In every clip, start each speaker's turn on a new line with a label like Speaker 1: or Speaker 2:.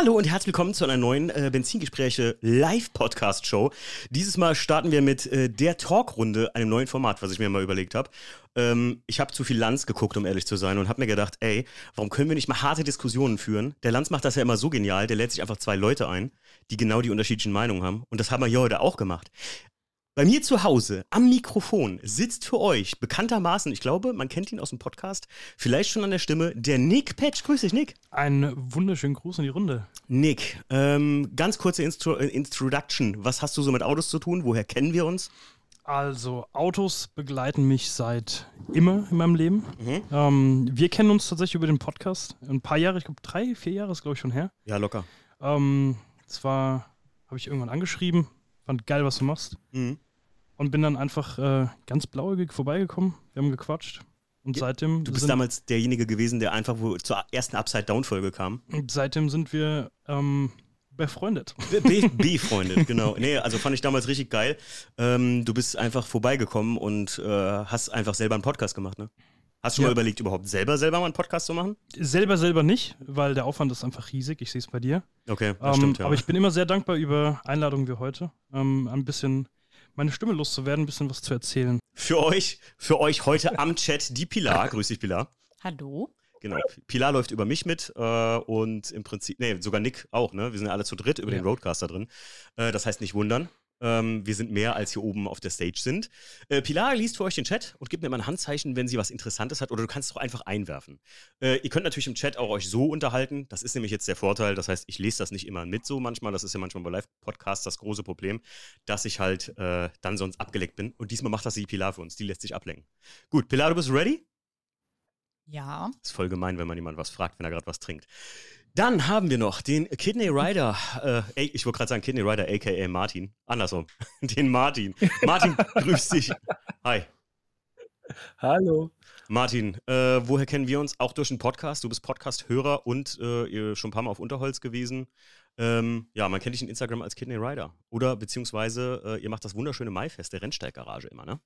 Speaker 1: Hallo und herzlich willkommen zu einer neuen äh, Benzingespräche Live-Podcast-Show. Dieses Mal starten wir mit äh, der Talkrunde, einem neuen Format, was ich mir mal überlegt habe. Ähm, ich habe zu viel Lanz geguckt, um ehrlich zu sein, und habe mir gedacht, ey, warum können wir nicht mal harte Diskussionen führen? Der Lanz macht das ja immer so genial, der lädt sich einfach zwei Leute ein, die genau die unterschiedlichen Meinungen haben. Und das haben wir hier heute auch gemacht. Bei mir zu Hause am Mikrofon sitzt für euch bekanntermaßen, ich glaube, man kennt ihn aus dem Podcast, vielleicht schon an der Stimme, der Nick Patch. Grüß dich, Nick.
Speaker 2: Einen wunderschönen Gruß in die Runde.
Speaker 1: Nick, ähm, ganz kurze Instru äh, Introduction. Was hast du so mit Autos zu tun? Woher kennen wir uns?
Speaker 2: Also, Autos begleiten mich seit immer in meinem Leben. Mhm. Ähm, wir kennen uns tatsächlich über den Podcast. Ein paar Jahre, ich glaube drei, vier Jahre ist, glaube ich, schon her.
Speaker 1: Ja, locker.
Speaker 2: Ähm, zwar habe ich irgendwann angeschrieben, fand geil, was du machst. Mhm und bin dann einfach äh, ganz blauäugig vorbeigekommen. Wir haben gequatscht. Und seitdem.
Speaker 1: Du bist damals derjenige gewesen, der einfach wo, zur ersten Upside-Down-Folge kam.
Speaker 2: Und seitdem sind wir ähm, befreundet.
Speaker 1: Be befreundet, genau. Nee, also fand ich damals richtig geil. Ähm, du bist einfach vorbeigekommen und äh, hast einfach selber einen Podcast gemacht, ne? Hast du ja. mal überlegt, überhaupt selber selber mal einen Podcast zu machen?
Speaker 2: Selber selber nicht, weil der Aufwand ist einfach riesig. Ich sehe es bei dir.
Speaker 1: Okay, das ähm, stimmt, ja.
Speaker 2: Aber ich bin immer sehr dankbar über Einladungen wie heute. Ähm, ein bisschen meine Stimme loszuwerden, ein bisschen was zu erzählen.
Speaker 1: Für euch, für euch heute am Chat die Pilar. Grüß dich, Pilar.
Speaker 3: Hallo.
Speaker 1: Genau. Pilar läuft über mich mit äh, und im Prinzip, nee, sogar Nick auch, ne? Wir sind ja alle zu dritt über ja. den Roadcaster drin. Äh, das heißt nicht wundern. Ähm, wir sind mehr, als hier oben auf der Stage sind. Äh, Pilar liest für euch den Chat und gibt mir mal ein Handzeichen, wenn sie was Interessantes hat. Oder du kannst es auch einfach einwerfen. Äh, ihr könnt natürlich im Chat auch euch so unterhalten. Das ist nämlich jetzt der Vorteil. Das heißt, ich lese das nicht immer mit so manchmal. Das ist ja manchmal bei Live-Podcasts das große Problem, dass ich halt äh, dann sonst abgeleckt bin. Und diesmal macht das die Pilar für uns. Die lässt sich ablenken. Gut, Pilar, du bist ready?
Speaker 3: Ja.
Speaker 1: Ist voll gemein, wenn man jemand was fragt, wenn er gerade was trinkt. Dann haben wir noch den Kidney Rider, äh, ich wollte gerade sagen Kidney Rider, aka Martin. Andersrum. Den Martin. Martin, grüß dich. Hi.
Speaker 4: Hallo.
Speaker 1: Martin, äh, woher kennen wir uns? Auch durch den Podcast. Du bist Podcast-Hörer und äh, schon ein paar Mal auf Unterholz gewesen. Ähm, ja, man kennt dich in Instagram als Kidney Rider. Oder beziehungsweise äh, ihr macht das wunderschöne Maifest der Rennsteiggarage immer, ne?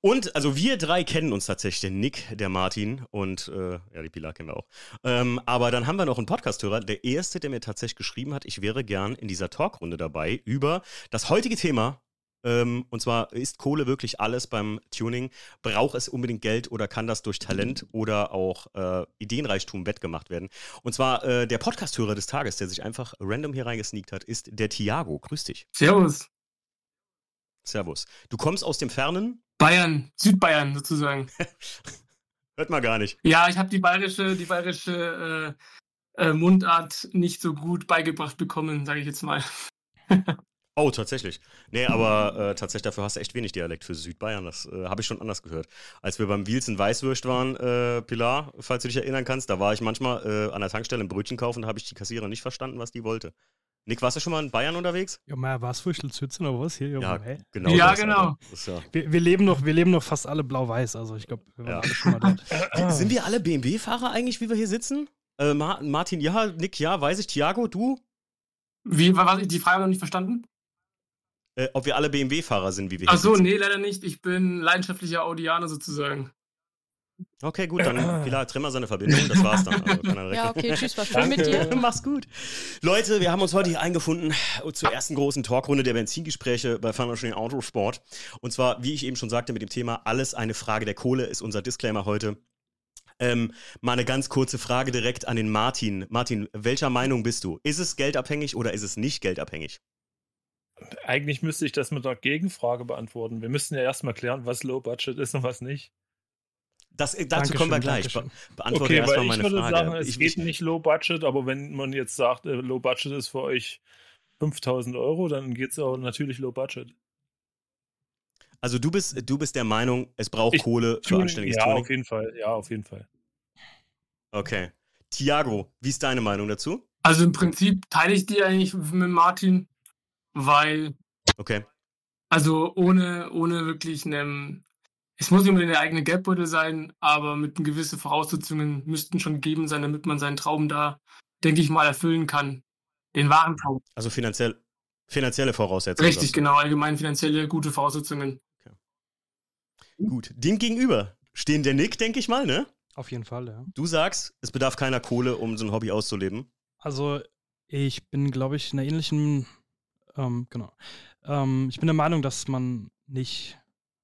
Speaker 1: Und also wir drei kennen uns tatsächlich, der Nick, der Martin und äh, ja, die Pilar kennen wir auch. Ähm, aber dann haben wir noch einen Podcast-Hörer, der erste, der mir tatsächlich geschrieben hat, ich wäre gern in dieser Talkrunde dabei über das heutige Thema. Ähm, und zwar ist Kohle wirklich alles beim Tuning? Braucht es unbedingt Geld oder kann das durch Talent oder auch äh, Ideenreichtum wettgemacht werden? Und zwar äh, der Podcast-Hörer des Tages, der sich einfach random hier reingesneakt hat, ist der Tiago. Grüß dich.
Speaker 4: Servus.
Speaker 1: Servus. Du kommst aus dem Fernen,
Speaker 4: Bayern, Südbayern sozusagen.
Speaker 1: Hört man gar nicht.
Speaker 4: Ja, ich habe die bayerische, die bayerische äh, äh, Mundart nicht so gut beigebracht bekommen, sage ich jetzt mal.
Speaker 1: oh, tatsächlich. Nee, aber äh, tatsächlich dafür hast du echt wenig Dialekt für Südbayern. Das äh, habe ich schon anders gehört. Als wir beim Wiels in Weißwürst waren, äh, Pilar, falls du dich erinnern kannst, da war ich manchmal äh, an der Tankstelle ein Brötchen kaufen, da habe ich die Kassierer nicht verstanden, was die wollte. Nick, warst du schon mal in Bayern unterwegs?
Speaker 2: Ja, mal war es Früchtelzützen oder was hier?
Speaker 1: Ja,
Speaker 2: hey.
Speaker 1: genau.
Speaker 4: Ja, das, genau.
Speaker 2: Das, ja. Wir, wir, leben noch, wir leben noch fast alle blau-weiß. Also ich glaube, wir waren ja. alle schon mal
Speaker 1: dort. Sind wir alle BMW-Fahrer eigentlich, wie wir hier sitzen? Äh, Martin, ja, Nick, ja, weiß ich. Thiago, du?
Speaker 4: Wie, war die Frage noch nicht verstanden?
Speaker 1: Äh, ob wir alle BMW-Fahrer sind, wie wir
Speaker 4: hier Ach so, sitzen. nee, leider nicht. Ich bin leidenschaftlicher Audianer sozusagen.
Speaker 1: Okay, gut, dann Pilar, trimmer seine Verbindung, das war's dann. Also
Speaker 3: ja, okay, tschüss, was schön mit dir.
Speaker 1: Mach's gut. Leute, wir haben uns heute hier eingefunden zur ersten großen Talkrunde der Benzingespräche bei Financial Autosport. Und zwar, wie ich eben schon sagte, mit dem Thema Alles eine Frage der Kohle ist unser Disclaimer heute. Ähm, mal eine ganz kurze Frage direkt an den Martin. Martin, welcher Meinung bist du? Ist es geldabhängig oder ist es nicht geldabhängig?
Speaker 5: Eigentlich müsste ich das mit einer Gegenfrage beantworten. Wir müssten ja erstmal klären, was Low Budget ist und was nicht.
Speaker 1: Das, äh, dazu Dankeschön, kommen wir gleich. Be beantworte
Speaker 5: okay,
Speaker 1: erstmal meine Frage.
Speaker 5: Sagen, es ich, geht nicht Low Budget, aber wenn man jetzt sagt, äh, Low Budget ist für euch 5000 Euro, dann geht es auch natürlich Low Budget.
Speaker 1: Also du bist, du bist der Meinung, es braucht ich, Kohle für anständiges
Speaker 5: ja,
Speaker 1: Tuning?
Speaker 5: Ja, auf jeden Fall. Ja, auf jeden Fall.
Speaker 1: Okay. Tiago, wie ist deine Meinung dazu?
Speaker 4: Also im Prinzip teile ich die eigentlich mit Martin, weil.
Speaker 1: Okay.
Speaker 4: Also ohne, ohne wirklich einem es muss nicht unbedingt der eigene Geldbeutel sein, aber mit gewissen Voraussetzungen müssten schon gegeben sein, damit man seinen Traum da, denke ich mal, erfüllen kann. Den wahren Traum.
Speaker 1: Also finanziell, finanzielle Voraussetzungen.
Speaker 4: Richtig, genau, allgemein finanzielle gute Voraussetzungen. Okay.
Speaker 1: Gut, dem gegenüber stehen der Nick, denke ich mal, ne?
Speaker 2: Auf jeden Fall, ja.
Speaker 1: Du sagst, es bedarf keiner Kohle, um so ein Hobby auszuleben.
Speaker 2: Also ich bin, glaube ich, in einer ähnlichen, ähm, genau. Ähm, ich bin der Meinung, dass man nicht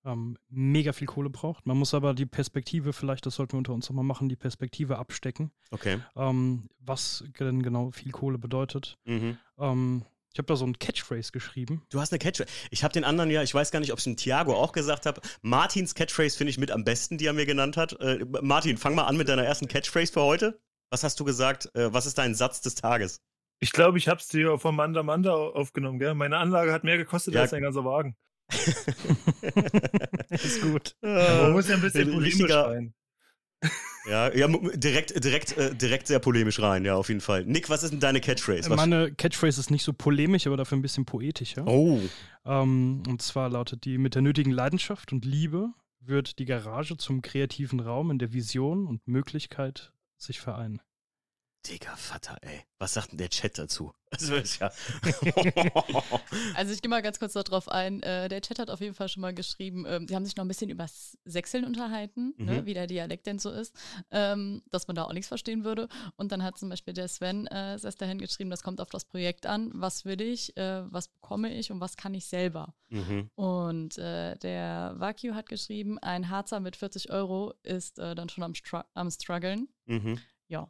Speaker 2: ähm, mega viel Kohle braucht. Man muss aber die Perspektive, vielleicht, das sollten wir unter uns nochmal machen, die Perspektive abstecken.
Speaker 1: Okay.
Speaker 2: Ähm, was denn genau viel Kohle bedeutet.
Speaker 1: Mhm.
Speaker 2: Ähm, ich habe da so ein Catchphrase geschrieben.
Speaker 1: Du hast eine Catchphrase. Ich habe den anderen ja, ich weiß gar nicht, ob es dem Thiago auch gesagt habe. Martins Catchphrase finde ich mit am besten, die er mir genannt hat. Äh, Martin, fang mal an mit deiner ersten Catchphrase für heute. Was hast du gesagt? Äh, was ist dein Satz des Tages?
Speaker 5: Ich glaube, ich habe es dir vom Manda Manda aufgenommen, gell? Meine Anlage hat mehr gekostet
Speaker 1: Ja.
Speaker 5: als ein ganzer Wagen.
Speaker 2: ist gut.
Speaker 5: Man muss ja ein bisschen polemisch sein.
Speaker 1: Ja, ja direkt, direkt, äh, direkt sehr polemisch rein, ja, auf jeden Fall. Nick, was ist denn deine Catchphrase? Was-
Speaker 2: Meine Catchphrase ist nicht so polemisch, aber dafür ein bisschen poetischer.
Speaker 1: oh,
Speaker 2: Ähm, und zwar lautet die: Mit der nötigen Leidenschaft und Liebe wird die Garage zum kreativen Raum, in der Vision und Möglichkeit sich vereinen.
Speaker 1: Digga, Vater, ey. Was sagt denn der Chat dazu? Also, ist ja.
Speaker 3: Also ich gehe mal ganz kurz darauf ein. Äh, der Chat hat auf jeden Fall schon mal geschrieben, ähm, die haben sich noch ein bisschen über Sechseln unterhalten, ne,
Speaker 1: Mhm.
Speaker 3: wie der Dialekt denn so ist, ähm, dass man da auch nichts verstehen würde. Und dann hat zum Beispiel der Sven äh, ist dahin geschrieben, das kommt auf das Projekt an. Was will ich, äh, was bekomme ich und was kann ich selber?
Speaker 1: mhm.
Speaker 3: Und äh, der Vakio hat geschrieben, ein Harzer mit 40 Euro ist äh, dann schon am, Stru am struggeln.
Speaker 1: Mhm.
Speaker 3: Ja.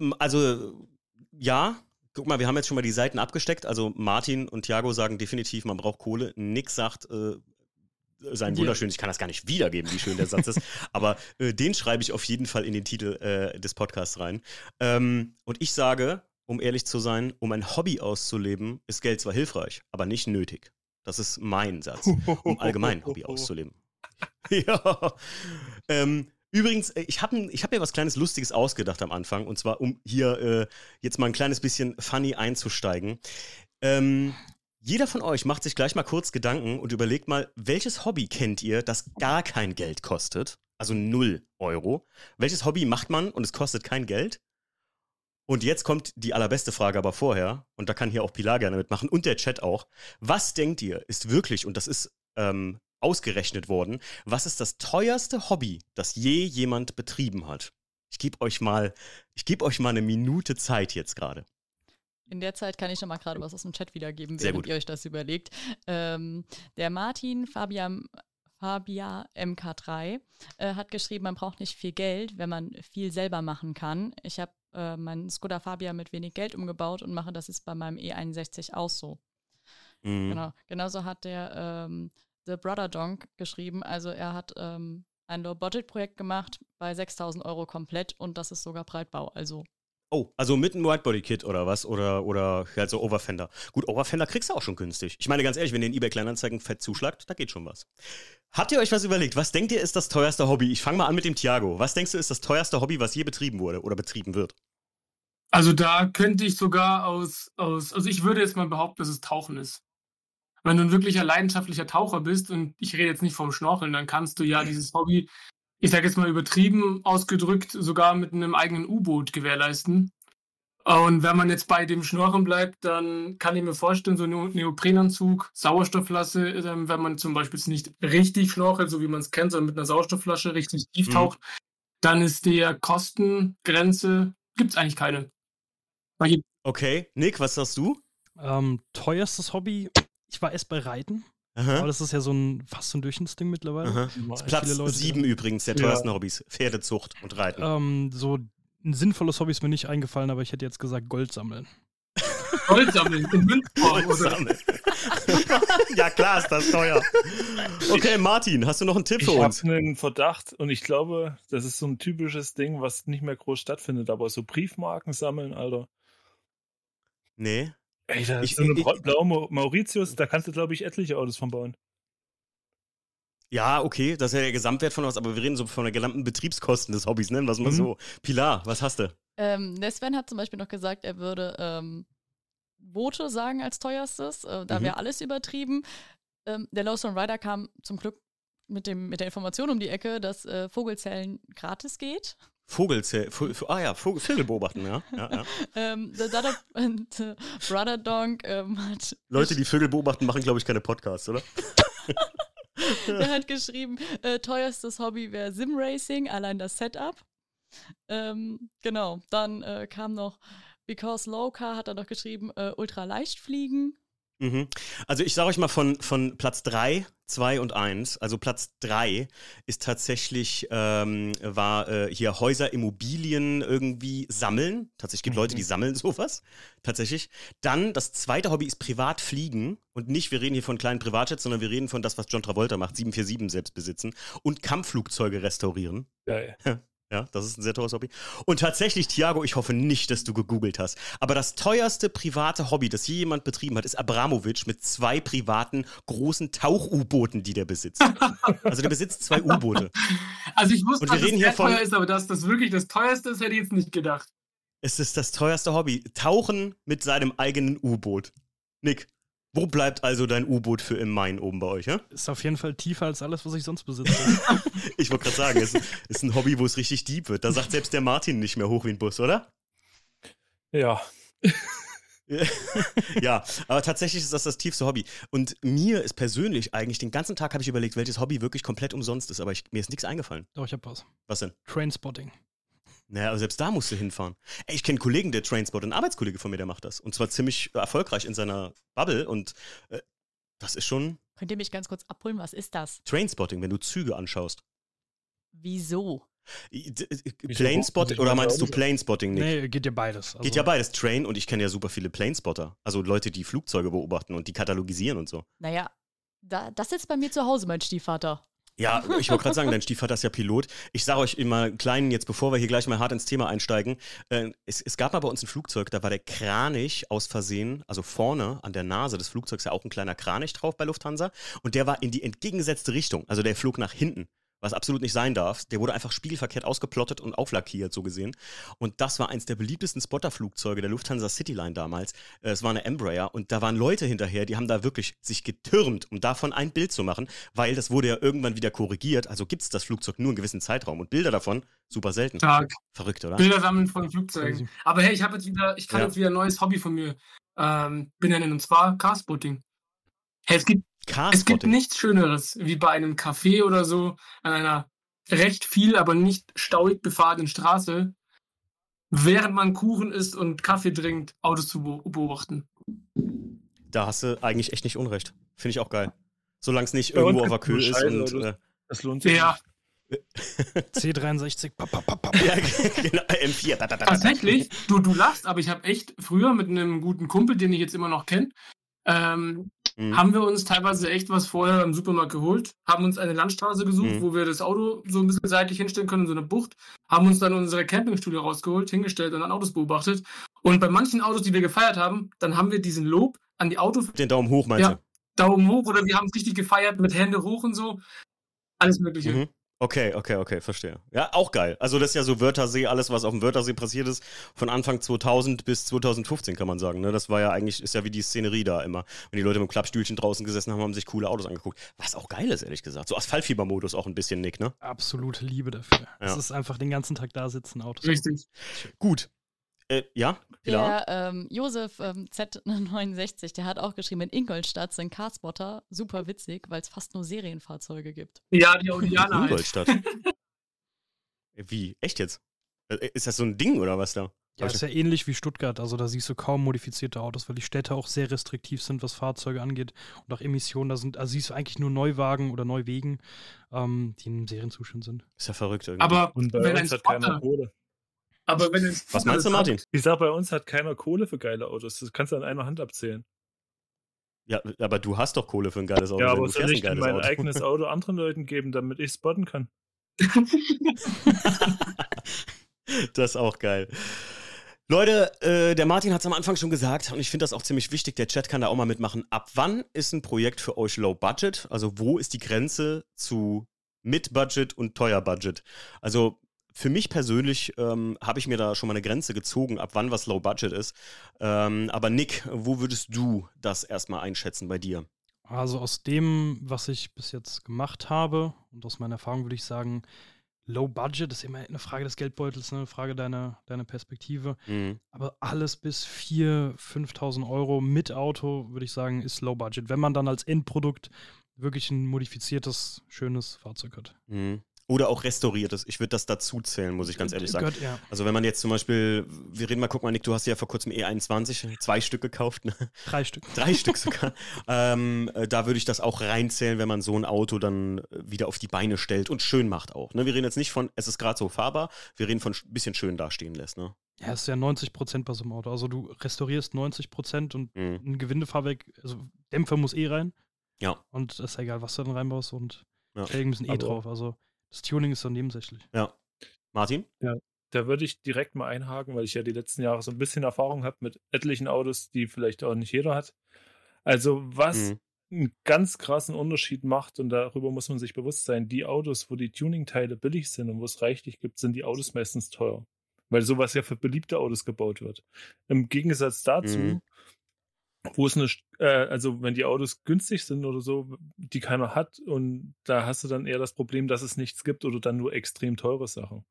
Speaker 1: Ähm, Also, ja. Guck mal, wir haben jetzt schon mal die Seiten abgesteckt. Also, Martin und Thiago sagen definitiv, man braucht Kohle. Nick sagt, äh, sein
Speaker 2: Ja.
Speaker 1: wunderschön, ich kann das gar nicht wiedergeben, wie schön der Satz ist. Aber äh, den schreibe ich auf jeden Fall in den Titel äh, des Podcasts rein. Ähm, und ich sage, um ehrlich zu sein, um ein Hobby auszuleben, ist Geld zwar hilfreich, aber nicht nötig. Das ist mein Satz. um allgemein ein Hobby auszuleben. ja. Ähm, übrigens, äh, ich habe ich hab mir was kleines Lustiges ausgedacht am Anfang. Und zwar, um hier äh, jetzt mal ein kleines bisschen funny einzusteigen. Ähm, jeder von euch macht sich gleich mal kurz Gedanken und überlegt mal, welches Hobby kennt ihr, das gar kein Geld kostet? Also 0 Euro. Welches Hobby macht man und es kostet kein Geld? Und jetzt kommt die allerbeste Frage aber vorher, und da kann hier auch Pilar gerne mitmachen und der Chat auch. Was denkt ihr, ist wirklich, und das ist ähm, ausgerechnet worden, was ist das teuerste Hobby, das je jemand betrieben hat? Ich gebe euch mal, ich gebe euch mal eine Minute Zeit jetzt gerade.
Speaker 3: In der Zeit kann ich noch mal gerade was aus dem Chat wiedergeben,
Speaker 1: Sehr
Speaker 3: während
Speaker 1: gut.
Speaker 3: ihr euch das überlegt. Ähm, der Martin Fabian, Fabia MK3 äh, hat geschrieben, man braucht nicht viel Geld, wenn man viel selber machen kann. Ich habe äh, meinen Skoda Fabia mit wenig Geld umgebaut und mache das jetzt bei meinem E61 auch so.
Speaker 1: Mhm.
Speaker 3: Genau. Genauso hat der ähm, The Brother Donk geschrieben. Also er hat ähm, ein Low-Budget-Projekt gemacht bei 6000 Euro komplett und das ist sogar Breitbau. Also
Speaker 1: Oh, also mit einem Whitebody-Kit oder was? Oder, oder halt so Overfender. Gut, Overfender kriegst du auch schon günstig. Ich meine ganz ehrlich, wenn ihr in eBay Kleinanzeigen fett zuschlagt, da geht schon was. Habt ihr euch was überlegt? Was denkt ihr ist das teuerste Hobby? Ich fange mal an mit dem Thiago. Was denkst du ist das teuerste Hobby, was je betrieben wurde oder betrieben wird?
Speaker 4: Also da könnte ich sogar aus, aus, also ich würde jetzt mal behaupten, dass es Tauchen ist. Wenn du ein wirklicher leidenschaftlicher Taucher bist, und ich rede jetzt nicht vom Schnorcheln, dann kannst du ja dieses Hobby, ich sage jetzt mal übertrieben ausgedrückt, sogar mit einem eigenen U-Boot gewährleisten. Und wenn man jetzt bei dem Schnorcheln bleibt, dann kann ich mir vorstellen, so ein Neo- Neoprenanzug, Sauerstoffflasche, ähm, wenn man zum Beispiel jetzt nicht richtig schnorchelt, so wie man es kennt, sondern mit einer Sauerstoffflasche richtig tief
Speaker 1: Mhm.
Speaker 4: taucht, dann ist der Kostengrenze, gibt es eigentlich keine.
Speaker 1: Okay, Nick, was sagst du?
Speaker 2: Ähm, teuerstes Hobby, ich war erst bei Reiten, aber
Speaker 1: Aha.
Speaker 2: das ist ja so ein fast so ein Durchschnittsding mittlerweile.
Speaker 1: Platz
Speaker 2: Leute-
Speaker 1: sieben übrigens der
Speaker 5: Ja.
Speaker 1: teuersten Hobbys. Pferdezucht und Reiten.
Speaker 2: Ähm, so ein sinnvolles Hobby ist mir nicht eingefallen, aber ich hätte jetzt gesagt Gold sammeln.
Speaker 4: Gold sammeln in Münzform oder
Speaker 1: Sammeln. ja, klar ist das teuer. Okay, Martin, hast du noch einen Tipp
Speaker 5: Ich
Speaker 1: für
Speaker 5: habe
Speaker 1: uns?
Speaker 5: einen Verdacht und ich glaube, das ist so ein typisches Ding, was nicht mehr groß stattfindet, aber so Briefmarken sammeln, Alter.
Speaker 1: Nee.
Speaker 5: Ey, da
Speaker 1: Ich-
Speaker 5: ist so eine bra- blaue Mau- Mauritius, da kannst du, glaube ich, etliche Autos von bauen.
Speaker 1: Ja, okay, das ist ja der Gesamtwert von was, aber wir reden so von der gesamten Betriebskosten des Hobbys, nennen wir es mal
Speaker 5: Mhm.
Speaker 1: so. Pilar, was hast du?
Speaker 3: Ähm, der Sven hat zum Beispiel noch gesagt, er würde ähm, Boote sagen als teuerstes. Äh, da
Speaker 1: Mhm.
Speaker 3: wäre alles übertrieben. Ähm, der Lawson Rider kam zum Glück mit, dem, mit der Information um die Ecke, dass äh, Vogelzellen gratis geht.
Speaker 1: Vogelzell, Vo- Vo- ah ja, Vogel, Vögel beobachten, ja. ja, ja.
Speaker 3: Ähm, Dada und äh, Brother Donk ähm, hat,
Speaker 1: Leute, die Vögel beobachten, machen, glaube ich, keine Podcasts, oder?
Speaker 3: der hat geschrieben, äh, teuerstes Hobby wäre Simracing, allein das Setup. Ähm, genau, dann äh, kam noch Because Low Car hat er noch geschrieben, äh, ultra leicht fliegen.
Speaker 1: Mhm. Also ich sage euch mal von, von Platz 3, 2 und 1. Also Platz 3 ist tatsächlich, ähm, war äh, hier Häuser, Immobilien irgendwie sammeln. Tatsächlich gibt
Speaker 2: Mhm.
Speaker 1: Leute, die sammeln sowas. Tatsächlich. Dann das zweite Hobby ist Privatfliegen. Und nicht, wir reden hier von kleinen Privatjets, sondern wir reden von das, was John Travolta macht, 747 selbst besitzen. Und Kampfflugzeuge restaurieren.
Speaker 5: Geil.
Speaker 1: Ja, das ist ein sehr teures Hobby. Und tatsächlich, Thiago, ich hoffe nicht, dass du gegoogelt hast. Aber das teuerste private Hobby, das je jemand betrieben hat, ist Abramowitsch mit zwei privaten großen Tauch-U-Booten, die der besitzt. Also der besitzt zwei U-Boote.
Speaker 4: Also ich wusste, dass es sehr teuer ist, aber dass das wirklich das teuerste ist, hätte ich jetzt nicht gedacht.
Speaker 1: Es ist das teuerste Hobby. Tauchen mit seinem eigenen U-Boot. Nick, wo bleibt also dein U-Boot für im Main oben bei euch? Ja?
Speaker 2: Ist auf jeden Fall tiefer als alles, was ich sonst besitze.
Speaker 1: Ich wollte gerade sagen, es ist, ein Hobby, wo es richtig deep wird. Da sagt selbst der Martin nicht mehr hoch wie ein Bus, oder?
Speaker 5: Ja.
Speaker 1: ja, aber tatsächlich ist das das tiefste Hobby. Und mir ist persönlich eigentlich, den ganzen Tag habe ich überlegt, welches Hobby wirklich komplett umsonst ist, aber ich, mir ist nichts eingefallen.
Speaker 2: Doch, ich hab was.
Speaker 1: Was denn?
Speaker 2: Trainspotting.
Speaker 1: Naja, aber selbst da musst du hinfahren. Ey, ich kenne Kollegen, der Trainspot, ein Arbeitskollege von mir, der macht das. Und zwar ziemlich erfolgreich in seiner Bubble und äh, das ist schon
Speaker 3: Könnt ihr mich ganz kurz abholen? Was ist das?
Speaker 1: Trainspotting, wenn du Züge anschaust.
Speaker 3: Wieso?
Speaker 5: Wieso
Speaker 1: Planespotting,
Speaker 5: gucken
Speaker 1: oder meinst du Planespotting nicht?
Speaker 2: Nee, geht ja beides. Also,
Speaker 1: Geht ja beides, Train und ich kenne ja super viele Planespotter. Also Leute, die Flugzeuge beobachten und die katalogisieren und so.
Speaker 3: Naja, da, das sitzt bei mir zu Hause, mein Stiefvater.
Speaker 1: Ja, ich wollte gerade sagen, dein Stiefvater ist ja Pilot. Ich sage euch immer kleinen, jetzt bevor wir hier gleich mal hart ins Thema einsteigen, äh, es, es gab mal bei uns ein Flugzeug, da war der Kranich aus Versehen, also vorne an der Nase des Flugzeugs ja auch ein kleiner Kranich drauf bei Lufthansa und der war in die entgegengesetzte Richtung, also der flog nach hinten. Was absolut nicht sein darf. Der wurde einfach spiegelverkehrt ausgeplottet und auflackiert, so gesehen. Und das war eins der beliebtesten Spotterflugzeuge der Lufthansa Cityline damals. Äh, Es war eine Embraer und da waren Leute hinterher, die haben da wirklich sich getürmt, um davon ein Bild zu machen, weil das wurde ja irgendwann wieder korrigiert. Also gibt es das Flugzeug nur einen gewissen Zeitraum und Bilder davon super selten.
Speaker 4: Stark.
Speaker 1: Verrückt, oder?
Speaker 4: Bilder sammeln von Flugzeugen. Aber hey, ich habe jetzt wieder, ich kann
Speaker 1: Ja.
Speaker 4: jetzt wieder ein neues Hobby von mir ähm, benennen und zwar Carspotting. Es gibt, es gibt nichts Schöneres wie bei einem Café oder so an einer recht viel, aber nicht stauig befahrenen Straße, während man Kuchen isst und Kaffee trinkt, Autos zu beo- beobachten.
Speaker 1: Da hast du eigentlich echt nicht Unrecht. Finde ich auch geil. Solange es nicht
Speaker 5: Bei uns
Speaker 1: irgendwo auf der Kühe ist und. Äh,
Speaker 5: Das lohnt sich.
Speaker 4: Ja,
Speaker 2: C63, pap, pap, pap, pap.
Speaker 1: ja, genau, M4. da, da, da, da.
Speaker 4: tatsächlich. Du, du lachst, aber ich habe echt früher mit einem guten Kumpel, den ich jetzt immer noch kenne, ähm,
Speaker 1: Mhm.
Speaker 4: haben wir uns teilweise echt was vorher im Supermarkt geholt, haben uns eine Landstraße gesucht,
Speaker 1: Mhm.
Speaker 4: wo wir das Auto so ein bisschen seitlich hinstellen können, in so eine Bucht, haben uns dann unsere Campingstühle rausgeholt, hingestellt und dann Autos beobachtet. Und bei manchen Autos, die wir gefeiert haben, dann haben wir diesen Lob an die Autos
Speaker 1: Den Daumen hoch, meinst
Speaker 4: Ja. Daumen hoch oder wir haben es richtig gefeiert mit Hände hoch und so. Alles Mögliche.
Speaker 1: Mhm. Okay, okay, okay, verstehe. Ja, auch geil. Also das ist ja so Wörthersee, alles, was auf dem Wörthersee passiert ist, von Anfang 2000 bis 2015 kann man sagen. Ne? Das war ja eigentlich, ist ja wie die Szenerie da immer. Wenn die Leute mit dem Klappstühlchen draußen gesessen haben, haben sich coole Autos angeguckt. Was auch geil ist, ehrlich gesagt. So Asphaltfiebermodus auch ein bisschen, Nick, ne?
Speaker 2: Absolute Liebe dafür. Es
Speaker 1: Ja.
Speaker 2: ist einfach den ganzen Tag da sitzen, Autos.
Speaker 4: Richtig.
Speaker 1: Gut. Äh, ja, Pilar?
Speaker 3: Der ähm, Josef ähm, Z69, der hat auch geschrieben, in Ingolstadt sind Carspotter super witzig, weil es fast nur Serienfahrzeuge gibt.
Speaker 4: Ja, die Audianer.
Speaker 1: Ingolstadt. Wie? Echt jetzt? Äh, Ist das so ein Ding oder was da?
Speaker 2: Ja, ist ja ähnlich wie Stuttgart. Also da siehst du kaum modifizierte Autos, weil die Städte auch sehr restriktiv sind, was Fahrzeuge angeht und auch Emissionen. Da sind, also siehst du eigentlich nur Neuwagen oder Neuwegen, ähm, die im Serienzustand sind.
Speaker 1: Ist ja verrückt irgendwie.
Speaker 4: Aber
Speaker 5: Und bei
Speaker 4: wenn ein
Speaker 5: uns hat keiner
Speaker 4: Spotter,
Speaker 5: Kohle.
Speaker 4: Aber wenn ein
Speaker 1: was meinst du, Martin?
Speaker 5: Ich sag, bei uns hat keiner Kohle für geile Autos. Das kannst du an einer Hand abzählen.
Speaker 1: Ja, aber du hast doch Kohle für ein geiles Auto.
Speaker 5: ja, aber soll ich mein
Speaker 1: Auto.
Speaker 5: eigenes Auto anderen Leuten geben, damit ich spotten kann?
Speaker 1: das ist auch geil. Leute, äh, der Martin hat es am Anfang schon gesagt und ich finde das auch ziemlich wichtig. Der Chat kann da auch mal mitmachen. Ab wann ist ein Projekt für euch Low Budget? Also wo ist die Grenze zu Mid-Budget und Teuer-Budget? Also für mich persönlich ähm, habe ich mir da schon mal eine Grenze gezogen, ab wann was Low Budget ist. Ähm, aber Nick, wo würdest du das erstmal einschätzen bei dir?
Speaker 2: Also aus dem, was ich bis jetzt gemacht habe und aus meiner Erfahrung würde ich sagen, Low Budget ist immer eine Frage des Geldbeutels, ne, eine Frage deiner, deiner Perspektive.
Speaker 1: Mhm.
Speaker 2: Aber alles bis 4.000, 5.000 Euro mit Auto, würde ich sagen, ist Low Budget. Wenn man dann als Endprodukt wirklich ein modifiziertes, schönes Fahrzeug hat.
Speaker 1: Mhm. Oder auch restauriertes. Ich würde das dazu zählen, muss ich ganz ehrlich sagen.
Speaker 2: Gott, ja.
Speaker 1: Also wenn man jetzt zum Beispiel, wir reden mal, guck mal, Nick, du hast ja vor kurzem E21 zwei Stück gekauft, ne?
Speaker 2: Drei Stück.
Speaker 1: drei Stück sogar. Ähm, äh, da würde ich das auch reinzählen, wenn man so ein Auto dann äh, wieder auf die Beine stellt und schön macht auch. Ne? Wir reden jetzt nicht von, es ist gerade so fahrbar, wir reden von ein bisschen schön dastehen lässt. Ne?
Speaker 2: Ja, es ist ja 90 Prozent bei so einem Auto. Also du restaurierst 90 Prozent und
Speaker 1: Mhm.
Speaker 2: ein Gewindefahrwerk, also Dämpfer muss eh rein.
Speaker 1: Ja.
Speaker 2: Und es ist ja egal, was du dann reinbaust und
Speaker 1: Ja.
Speaker 2: Felgen müssen eh
Speaker 5: Aber-
Speaker 2: drauf. Also das Tuning ist dann nebensächlich.
Speaker 1: Martin?
Speaker 5: Da würde ich direkt mal einhaken, weil ich ja die letzten Jahre so ein bisschen Erfahrung habe mit etlichen Autos, die vielleicht auch nicht jeder hat. Also was
Speaker 1: Mhm.
Speaker 5: einen ganz krassen Unterschied macht, und darüber muss man sich bewusst sein, die Autos, wo die Tuningteile billig sind und wo es reichlich gibt, sind die Autos meistens teuer. Weil sowas ja für beliebte Autos gebaut wird. Im Gegensatz dazu,
Speaker 1: Mhm.
Speaker 5: Wo es eine, äh, also wenn die Autos günstig sind oder so, die keiner hat, und da hast du dann eher das Problem, dass es nichts gibt oder dann nur extrem teure Sachen.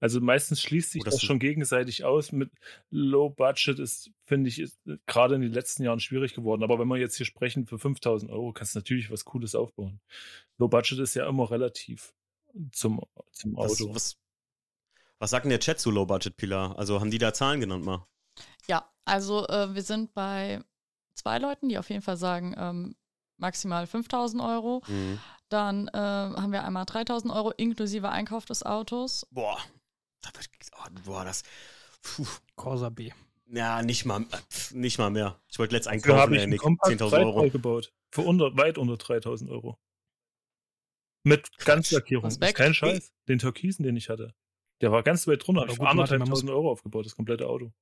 Speaker 5: Also meistens schließt sich
Speaker 1: Oh, das
Speaker 5: das schon gegenseitig aus. Mit Low Budget ist, finde ich, äh, gerade in den letzten Jahren schwierig geworden. Aber wenn wir jetzt hier sprechen, für 5000 Euro kannst du natürlich was Cooles aufbauen. Low Budget ist ja immer relativ zum, zum
Speaker 1: Was,
Speaker 5: Auto.
Speaker 1: was, was sagt denn der Chat zu Low Budget Pilar? Also haben die da Zahlen genannt mal?
Speaker 3: Ja, also äh, wir sind bei zwei Leuten, die auf jeden Fall sagen, ähm, maximal 5000 Euro.
Speaker 1: Mhm.
Speaker 3: Dann äh, haben wir einmal 3000 Euro inklusive Einkauf des Autos.
Speaker 1: Boah, da wird, oh, boah, das, puh,
Speaker 2: Corsa B.
Speaker 1: ja, nicht mal, nicht mal mehr. Ich wollte letzt
Speaker 5: Dafür
Speaker 1: einkaufen,
Speaker 5: habe ich einen
Speaker 1: Nick,
Speaker 5: Compact
Speaker 1: 10.000
Speaker 5: Breitbau
Speaker 1: Euro.
Speaker 5: gebaut. Für unter, weit unter 3000 Euro. Mit Ganzlackierung. Ist
Speaker 3: Respekt.
Speaker 5: kein Scheiß. Den Türkisen, den ich hatte. Der war ganz weit drunter. Ich
Speaker 2: man
Speaker 5: anderthalbtausend Euro aufgebaut, das komplette Auto.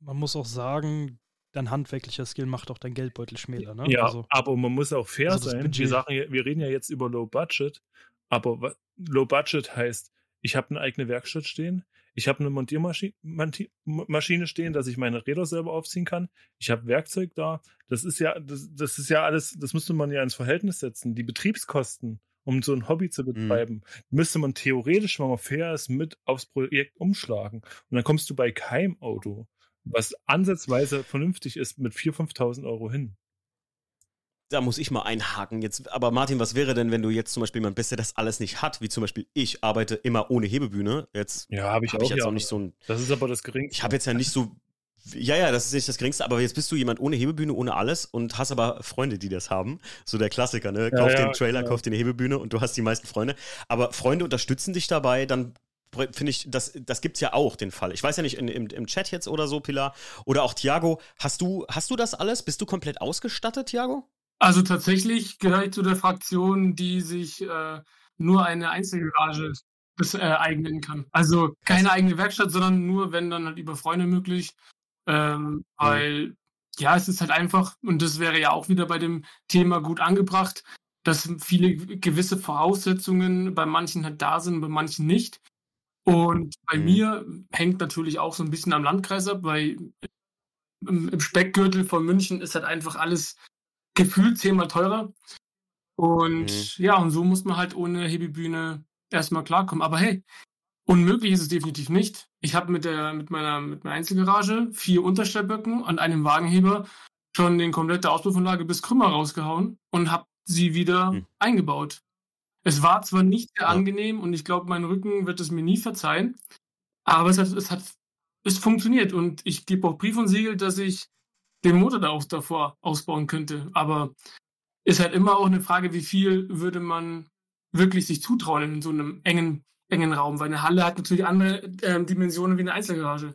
Speaker 2: Man muss auch sagen, dein handwerklicher Skill macht auch dein Geldbeutel schmäler. Ne?
Speaker 5: Ja,
Speaker 2: Also,
Speaker 5: aber man muss auch fair
Speaker 2: also
Speaker 5: sein. Wir, sagen, wir reden ja jetzt über Low Budget, aber Low Budget heißt, ich habe eine eigene Werkstatt stehen, ich habe eine Montiermaschine Monti- Maschine stehen, dass ich meine Räder selber aufziehen kann, ich habe Werkzeug da. Das ist ja, das, das ist ja alles, das müsste man ja ins Verhältnis setzen. Die Betriebskosten, um so ein Hobby zu betreiben, müsste man theoretisch, wenn man fair ist, mit aufs Projekt umschlagen. Und dann kommst du bei keinem Auto, was ansatzweise vernünftig ist, mit 4.000, 5.000 Euro hin.
Speaker 1: Da muss ich mal einhaken jetzt. Aber Martin, was wäre denn, wenn du jetzt zum Beispiel jemand bist, der das alles nicht hat? Wie zum Beispiel ich arbeite immer ohne Hebebühne. Jetzt
Speaker 5: Ja, habe ich
Speaker 1: habe
Speaker 5: auch.
Speaker 1: ich jetzt
Speaker 5: ja.
Speaker 1: auch nicht so ein
Speaker 5: Das ist aber das Geringste.
Speaker 1: Ich habe jetzt ja nicht so. Ja, ja, das ist nicht das Geringste, aber jetzt bist du jemand ohne Hebebühne, ohne alles und hast aber Freunde, die das haben. So der Klassiker, ne?
Speaker 5: Ja,
Speaker 1: Kauf
Speaker 5: ja,
Speaker 1: den Trailer,
Speaker 5: genau.
Speaker 1: kauf eine Hebebühne und du hast die meisten Freunde. Aber Freunde unterstützen dich dabei, dann finde ich, das, das gibt's ja auch, den Fall. Ich weiß ja nicht, in, im, im Chat jetzt oder so, Pilar, oder auch Thiago, hast du, hast du das alles? Bist du komplett ausgestattet, Thiago?
Speaker 4: Also tatsächlich gehöre ich zu der Fraktion, die sich äh, nur eine Einzelgarage das, äh, eignen kann. Also keine eigene Werkstatt, sondern nur, wenn dann halt über Freunde möglich. Ähm, weil, ja, es ist halt einfach, und das wäre ja auch wieder bei dem Thema gut angebracht, dass viele gewisse Voraussetzungen bei manchen halt da sind, bei manchen nicht. Und bei
Speaker 1: Mhm.
Speaker 4: mir hängt natürlich auch so ein bisschen am Landkreis ab, weil im, im Speckgürtel von München ist halt einfach alles gefühlt zehnmal teurer. Und ja, und so muss man halt ohne Hebebühne erstmal klarkommen. Aber hey, unmöglich ist es definitiv nicht. Ich habe mit, der, mit, meiner, mit meiner Einzelgarage vier Unterstellböcken und einem Wagenheber schon den komplette Auspuffanlage bis Krümmer rausgehauen und habe sie wieder
Speaker 1: Hm.
Speaker 4: eingebaut. Es war zwar nicht sehr
Speaker 1: Ja.
Speaker 4: angenehm und ich glaube, mein Rücken wird es mir nie verzeihen, aber es hat, es hat es funktioniert und ich gebe auch Brief und Siegel, dass ich den Motor da auch davor ausbauen könnte. Aber ist halt immer auch eine Frage, wie viel würde man wirklich sich zutrauen in so einem engen, engen Raum, weil eine Halle hat natürlich andere ähm, Dimensionen wie eine Einzelgarage.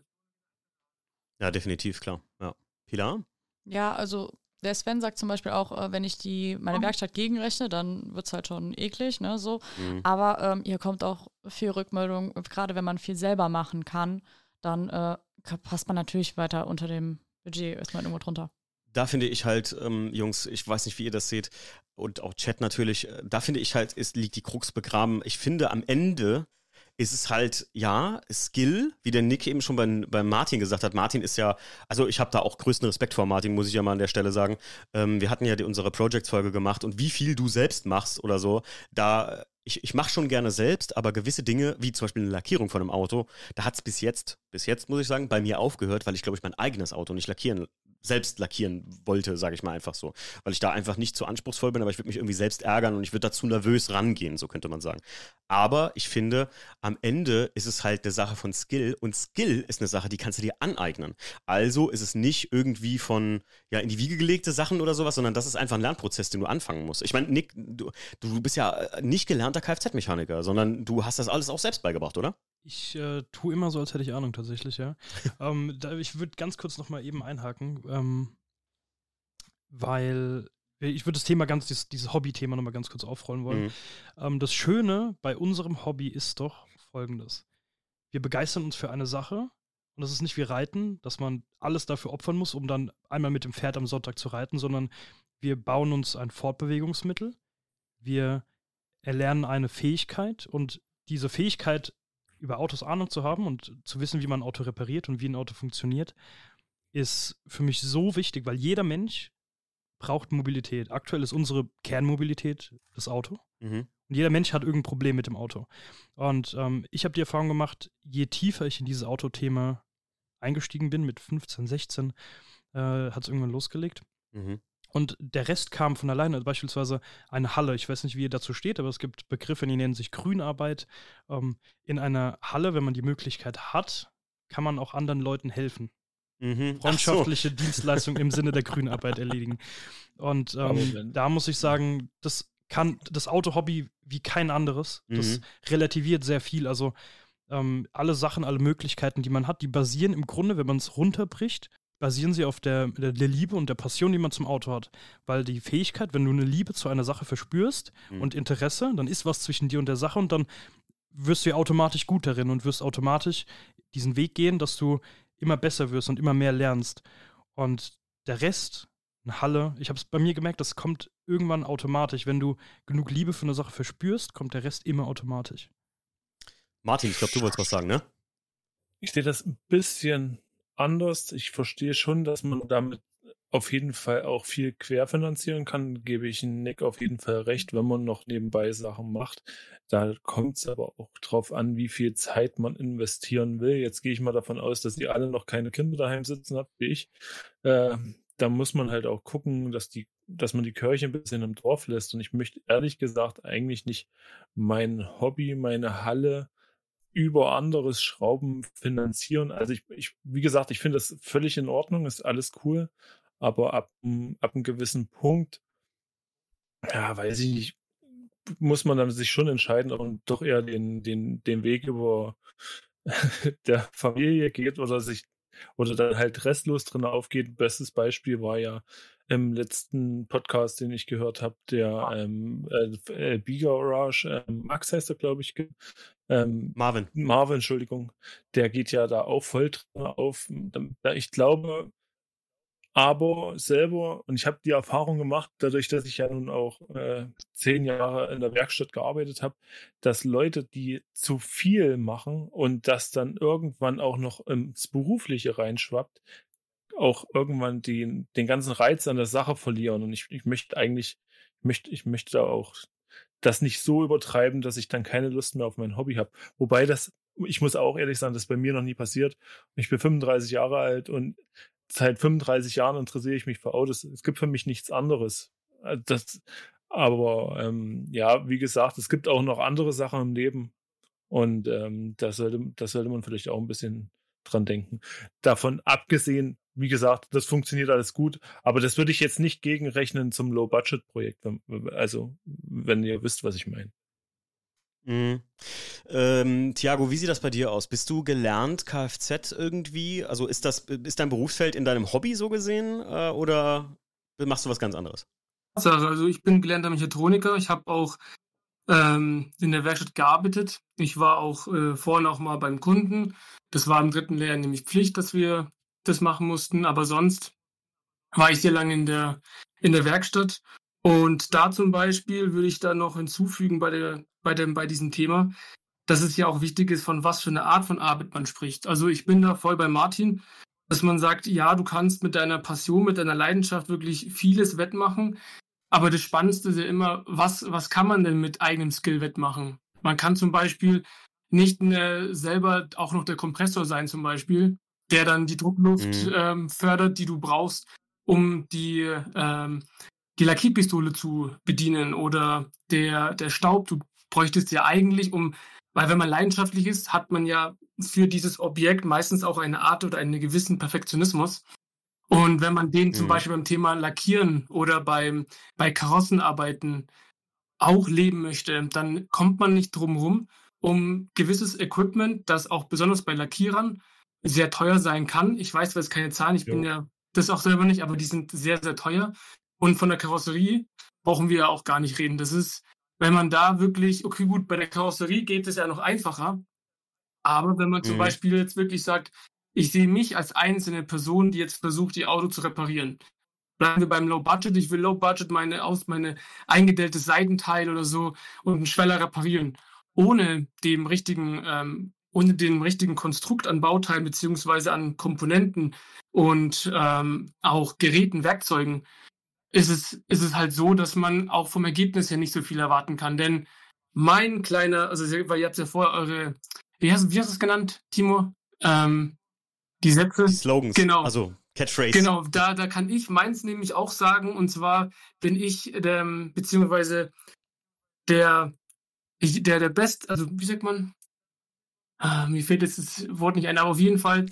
Speaker 1: Ja, definitiv, klar. Ja. Pilar?
Speaker 3: Ja, also der Sven sagt zum Beispiel auch, äh, wenn ich die meine
Speaker 4: Mhm.
Speaker 3: Werkstatt gegenrechne, dann wird es halt schon eklig, ne? So.
Speaker 1: Mhm.
Speaker 3: Aber ähm, hier kommt auch viel Rückmeldung, gerade wenn man viel selber machen kann, dann äh, passt man natürlich weiter unter dem Budget, ist man irgendwo drunter.
Speaker 1: da finde ich halt, ähm, Jungs, ich weiß nicht, wie ihr das seht, und auch Chat natürlich, äh, da finde ich halt, ist, liegt die Krux begraben. Ich finde, am Ende ist es halt, ja, Skill, wie der Nick eben schon beim, beim Martin gesagt hat. Martin ist ja, also ich habe da auch größten Respekt vor Martin, muss ich ja mal an der Stelle sagen. Ähm, wir hatten ja die, unsere Project-Folge gemacht und wie viel du selbst machst oder so, da, ich, ich mache schon gerne selbst, aber gewisse Dinge, wie zum Beispiel eine Lackierung von einem Auto, da hat es bis jetzt, bis jetzt muss ich sagen, bei mir aufgehört, weil ich glaube ich mein eigenes Auto nicht lackieren selbst lackieren wollte, sage ich mal einfach so. Weil ich da einfach nicht zu anspruchsvoll bin, aber ich würde mich irgendwie selbst ärgern und ich würde dazu nervös rangehen, so könnte man sagen. Aber ich finde, am Ende ist es halt eine Sache von Skill und Skill ist eine Sache, die kannst du dir aneignen. Also ist es nicht irgendwie von, ja, in die Wiege gelegte Sachen oder sowas, sondern das ist einfach ein Lernprozess, den du anfangen musst. Ich meine, Nick, du, du bist ja nicht gelernter Kfz-Mechaniker, sondern du hast das alles auch selbst beigebracht, oder?
Speaker 2: Ich äh, tue immer so, als hätte ich Ahnung tatsächlich, ja. ähm, da, ich würde ganz kurz nochmal eben einhaken, ähm, weil ich würde das Thema ganz, dieses, dieses Hobby-Thema nochmal ganz kurz aufrollen wollen. Mhm. Ähm, das Schöne bei unserem Hobby ist doch folgendes. Wir begeistern uns für eine Sache und das ist nicht wie Reiten, dass man alles dafür opfern muss, um dann einmal mit dem Pferd am Sonntag zu reiten, sondern wir bauen uns ein Fortbewegungsmittel. Wir erlernen eine Fähigkeit und diese Fähigkeit über Autos Ahnung zu haben und zu wissen, wie man ein Auto repariert und wie ein Auto funktioniert, ist für mich so wichtig, weil jeder Mensch braucht Mobilität. Aktuell ist unsere Kernmobilität das Auto. Mhm. Und jeder Mensch hat irgendein Problem mit dem Auto. Und ähm, ich habe die Erfahrung gemacht, je tiefer ich in dieses Autothema eingestiegen bin, mit 15, 16, äh, hat es irgendwann losgelegt. Mhm. Und der Rest kam von alleine, also beispielsweise eine Halle. Ich weiß nicht, wie ihr dazu steht, aber es gibt Begriffe, die nennen sich Grünarbeit. Ähm, in einer Halle, wenn man die Möglichkeit hat, kann man auch anderen Leuten helfen. Mhm. Freundschaftliche so. Dienstleistung im Sinne der Grünarbeit erledigen. Und ähm, da muss ich sagen, das kann das Autohobby wie kein anderes. Das mhm. relativiert sehr viel. Also ähm, alle Sachen, alle Möglichkeiten, die man hat, die basieren im Grunde, wenn man es runterbricht, basieren sie auf der, der, der, Liebe und der Passion, die man zum Auto hat. Weil die Fähigkeit, wenn du eine Liebe zu einer Sache verspürst mhm. und Interesse, dann ist was zwischen dir und der Sache und dann wirst du ja automatisch gut darin und wirst automatisch diesen Weg gehen, dass du immer besser wirst und immer mehr lernst. Und der Rest, eine Halle, ich habe es bei mir gemerkt, das kommt irgendwann automatisch. Wenn du genug Liebe für eine Sache verspürst, kommt der Rest immer automatisch.
Speaker 1: Martin, ich glaube, du wolltest was sagen, ne?
Speaker 5: Ich sehe das ein bisschen anders. Ich verstehe schon, dass man damit auf jeden Fall auch viel querfinanzieren kann, gebe ich Nick auf jeden Fall recht, wenn man noch nebenbei Sachen macht. Da kommt es aber auch drauf an, wie viel Zeit man investieren will. Jetzt gehe ich mal davon aus, dass ihr alle noch keine Kinder daheim sitzen habt, wie ich. Äh, da muss man halt auch gucken, dass die, dass man die Kirche ein bisschen im Dorf lässt. Und ich möchte ehrlich gesagt eigentlich nicht mein Hobby, meine Halle über anderes Schrauben finanzieren. Also ich, ich wie gesagt, ich finde das völlig in Ordnung, ist alles cool, aber ab, ab einem gewissen Punkt, ja, weiß ich nicht, muss man dann sich schon entscheiden, ob man doch eher den, den, den Weg über der Familie geht oder sich oder dann halt restlos drin aufgeht. Bestes Beispiel war ja im letzten Podcast, den ich gehört habe, der ähm, äh, Biga Garage, äh, Max heißt er, glaube ich. Ähm,
Speaker 1: Marvin.
Speaker 5: Marvin, Entschuldigung. Der geht ja da auch voll drin auf. Ich glaube, aber selber, und ich habe die Erfahrung gemacht, dadurch, dass ich ja nun auch äh, zehn Jahre in der Werkstatt gearbeitet habe, dass Leute, die zu viel machen und das dann irgendwann auch noch ins Berufliche reinschwappt, auch irgendwann den, den ganzen Reiz an der Sache verlieren. Und ich, ich möchte eigentlich, ich möchte, ich möchte da auch das nicht so übertreiben, dass ich dann keine Lust mehr auf mein Hobby habe. Wobei das, ich muss auch ehrlich sagen, das bei mir noch nie passiert. Ich bin 35 Jahre alt und seit 35 Jahren interessiere ich mich für Autos. Es gibt für mich nichts anderes. Äh, das, aber ähm, ja, wie gesagt, es gibt auch noch andere Sachen im Leben. Und ähm, da sollte, sollte man vielleicht auch ein bisschen dran denken. Davon abgesehen, wie gesagt, das funktioniert alles gut, aber das würde ich jetzt nicht gegenrechnen zum Low-Budget-Projekt. Also, wenn ihr wisst, was ich meine.
Speaker 1: Mhm. Ähm, Tiago, wie sieht das bei dir aus? Bist du gelernt Kfz irgendwie? Also ist das ist dein Berufsfeld in deinem Hobby so gesehen äh, oder machst du was ganz anderes?
Speaker 4: Also ich bin gelernter Mechatroniker. Ich habe auch ähm, in der Werkstatt gearbeitet. Ich war auch äh, vorhin auch mal beim Kunden. Das war im dritten Lehrjahr nämlich Pflicht, dass wir das machen mussten. Aber sonst war ich sehr lange in der in der Werkstatt und da zum Beispiel würde ich dann noch hinzufügen bei, der, bei, dem, bei diesem Thema, dass es ja auch wichtig ist, von was für eine Art von Arbeit man spricht. Also ich bin da voll bei Martin, dass man sagt, ja, du kannst mit deiner Passion, mit deiner Leidenschaft wirklich vieles wettmachen. Aber das Spannendste ist ja immer, was, was kann man denn mit eigenem Skill wettmachen? Man kann zum Beispiel nicht selber auch noch der Kompressor sein zum Beispiel der dann die Druckluft
Speaker 1: Mhm.
Speaker 4: ähm, fördert, die du brauchst, um die, ähm, die Lackierpistole zu bedienen oder der, der Staub. Du bräuchtest ja eigentlich, um, weil wenn man leidenschaftlich ist, hat man ja für dieses Objekt meistens auch eine Art oder einen gewissen Perfektionismus. Und wenn man den zum
Speaker 1: Mhm.
Speaker 4: Beispiel beim Thema Lackieren oder beim, bei Karossenarbeiten auch leben möchte, dann kommt man nicht drum rum, um gewisses Equipment, das auch besonders bei Lackierern sehr teuer sein kann. Ich weiß zwar jetzt keine Zahlen, ich bin
Speaker 5: Jo.
Speaker 4: ja das auch selber nicht, aber die sind sehr, sehr teuer. Und von der Karosserie brauchen wir ja auch gar nicht reden. Das ist, wenn man da wirklich, okay, gut, bei der Karosserie geht es ja noch einfacher. Aber wenn man zum
Speaker 1: Mhm.
Speaker 4: Beispiel jetzt wirklich sagt, ich sehe mich als einzelne Person, die jetzt versucht, ihr Auto zu reparieren. Bleiben wir beim Low Budget. Ich will Low Budget meine aus meine eingedellte Seitenteil oder so und einen Schweller reparieren. Ohne dem richtigen, ähm, ohne dem richtigen Konstrukt an Bauteilen beziehungsweise an Komponenten und ähm, auch Geräten, Werkzeugen, ist es, ist es halt so, dass man auch vom Ergebnis her nicht so viel erwarten kann. Denn mein kleiner, also weil ihr habt ja vorher eure, wie hast, wie hast du es genannt, Timo? Ähm, die Sätze.
Speaker 1: Die Slogans.
Speaker 4: Genau.
Speaker 1: Also Catchphrase.
Speaker 4: Genau, da, da kann ich meins nämlich auch sagen, und zwar bin ich, ähm, beziehungsweise der, der, der Best, also wie sagt man? Ah, mir fehlt jetzt das Wort nicht ein, aber auf jeden Fall,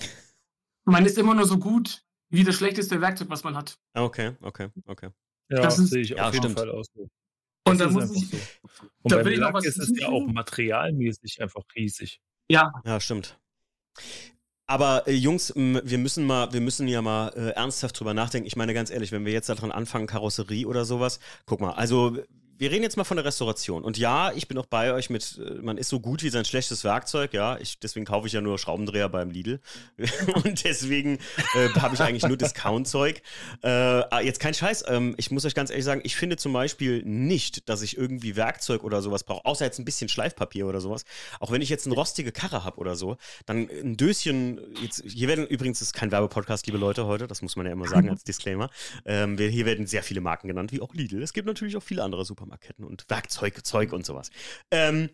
Speaker 4: man ist immer nur so gut wie das schlechteste Werkzeug, was man hat.
Speaker 1: Okay, okay, okay.
Speaker 5: Ja,
Speaker 4: Das ist-
Speaker 5: sehe ich
Speaker 1: Ja,
Speaker 5: auf jeden
Speaker 1: stimmt.
Speaker 5: Fall auch so.
Speaker 4: Und
Speaker 5: Das
Speaker 4: da
Speaker 5: ist
Speaker 4: muss ich,
Speaker 5: so. Und
Speaker 4: da
Speaker 5: beim
Speaker 4: will ich noch
Speaker 5: Lack
Speaker 4: was
Speaker 5: ist es ja auch materialmäßig einfach riesig.
Speaker 4: ja,
Speaker 1: Ja, stimmt. Aber äh, Jungs, wir müssen mal, wir müssen ja mal äh, ernsthaft drüber nachdenken. Ich meine ganz ehrlich, wenn wir jetzt daran anfangen, Karosserie oder sowas, guck mal, also wir reden jetzt mal von der Restauration. Und ja, ich bin auch bei euch mit, äh, man ist so gut wie sein schlechtes Werkzeug, ja. Ich, deswegen kaufe ich ja nur Schraubendreher beim Lidl. Und deswegen äh, habe ich eigentlich nur Discount-Zeug. Äh, ah, jetzt kein Scheiß. Ähm, ich muss euch ganz ehrlich sagen, ich finde zum Beispiel nicht, dass ich irgendwie Werkzeug oder sowas brauche, außer jetzt ein bisschen Schleifpapier oder sowas. Auch wenn ich jetzt eine rostige Karre habe oder so, dann ein Döschen, jetzt, hier werden übrigens, das ist kein Werbepodcast, liebe Leute, heute, das muss man ja immer sagen als Disclaimer. Ähm, wir, hier werden sehr viele Marken genannt, wie auch Lidl. Es gibt natürlich auch viele andere Supermarktketten und Werkzeug, Zeug und sowas. Ähm,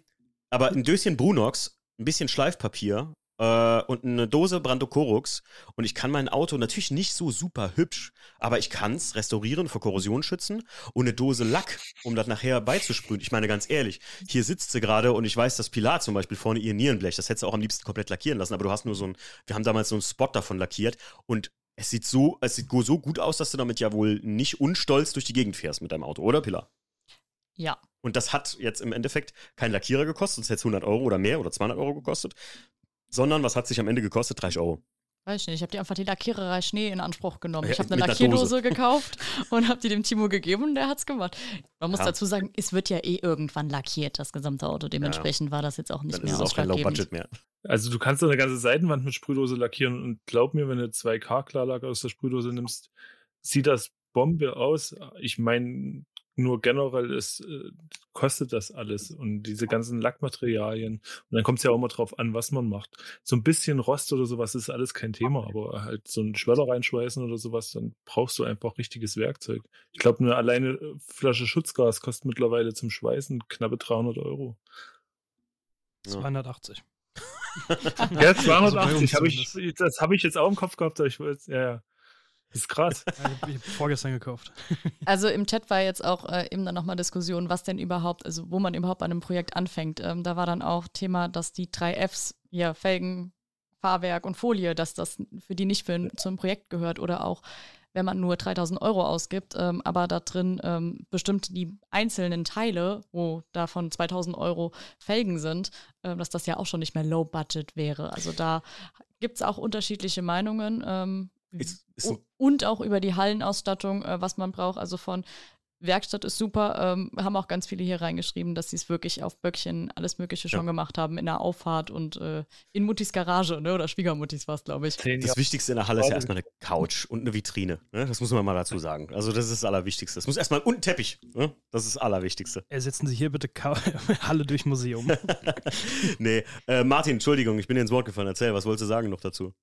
Speaker 1: aber ein Döschen Brunox, ein bisschen Schleifpapier äh, und eine Dose Brando Korux und ich kann mein Auto natürlich nicht so super hübsch, aber ich kann es restaurieren, vor Korrosion schützen und eine Dose Lack, um das nachher beizusprühen. Ich meine ganz ehrlich, hier sitzt sie gerade und ich weiß, dass Pilar zum Beispiel vorne ihr Nierenblech, das hättest du auch am liebsten komplett lackieren lassen, aber du hast nur so ein, wir haben damals so einen Spot davon lackiert und es sieht so, es sieht so gut aus, dass du damit ja wohl nicht unstolz durch die Gegend fährst mit deinem Auto, oder Pilar?
Speaker 3: Ja.
Speaker 1: Und das hat jetzt im Endeffekt kein Lackierer gekostet, sonst hätte es 100 Euro oder mehr oder 200 Euro gekostet, sondern was hat sich am Ende gekostet? 30 Euro.
Speaker 3: Weiß ich nicht, ich habe die einfach die Lackiererei Schnee in Anspruch genommen.
Speaker 1: Ja,
Speaker 3: Ich habe eine Lackierdose gekauft und habe die dem Timo gegeben und der hat's gemacht. Man muss
Speaker 1: Ja.
Speaker 3: dazu sagen, es wird ja eh irgendwann lackiert, das gesamte Auto. Dementsprechend war das jetzt auch nicht
Speaker 1: Dann
Speaker 3: mehr
Speaker 1: ist es auch kein Low. Budget mehr.
Speaker 5: Also du kannst eine ganze Seitenwand mit Sprühdose lackieren und glaub mir, wenn du 2K Klarlack aus der Sprühdose nimmst, sieht das Bombe aus. Ich meine, nur generell ist, äh, kostet das alles und diese ganzen Lackmaterialien. Und dann kommt es ja auch immer drauf an, was man macht. So ein bisschen Rost oder sowas ist alles kein Thema, aber halt so einen Schweller reinschweißen oder sowas, dann brauchst du einfach richtiges Werkzeug. Ich glaube, eine alleine äh, Flasche Schutzgas kostet mittlerweile zum Schweißen knappe 300 Euro.
Speaker 1: Ja.
Speaker 2: 280.
Speaker 5: Ja,
Speaker 2: Also bei
Speaker 5: 280
Speaker 2: uns
Speaker 5: habe ich, das habe ich jetzt auch im Kopf gehabt, aber ich weiß, ja, ja. Das ist krass.
Speaker 2: Ja, Ich habe vorgestern gekauft.
Speaker 3: Also im Chat war jetzt auch äh, eben dann nochmal Diskussion, was denn überhaupt, also wo man überhaupt bei einem Projekt anfängt. Ähm, da war dann auch Thema, dass die drei Fs, hier Felgen, Fahrwerk und Folie, dass das für die nicht für ein, zum Projekt gehört oder auch wenn man nur 3000 Euro ausgibt, ähm, aber da drin ähm, bestimmt die einzelnen Teile, wo davon 2000 Euro Felgen sind, ähm, dass das ja auch schon nicht mehr Low Budget wäre. Also da gibt es auch unterschiedliche Meinungen. Ähm,
Speaker 1: Ist, ist
Speaker 3: U- Und auch über die Hallenausstattung, äh, was man braucht. Also von Werkstatt ist super. Ähm, haben auch ganz viele hier reingeschrieben, dass sie es wirklich auf Böckchen alles Mögliche schon
Speaker 1: Ja.
Speaker 3: gemacht haben, in der Auffahrt und äh, in Muttis Garage, ne? Oder Schwiegermuttis war es, glaube ich.
Speaker 1: Das. Wichtigste in der Halle ist ja erstmal eine Couch und eine Vitrine. Ne? Das muss man mal dazu sagen. Also, das ist das Allerwichtigste. Es muss erstmal und ein Teppich. Ne? Das ist das Allerwichtigste.
Speaker 2: Ersetzen Sie hier bitte Ka Halle durch Museum.
Speaker 1: nee, äh, Martin, Entschuldigung, ich bin dir ins Wort gefallen. Erzähl, was wolltest du sagen noch dazu?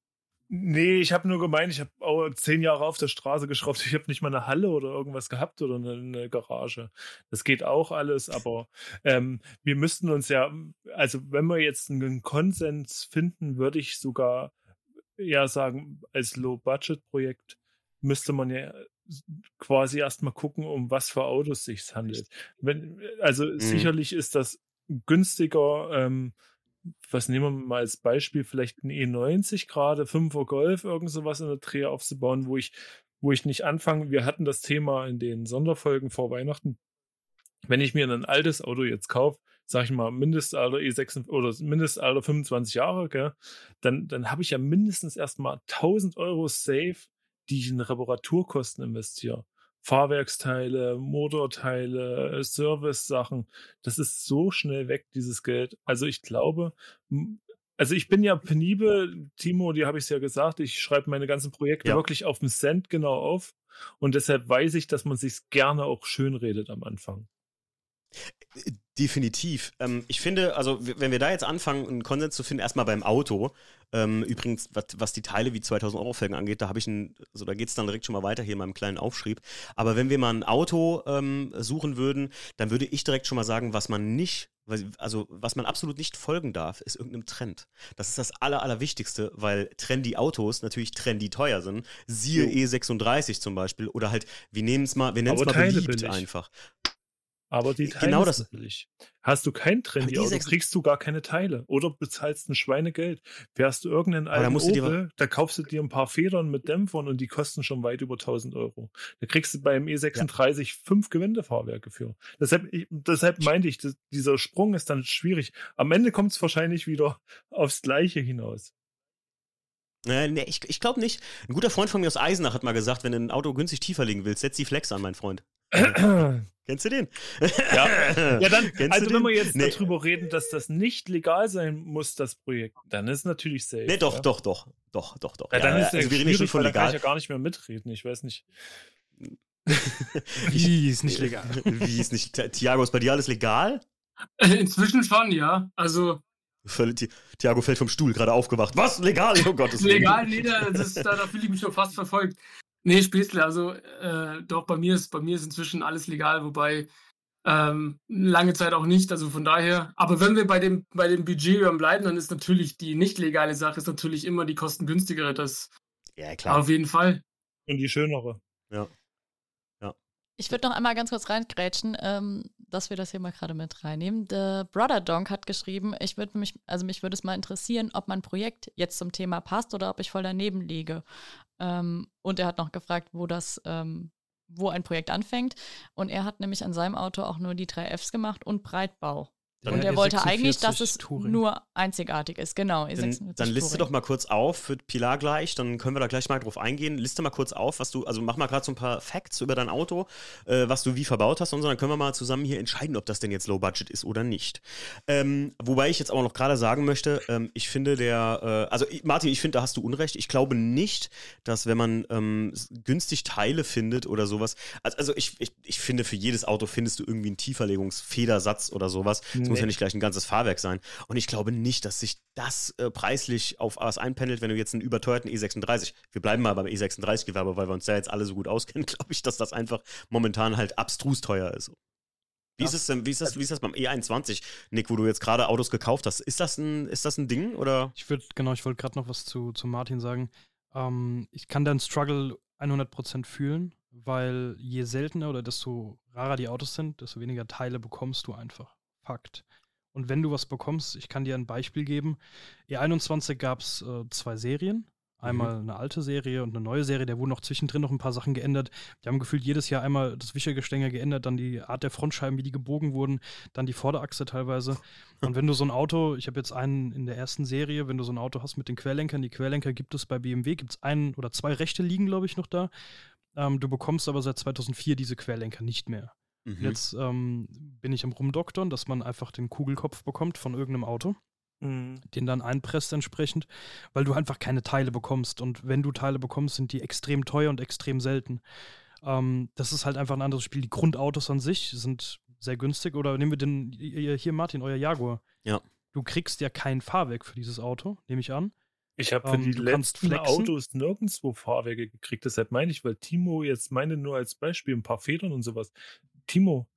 Speaker 5: Nee, ich habe nur gemeint, ich habe auch zehn Jahre auf der Straße geschraubt. Ich habe nicht mal eine Halle oder irgendwas gehabt oder eine, eine Garage. Das geht auch alles, aber ähm, wir müssten uns ja, also wenn wir jetzt einen Konsens finden, würde ich sogar ja sagen, als Low-Budget-Projekt müsste man ja quasi erstmal gucken, um was für Autos sich handelt. Wenn, also mhm. sicherlich ist das günstiger, ähm, was nehmen wir mal als Beispiel, vielleicht ein E90 gerade, 5er Golf, irgend sowas in der Dreh aufzubauen, wo ich, wo ich nicht anfange. Wir hatten das Thema in den Sonderfolgen vor Weihnachten. Wenn ich mir ein altes Auto jetzt kaufe, sag ich mal, Mindestalter E6 oder Mindestalter 25 Jahre, gell, dann, dann habe ich ja mindestens erstmal 1000 Euro safe, die ich in Reparaturkosten investiere. Fahrwerksteile, Motorteile, Service-Sachen. Das ist so schnell weg, dieses Geld. Also ich glaube, also ich bin ja penibel, Timo, dir habe ich es ja gesagt, ich schreibe meine ganzen Projekte ja. wirklich auf den Cent genau auf. Und deshalb weiß ich, dass man sich gerne auch schön redet am Anfang.
Speaker 1: Definitiv. Ähm, ich finde, also wenn wir da jetzt anfangen, einen Konsens zu finden, erstmal beim Auto. Ähm, übrigens, was, was, die Teile wie 2000 Euro Felgen angeht, da habe ich ein, also da geht es dann direkt schon mal weiter hier in meinem kleinen Aufschrieb. Aber wenn wir mal ein Auto ähm, suchen würden, dann würde ich direkt schon mal sagen, was man nicht, also was man absolut nicht folgen darf, ist irgendeinem Trend. Das ist das Aller, Allerwichtigste, weil trendy Autos natürlich trendy teuer sind. Siehe jo. E36 zum Beispiel oder halt, wir nehmen es mal, wir nennen es mal beliebt billig. einfach.
Speaker 5: Aber die Teile genau das. Natürlich. Hast du kein Trendy-Auto, kriegst du gar keine Teile. Oder bezahlst ein Schweinegeld. Fährst du irgendeinen alten Opel, da kaufst du dir ein paar Federn mit Dämpfern und die kosten schon weit über 1000 Euro. Da kriegst du beim E36 ja. fünf Gewindefahrwerke für. Deshalb, ich, deshalb meinte ich, das, dieser Sprung ist dann schwierig. Am Ende kommt es wahrscheinlich wieder aufs Gleiche hinaus.
Speaker 1: Äh, nee, ich, ich glaube nicht. Ein guter Freund von mir aus Eisenach hat mal gesagt, wenn du ein Auto günstig tiefer legen willst, setz die Flex an, mein Freund. Kennst du den?
Speaker 5: Ja, ja dann, Kennst also wenn wir jetzt nee. darüber reden, dass das nicht legal sein muss, das Projekt, dann ist natürlich safe.
Speaker 1: Nee, doch, ja? doch, doch, doch, doch, doch.
Speaker 5: Ja, dann ist also wir reden schon von legal. kann ich ja gar nicht mehr mitreden, ich weiß nicht.
Speaker 1: Wie ist nicht legal? Wie ist nicht, Tiago, ist bei dir alles legal?
Speaker 4: Inzwischen schon, ja. Also
Speaker 1: Tiago fällt vom Stuhl, gerade aufgewacht. Was? Legal? Oh Gott.
Speaker 4: Legal, nee, das ist, da, da fühle ich mich schon fast verfolgt. Nee, Späßle, also äh, doch, bei mir, ist, bei mir ist inzwischen alles legal, wobei ähm, lange Zeit auch nicht, also von daher. Aber wenn wir bei dem, bei dem Budget bleiben, dann ist natürlich die nicht legale Sache ist natürlich immer die kostengünstigere. Das ja, klar. Auf jeden Fall.
Speaker 5: Und die schönere.
Speaker 1: Ja.
Speaker 3: ja. Ich würde noch einmal ganz kurz reingrätschen, ähm, dass wir das hier mal gerade mit reinnehmen. Der Brother Donk hat geschrieben, ich würde mich, also mich würde es mal interessieren, ob mein Projekt jetzt zum Thema passt oder ob ich voll daneben liege. Ähm, und er hat noch gefragt, wo das, ähm, wo ein Projekt anfängt. Und er hat nämlich an seinem Auto auch nur die drei Fs gemacht und Breitbau. Dann und er wollte eigentlich, dass es Touring. nur einzigartig ist, genau.
Speaker 1: Dann, dann liste doch mal kurz auf für Pilar gleich, dann können wir da gleich mal drauf eingehen. Liste mal kurz auf, was du, also mach mal gerade so ein paar Facts über dein Auto, äh, was du wie verbaut hast und so, dann können wir mal zusammen hier entscheiden, ob das denn jetzt Low Budget ist oder nicht. Ähm, wobei ich jetzt auch noch gerade sagen möchte, ähm, ich finde der, äh, also Martin, ich finde, da hast du Unrecht. Ich glaube nicht, dass wenn man ähm, günstig Teile findet oder sowas, also, also ich, ich, ich finde, für jedes Auto findest du irgendwie einen Tieferlegungsfedersatz oder sowas. Mhm muss ja nicht gleich ein ganzes Fahrwerk sein. Und ich glaube nicht, dass sich das äh, preislich auf was einpendelt, wenn du jetzt einen überteuerten E36, wir bleiben mal beim E36-Gewerbe, weil wir uns da jetzt alle so gut auskennen, glaube ich, dass das einfach momentan halt abstrus teuer ist. Wie ist es denn, wie ist das, wie ist das beim E21, Nick, wo du jetzt gerade Autos gekauft hast? Ist das ein, ist das ein Ding oder?
Speaker 2: Ich würde, genau, ich wollte gerade noch was zu, zu Martin sagen. Ähm, ich kann deinen Struggle 100% fühlen, weil je seltener oder desto rarer die Autos sind, desto weniger Teile bekommst du einfach. Fakt. Und wenn du was bekommst, ich kann dir ein Beispiel geben. E21 gab es äh, zwei Serien. Einmal mhm. eine alte Serie und eine neue Serie. Da wurden noch zwischendrin noch ein paar Sachen geändert. Die haben gefühlt jedes Jahr einmal das Wischergestänge geändert, dann die Art der Frontscheiben, wie die gebogen wurden, dann die Vorderachse teilweise. Und wenn du so ein Auto, ich habe jetzt einen in der ersten Serie, wenn du so ein Auto hast mit den Querlenkern, die Querlenker gibt es bei BMW, gibt es einen oder zwei rechte liegen, glaube ich, noch da. Ähm, du bekommst aber seit 2004 diese Querlenker nicht mehr. Mhm. Jetzt ähm, bin ich am Rumdoktern, dass man einfach den Kugelkopf bekommt von irgendeinem Auto. Mhm. Den dann einpresst entsprechend, weil du einfach keine Teile bekommst. Und wenn du Teile bekommst, sind die extrem teuer und extrem selten. Ähm, das ist halt einfach ein anderes Spiel. Die Grundautos an sich sind sehr günstig. Oder nehmen wir den hier, Martin, euer Jaguar.
Speaker 1: Ja.
Speaker 2: Du kriegst ja kein Fahrwerk für dieses Auto, nehme ich an.
Speaker 5: Ich habe für um, ähm, die letzten Autos nirgendwo Fahrwerke gekriegt. Deshalb meine ich, weil Timo jetzt meine nur als Beispiel ein paar Federn und sowas. Timo,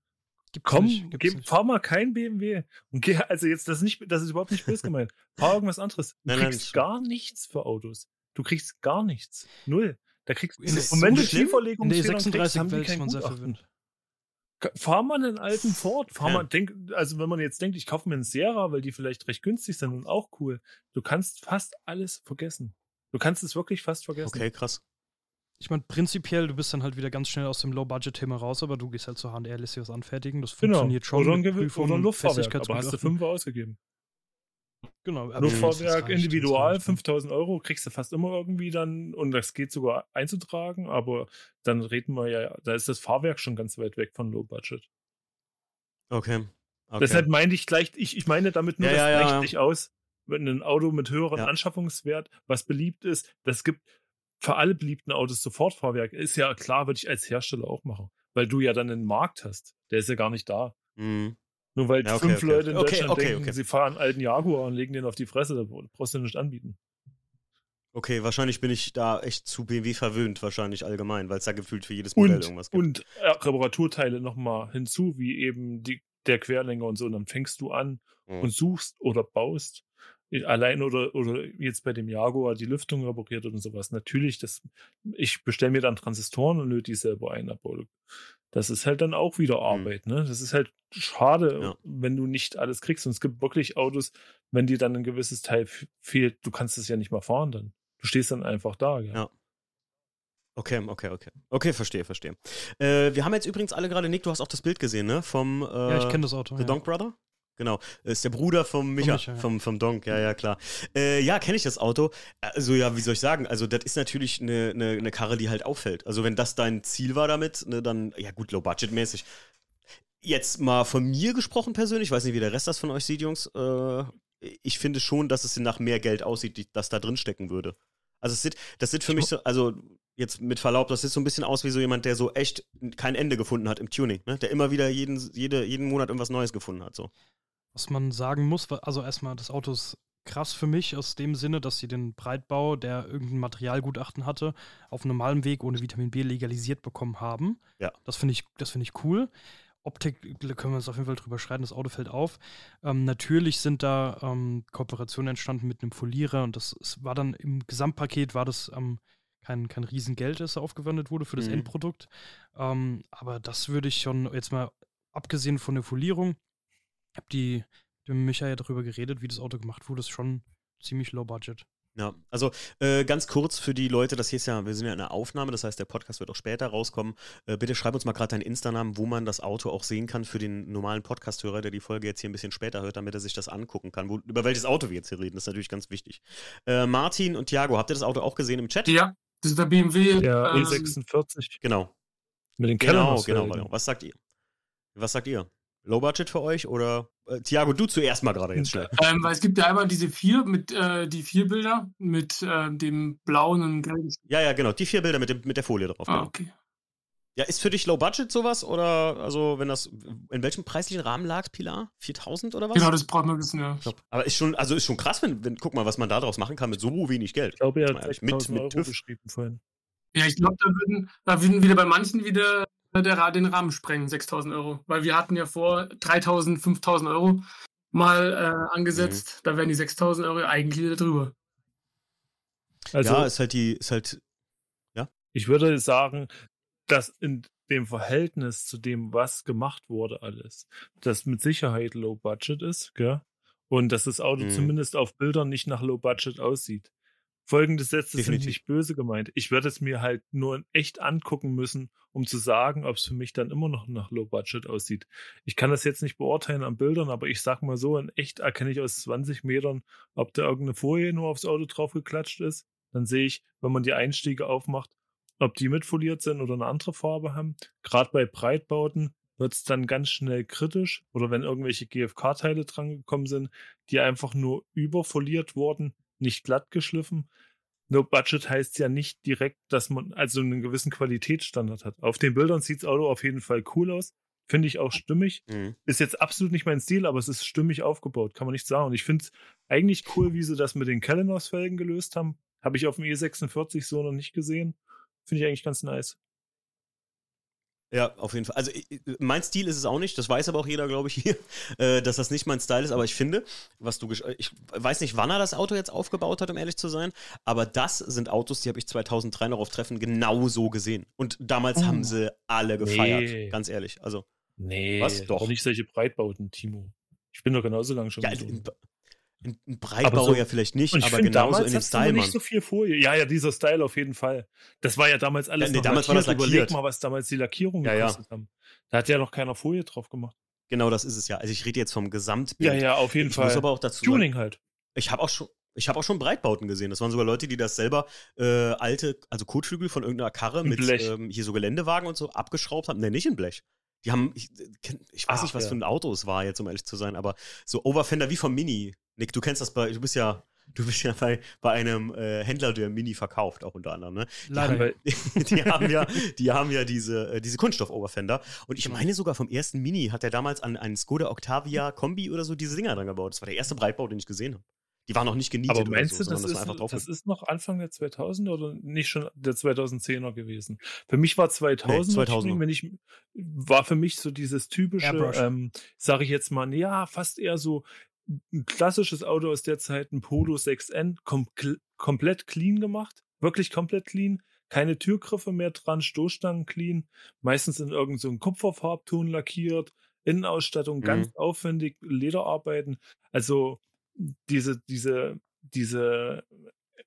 Speaker 5: Gibt's komm, nicht, gib, fahr mal kein BMW. Und geh, also jetzt, das ist, nicht, das ist überhaupt nicht böse gemeint. Fahr irgendwas anderes. Du nein, kriegst nein, gar nichts für Autos. Du kriegst gar nichts. Null. Da kriegst
Speaker 2: der-
Speaker 5: und wenn du?
Speaker 2: In der
Speaker 5: Tieferlegungsfedern kriegst,
Speaker 2: 36
Speaker 5: haben die
Speaker 2: Welt ist
Speaker 5: kein
Speaker 2: man sehr
Speaker 5: Gutachten.
Speaker 2: verwöhnt.
Speaker 5: Fahr mal einen alten Ford. Fahr
Speaker 1: Ja.
Speaker 5: mal, denk, also wenn man jetzt denkt, ich kaufe mir einen Sierra, weil die vielleicht recht günstig sind und auch cool. Du kannst fast alles vergessen. Du kannst es wirklich fast vergessen.
Speaker 1: Okay, krass.
Speaker 2: Ich meine, prinzipiell, du bist dann halt wieder ganz schnell aus dem Low-Budget-Thema raus, aber du gehst halt zur H&R, lässt dir was anfertigen. Das
Speaker 5: Genau.
Speaker 2: funktioniert schon.
Speaker 5: Oder ein,
Speaker 2: Prüfung
Speaker 5: oder ein Luftfahrwerk, aber hast du
Speaker 2: Festigkeitsgutachten.
Speaker 5: Fünfer ausgegeben.
Speaker 2: Genau.
Speaker 5: Luftfahrwerk
Speaker 2: reicht,
Speaker 5: individual,
Speaker 2: reicht, ne?
Speaker 5: 5000 Euro kriegst du fast immer irgendwie dann und das geht sogar einzutragen, aber dann reden wir ja, da ist das Fahrwerk schon ganz weit weg von Low Budget.
Speaker 1: Okay. okay.
Speaker 5: Deshalb meinte ich gleich, ich, ich meine damit nur,
Speaker 1: Ja,
Speaker 5: das
Speaker 1: ja, ja,
Speaker 5: gleicht
Speaker 1: ja.
Speaker 5: nicht aus, wenn ein Auto mit höherem
Speaker 1: Ja.
Speaker 5: Anschaffungswert, was beliebt ist, das gibt für alle beliebten Autos Sofortfahrwerk, ist ja klar, würde ich als Hersteller auch machen, weil du ja dann einen Markt hast, der ist ja gar nicht da.
Speaker 1: Mhm.
Speaker 5: Nur weil
Speaker 1: Ja, okay,
Speaker 5: fünf
Speaker 1: okay.
Speaker 5: Leute in
Speaker 1: Okay,
Speaker 5: Deutschland denken, sie fahren einen alten Jaguar und legen den auf die Fresse, da brauchst du nicht anbieten.
Speaker 1: Okay, wahrscheinlich bin ich da echt zu BMW verwöhnt, wahrscheinlich allgemein, weil es da gefühlt für jedes Modell
Speaker 5: Und,
Speaker 1: irgendwas gibt.
Speaker 5: und äh, Reparaturteile nochmal hinzu, wie eben die, der Querlenker und so. Und dann fängst du an
Speaker 1: Mhm.
Speaker 5: und suchst oder baust. Äh, Allein oder, oder jetzt bei dem Jaguar die Lüftung repariert und sowas. Natürlich, das, ich bestelle mir dann Transistoren und löte die selber ein, aber das ist halt dann auch wieder Arbeit, ne? Das ist halt schade,
Speaker 1: Mhm. Ja.
Speaker 5: wenn du nicht alles kriegst. Und es gibt wirklich Autos, wenn dir dann ein gewisses Teil fehlt, du kannst es ja nicht mal fahren dann. Du stehst dann einfach da, gell?
Speaker 1: Ja. Okay, okay, okay. Okay, verstehe, verstehe. Äh, wir haben jetzt übrigens alle gerade, Nick, du hast auch das Bild gesehen, ne? Vom äh,
Speaker 2: Ja, ich kenne das Auto.
Speaker 1: The
Speaker 2: ja.
Speaker 1: Donk Brother? Genau. Ist der Bruder vom Micha,
Speaker 2: Micha, ja.
Speaker 1: vom, vom Donk, ja, ja, klar. Äh, ja, kenne ich das Auto. Also, ja, wie soll ich sagen? Also, das ist natürlich eine, eine, eine Karre, die halt auffällt. Also, wenn das dein Ziel war damit, ne, dann, ja, gut, low-budget-mäßig. Jetzt mal von mir gesprochen persönlich, ich weiß nicht, wie der Rest das von euch sieht, Jungs. Äh, ich finde schon, dass es nach mehr Geld aussieht, die, das da drin stecken würde. Also, es sieht, das sieht für mich so, also, jetzt mit Verlaub, das sieht so ein bisschen aus wie so jemand, der so echt kein Ende gefunden hat im Tuning, ne? Der immer wieder jeden, jede, jeden Monat irgendwas Neues gefunden hat, so.
Speaker 2: Was man sagen muss, also erstmal, das Auto ist krass für mich aus dem Sinne, dass sie den Breitbau, der irgendein Materialgutachten hatte, auf normalem Weg ohne Vitamin B legalisiert bekommen haben.
Speaker 1: Ja.
Speaker 2: Das finde ich, das finde ich cool. Optik können wir uns auf jeden Fall drüber schreiten, das Auto fällt auf. Ähm, natürlich sind da ähm, Kooperationen entstanden mit einem Folierer und das war dann im Gesamtpaket war das ähm, kein, kein Riesengeld, das da aufgewendet wurde für das
Speaker 1: Mhm.
Speaker 2: Endprodukt. Ähm, aber das würde ich schon jetzt mal, abgesehen von der Folierung, habe die mit dem Michael darüber geredet, wie das Auto gemacht wurde, ist schon ziemlich low budget.
Speaker 1: Ja, also äh, ganz kurz für die Leute, das hier ist ja, wir sind ja in einer Aufnahme, das heißt, der Podcast wird auch später rauskommen. Äh, bitte schreib uns mal gerade deinen Insta-Namen, wo man das Auto auch sehen kann für den normalen Podcast-Hörer, der die Folge jetzt hier ein bisschen später hört, damit er sich das angucken kann. Wo, über welches Auto wir jetzt hier reden, das ist natürlich ganz wichtig. Äh, Martin und Thiago, habt ihr das Auto auch gesehen im Chat?
Speaker 4: Ja, das ist der BMW.
Speaker 5: Der
Speaker 4: ähm,
Speaker 5: E46
Speaker 1: Genau,
Speaker 5: mit den
Speaker 1: genau,
Speaker 5: Kellernussfelgen.
Speaker 1: genau, genau. Was sagt ihr? Was sagt ihr? Low Budget für euch oder äh, Thiago, du zuerst mal gerade jetzt schnell.
Speaker 4: Ähm, weil es gibt ja einmal diese vier mit äh, die vier Bilder mit äh, dem blauen und gelben.
Speaker 1: Ja, ja, genau, die vier Bilder mit, dem, mit der Folie drauf.
Speaker 4: Ah,
Speaker 1: Genau.
Speaker 4: okay.
Speaker 1: Ja, ist für dich Low Budget sowas oder also wenn das in welchem preislichen Rahmen lag, Pilar? 4000 oder was?
Speaker 4: Genau, das braucht man wissen, ja.
Speaker 1: Ich glaub, aber ist schon, also ist schon krass, wenn, wenn, guck mal, was man da draus machen kann mit so wenig Geld.
Speaker 5: Ich glaube, er
Speaker 1: ehrlich, mit-
Speaker 5: 6000
Speaker 1: mit
Speaker 5: Euro
Speaker 1: TÜV.
Speaker 5: geschrieben vorhin.
Speaker 4: Ja, ich glaube, da würden, da würden wieder bei manchen wieder der, Ra- den Rahmen sprengen, 6000 Euro. Weil wir hatten ja vor 3000, 5000 Euro mal äh, angesetzt. Da wären die 6000 Euro eigentlich wieder drüber.
Speaker 5: Also,
Speaker 1: ja, ist halt die, ist halt,
Speaker 5: ich würde sagen, dass in dem Verhältnis zu dem, was gemacht wurde, alles, das mit Sicherheit Low Budget ist, gell? Und dass das Auto
Speaker 1: Mhm.
Speaker 5: zumindest auf Bildern nicht nach Low Budget aussieht. Folgende Sätze sind
Speaker 1: Definitiv.
Speaker 5: nicht böse gemeint. Ich würde es mir halt nur in echt angucken müssen, um zu sagen, ob es für mich dann immer noch nach Low Budget aussieht. Ich kann das jetzt nicht beurteilen an Bildern, aber ich sag mal so, in echt erkenne ich aus 20 Metern, ob da irgendeine Folie nur aufs Auto draufgeklatscht ist. Dann sehe ich, wenn man die Einstiege aufmacht, ob die mitfoliert sind oder eine andere Farbe haben. Gerade bei Breitbauten wird es dann ganz schnell kritisch oder wenn irgendwelche GFK-Teile dran gekommen sind, die einfach nur überfoliert wurden, nicht glatt geschliffen. No Budget heißt ja nicht direkt, dass man also einen gewissen Qualitätsstandard hat. Auf den Bildern sieht das Auto auf jeden Fall cool aus. Finde ich auch stimmig.
Speaker 1: mh.
Speaker 5: Ist jetzt absolut nicht mein Stil, aber es ist stimmig aufgebaut, kann man nicht sagen. Und ich finde es eigentlich cool, wie sie das mit den Kellenos-Felgen gelöst haben. Habe ich auf dem E46 so noch nicht gesehen. Finde ich eigentlich ganz nice.
Speaker 1: Ja, auf jeden Fall. Also mein Stil ist es auch nicht, das weiß aber auch jeder, glaube ich, hier, äh, dass das nicht mein Style ist, aber ich finde, was du, ich weiß nicht, wann er das Auto jetzt aufgebaut hat, um ehrlich zu sein, aber das sind Autos, die habe ich 2003 noch auf Treffen genau so gesehen. Und damals
Speaker 5: Oh.
Speaker 1: haben sie alle gefeiert,
Speaker 5: Nee.
Speaker 1: ganz ehrlich. Also,
Speaker 5: Nee,
Speaker 1: Was? Doch.
Speaker 5: nicht solche Breitbauten, Timo. Ich bin doch genauso lange schon
Speaker 1: ja, ein, Breitbauer
Speaker 5: so-
Speaker 1: ja vielleicht nicht, aber genauso in dem Style,
Speaker 5: nicht
Speaker 1: Mann.
Speaker 5: so viel Folie. Ja, ja, dieser Style auf jeden Fall. Das war ja damals alles
Speaker 1: Ja, nee, damals war das
Speaker 5: lackiert.
Speaker 1: lackiert.
Speaker 5: Überleg mal, was damals die Lackierungen
Speaker 1: Ja, ja.
Speaker 5: gekostet haben. Da hat ja noch keiner Folie drauf gemacht.
Speaker 1: Genau das ist es ja. Also ich rede jetzt vom Gesamtbild.
Speaker 5: Ja, ja, auf jeden
Speaker 1: ich
Speaker 5: Fall.
Speaker 1: muss aber auch dazu sagen,
Speaker 5: Tuning halt.
Speaker 1: Ich habe auch schon. Ich habe auch schon Breitbauten gesehen. Das waren sogar Leute, die das selber äh, alte, also Kotflügel von irgendeiner Karre
Speaker 5: In
Speaker 1: mit ähm, hier so Geländewagen und so abgeschraubt haben. Ne, nicht in Blech. Die haben, ich, äh, ich weiß
Speaker 5: Ach,
Speaker 1: nicht, was
Speaker 5: ja.
Speaker 1: für ein Auto es war, jetzt um ehrlich zu sein, aber so Overfender wie vom Mini. Nick, du kennst das bei, du bist ja, du bist ja bei, bei einem äh, Händler, der Mini verkauft, auch unter anderem, ne?
Speaker 2: Leider.
Speaker 5: Weil-
Speaker 1: die haben ja, die haben ja diese, äh, diese Kunststoff-Overfender. Und ich meine sogar vom ersten Mini hat er damals an einen Skoda Octavia Kombi oder so diese Dinger dran gebaut. Das war der erste Breitbau, den ich gesehen habe. Die waren noch nicht genietet
Speaker 5: Aber meinst
Speaker 1: so,
Speaker 5: du, das, ist,
Speaker 1: drauf.
Speaker 5: das ist noch Anfang der 2000er oder nicht schon der 2010er gewesen? Für mich war 2000,
Speaker 1: Nee, 2000er.
Speaker 5: wenn ich war für mich so dieses typische,
Speaker 2: Airbrush.
Speaker 5: ähm, sage ich jetzt mal, ja, fast eher so ein klassisches Auto aus der Zeit, ein Polo 6N, kom komplett clean gemacht, wirklich komplett clean, keine Türgriffe mehr dran, Stoßstangen clean, meistens in irgendeinem so Kupferfarbton lackiert, Innenausstattung
Speaker 1: Mhm.
Speaker 5: ganz aufwendig, Lederarbeiten, also diese, diese, diese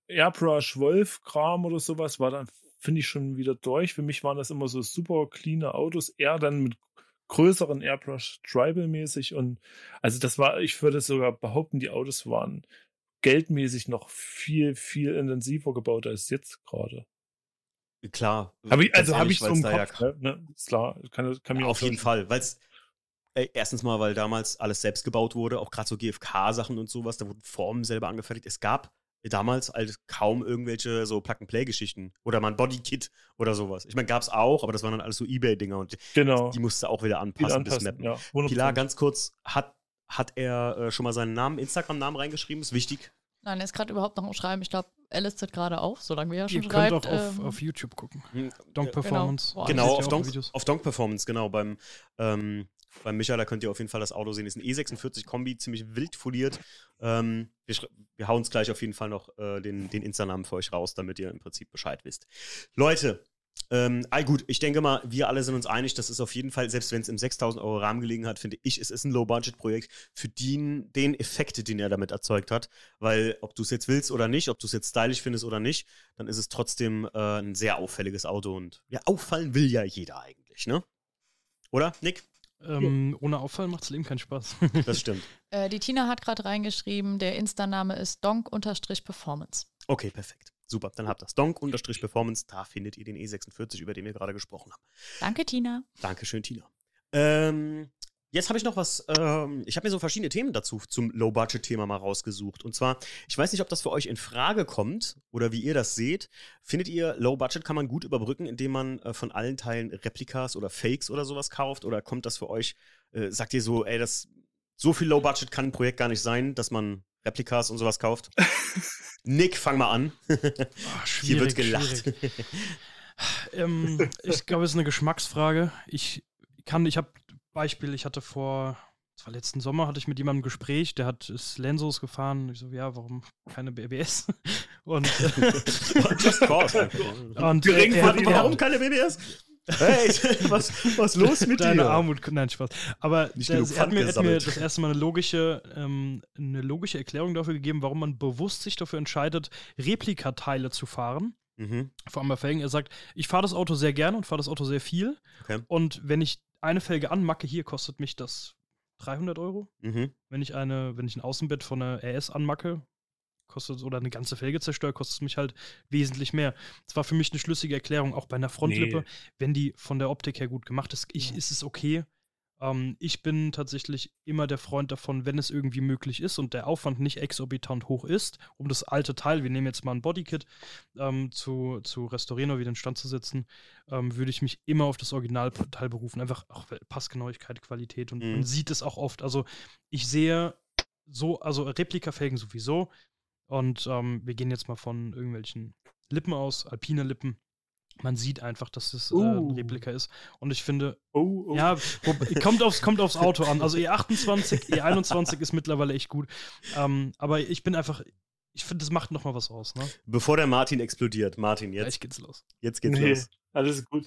Speaker 5: Airbrush Wolf Kram oder sowas war dann, finde ich, schon wieder durch. Für mich waren das immer so super cleane Autos, eher dann mit größeren Airbrush Tribal mäßig und also das war, ich würde sogar behaupten, die Autos waren geldmäßig noch viel, viel intensiver gebaut als jetzt gerade.
Speaker 1: Klar.
Speaker 5: Hab ich, also habe ich so im
Speaker 1: da ja
Speaker 5: Kopf, ne? ne? Ist klar, kann, kann mir
Speaker 1: Ja,
Speaker 5: auch
Speaker 1: auf jeden. Fall, weil es erstens mal, weil damals alles selbst gebaut wurde, auch gerade so GFK-Sachen und sowas, da wurden Formen selber angefertigt. Es gab damals halt kaum irgendwelche so Plug-and-Play-Geschichten oder mal ein Bodykit oder sowas. Ich meine, gab es auch, aber das waren dann alles so Ebay-Dinger und
Speaker 5: Genau.
Speaker 1: die musste auch wieder anpassen,
Speaker 5: anpassen,
Speaker 1: mappen.
Speaker 5: ja. 100%.
Speaker 1: Pilar, ganz kurz, hat, hat er äh, schon mal seinen Namen, Instagram-Namen reingeschrieben? Ist wichtig.
Speaker 3: Nein, er ist gerade überhaupt noch am Schreiben. Ich glaube, er listet gerade auf, solange wir ja schon
Speaker 2: Ihr könnt
Speaker 3: schreibt.
Speaker 2: auch auf,
Speaker 3: ähm,
Speaker 2: auf YouTube gucken.
Speaker 1: Hm,
Speaker 2: Donk
Speaker 1: äh,
Speaker 2: Performance.
Speaker 3: Boah,
Speaker 1: Genau,
Speaker 2: ihr
Speaker 1: auf
Speaker 2: auch
Speaker 1: Donk,
Speaker 2: Videos.
Speaker 1: auf Donk Performance, genau. Beim, ähm, beim Micha, da könnt ihr auf jeden Fall das Auto sehen. Ist ein E46 Kombi, ziemlich wild foliert. Ähm, wir, wir hauen uns gleich auf jeden Fall noch äh, den, den Insta-Namen für euch raus, damit ihr im Prinzip Bescheid wisst. Leute, ähm, ah, gut, ich denke mal, wir alle sind uns einig, das ist auf jeden Fall, selbst wenn es im 6000 Euro Rahmen gelegen hat, finde ich, es ist ein Low-Budget-Projekt für den, den Effekt, den er damit erzeugt hat. Weil, ob du es jetzt willst oder nicht, ob du es jetzt stylisch findest oder nicht, dann ist es trotzdem äh, ein sehr auffälliges Auto. Und ja, auffallen will ja jeder eigentlich, ne? Oder, Nick?
Speaker 2: Ähm, ohne Auffall macht das Leben keinen Spaß.
Speaker 1: Das stimmt.
Speaker 3: äh, die Tina hat gerade reingeschrieben, der Insta-Name ist donk-performance.
Speaker 1: Okay, perfekt. Super, dann habt ihr das. Donk-Performance, da findet ihr den E46, über den wir gerade gesprochen haben.
Speaker 3: Danke, Tina.
Speaker 1: Dankeschön, Tina. Ähm, jetzt habe ich noch was, ähm, ich habe mir so verschiedene Themen dazu zum Low-Budget-Thema mal rausgesucht. Und zwar, ich weiß nicht, ob das für euch in Frage kommt oder wie ihr das seht. Findet ihr, Low-Budget kann man gut überbrücken, indem man äh, von allen Teilen Replikas oder Fakes oder sowas kauft? Oder kommt das für euch, äh, sagt ihr so, ey, das, so viel Low-Budget kann ein Projekt gar nicht sein, dass man Replikas und sowas kauft? Nick, fang mal an.
Speaker 2: Ah,
Speaker 1: Hier wird gelacht.
Speaker 2: Ähm, ich glaube, es ist eine Geschmacksfrage. Ich kann, ich habe Beispiel, ich hatte vor, das war letzten Sommer, hatte ich mit jemandem ein Gespräch, der hat ist Lensos gefahren. Ich so, ja, warum keine BBS? Und, äh,
Speaker 1: Just cause.
Speaker 2: und äh,
Speaker 5: Gering
Speaker 2: er
Speaker 5: verdient.
Speaker 2: er
Speaker 1: Warum keine BBS? Hey, was, was los mit
Speaker 2: Deine
Speaker 1: dir?
Speaker 2: Armut, nein, Spaß. Aber
Speaker 1: Nicht
Speaker 2: der, er hat mir, hat mir das erste Mal eine logische, ähm, eine logische Erklärung dafür gegeben, warum man bewusst sich dafür entscheidet, Replikateile zu fahren.
Speaker 1: Mhm.
Speaker 2: Vor allem bei Felgen. Er sagt, ich fahre das Auto sehr gerne und fahre das Auto sehr viel.
Speaker 1: Okay.
Speaker 2: Und wenn ich eine Felge anmacke, hier kostet mich das 300 Euro.
Speaker 1: Mhm.
Speaker 2: Wenn ich eine, wenn ich ein Außenbett von einer RS anmacke, kostet oder eine ganze Felge zerstöre, kostet es mich halt wesentlich mehr. Das war für mich eine schlüssige Erklärung, auch bei einer Frontlippe,
Speaker 5: Nee.
Speaker 2: wenn die von der Optik her gut gemacht ist, ich, ist es okay. Ähm, ich bin tatsächlich immer der Freund davon, wenn es irgendwie möglich ist und der Aufwand nicht exorbitant hoch ist, um das alte Teil, wir nehmen jetzt mal ein Bodykit, ähm, zu, zu restaurieren oder wieder in Stand zu setzen, ähm, würde ich mich immer auf das Originalteil berufen. Einfach auch Passgenauigkeit, Qualität und
Speaker 1: Mhm.
Speaker 2: man sieht es auch oft. Also ich sehe so, also Replikafelgen sowieso. Und ähm, wir gehen jetzt mal von irgendwelchen Lippen aus, alpine Lippen. Man sieht einfach, dass es äh,
Speaker 5: Uh.
Speaker 2: ein Replika ist. Und ich finde,
Speaker 5: Oh, oh.
Speaker 2: ja, wo, kommt, aufs, kommt aufs Auto an. Also E28, E21 ist mittlerweile echt gut. Ähm, aber ich bin einfach, ich finde, das macht nochmal was aus. Ne?
Speaker 1: Bevor der Martin explodiert. Martin,
Speaker 2: Gleich
Speaker 1: jetzt,
Speaker 2: geht's los.
Speaker 1: jetzt geht's
Speaker 5: nee,
Speaker 1: los.
Speaker 5: alles gut.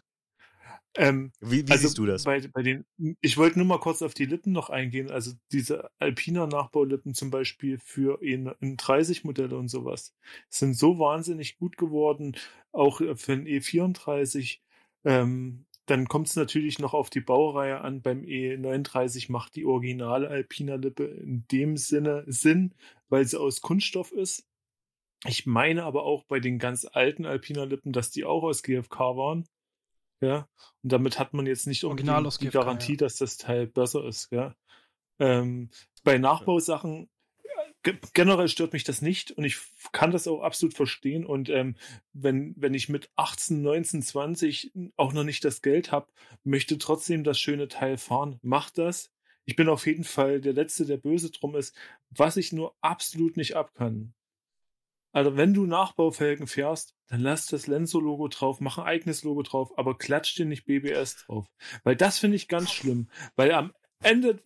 Speaker 5: Ähm,
Speaker 1: Wie, wie
Speaker 5: also
Speaker 1: siehst du das?
Speaker 5: Bei, bei den, ich wollte nur mal kurz auf die Lippen noch eingehen. Also diese Alpina Nachbaulippen zum Beispiel für in 30 Modelle und sowas sind so wahnsinnig gut geworden, auch für ein E34. Ähm, dann kommt es natürlich noch auf die Baureihe an. Beim E39 macht die originale Alpina Lippe in dem Sinne Sinn, weil sie aus Kunststoff ist. Ich meine aber auch bei den ganz alten Alpina Lippen, dass die auch aus GFK waren. Ja, und damit hat man jetzt nicht
Speaker 2: Original
Speaker 5: unbedingt die Garantie,
Speaker 2: ja.
Speaker 5: dass das Teil besser ist. Ja. Ähm, bei Nachbausachen ge- generell stört mich das nicht und ich kann das auch absolut verstehen. Und ähm, wenn, wenn ich mit 18, 19, 20 auch noch nicht das Geld habe, möchte trotzdem das schöne Teil fahren, macht das. Ich bin auf jeden Fall der Letzte, der böse drum ist. Was ich nur absolut nicht ab kann. Also wenn du Nachbaufelgen fährst, dann lass das Lenzo-Logo drauf, mach ein eigenes Logo drauf, aber klatsch dir nicht BBS drauf. Weil das finde ich ganz schlimm. Weil am Ende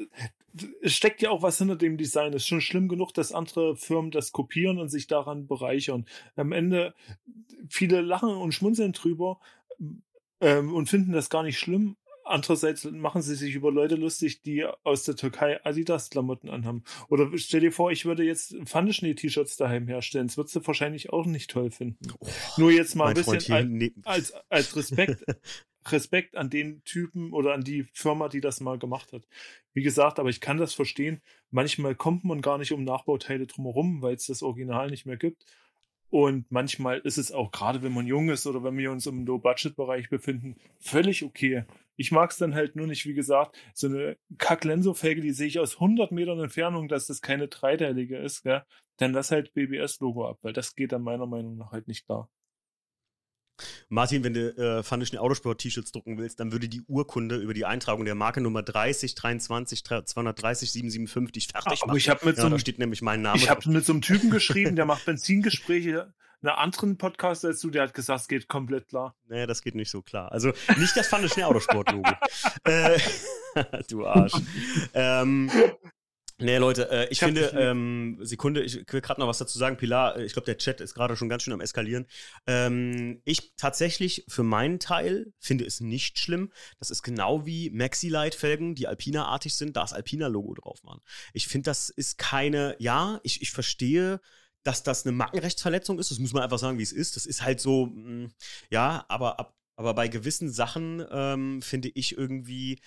Speaker 5: steckt ja auch was hinter dem Design. Es ist schon schlimm genug, dass andere Firmen das kopieren und sich daran bereichern. Am Ende, viele lachen und schmunzeln drüber ähm, und finden das gar nicht schlimm. Andererseits machen sie sich über Leute lustig, die aus der Türkei Adidas-Klamotten anhaben. Oder stell dir vor, ich würde jetzt Pfandeschnee-T-Shirts daheim herstellen. Das würdest du wahrscheinlich auch nicht toll finden. Nur jetzt mal ein bisschen
Speaker 1: hier
Speaker 5: al-
Speaker 1: neben.
Speaker 5: als, als Respekt, Respekt an den Typen oder an die Firma, die das mal gemacht hat. Wie gesagt, aber ich kann das verstehen. Manchmal kommt man gar nicht um Nachbauteile drumherum, weil es das Original nicht mehr gibt. Und manchmal ist es auch, gerade wenn man jung ist oder wenn wir uns im Low-Budget-Bereich befinden, völlig okay. Ich mag es dann halt nur nicht, wie gesagt, so eine Kack-Lenso-Felge, die sehe ich aus 100 Metern Entfernung, dass das keine dreiteilige ist, gell? dann lass halt BBS-Logo ab, weil das geht dann meiner Meinung nach halt nicht klar.
Speaker 1: Martin, wenn du äh, Pfandeschnee Autosport-T-Shirts drucken willst, dann würde die Urkunde über die Eintragung der Marke Nummer 30 23 230 775 dich fertig
Speaker 5: Aber
Speaker 1: machen.
Speaker 5: ich habe mit
Speaker 1: ja,
Speaker 5: so
Speaker 1: da
Speaker 5: einem
Speaker 1: steht nämlich mein Name.
Speaker 5: Ich habe mit so einem Typen geschrieben, der macht Benzingespräche, einen anderen Podcast als du, der hat gesagt, es geht komplett klar.
Speaker 1: Nee, das geht nicht so klar. Also nicht das Pfandeschnee Autosport-Logo. äh, du Arsch. ähm, Nee, Leute, äh, ich,
Speaker 5: Ich
Speaker 1: finde, ähm, Sekunde, ich will gerade noch was dazu sagen. Pilar, äh, ich glaube, der Chat ist gerade schon ganz schön am Eskalieren. Ähm, ich tatsächlich, für meinen Teil, finde es nicht schlimm. Das ist genau wie Maxi-Light-Felgen, die Alpina-artig sind, da das Alpina-Logo drauf waren. Ich finde, das ist keine, ja, ich, ich verstehe, dass das eine Markenrechtsverletzung ist. Das muss man einfach sagen, wie es ist. Das ist halt so, mh, ja, aber, ab, aber bei gewissen Sachen ähm, finde ich irgendwie,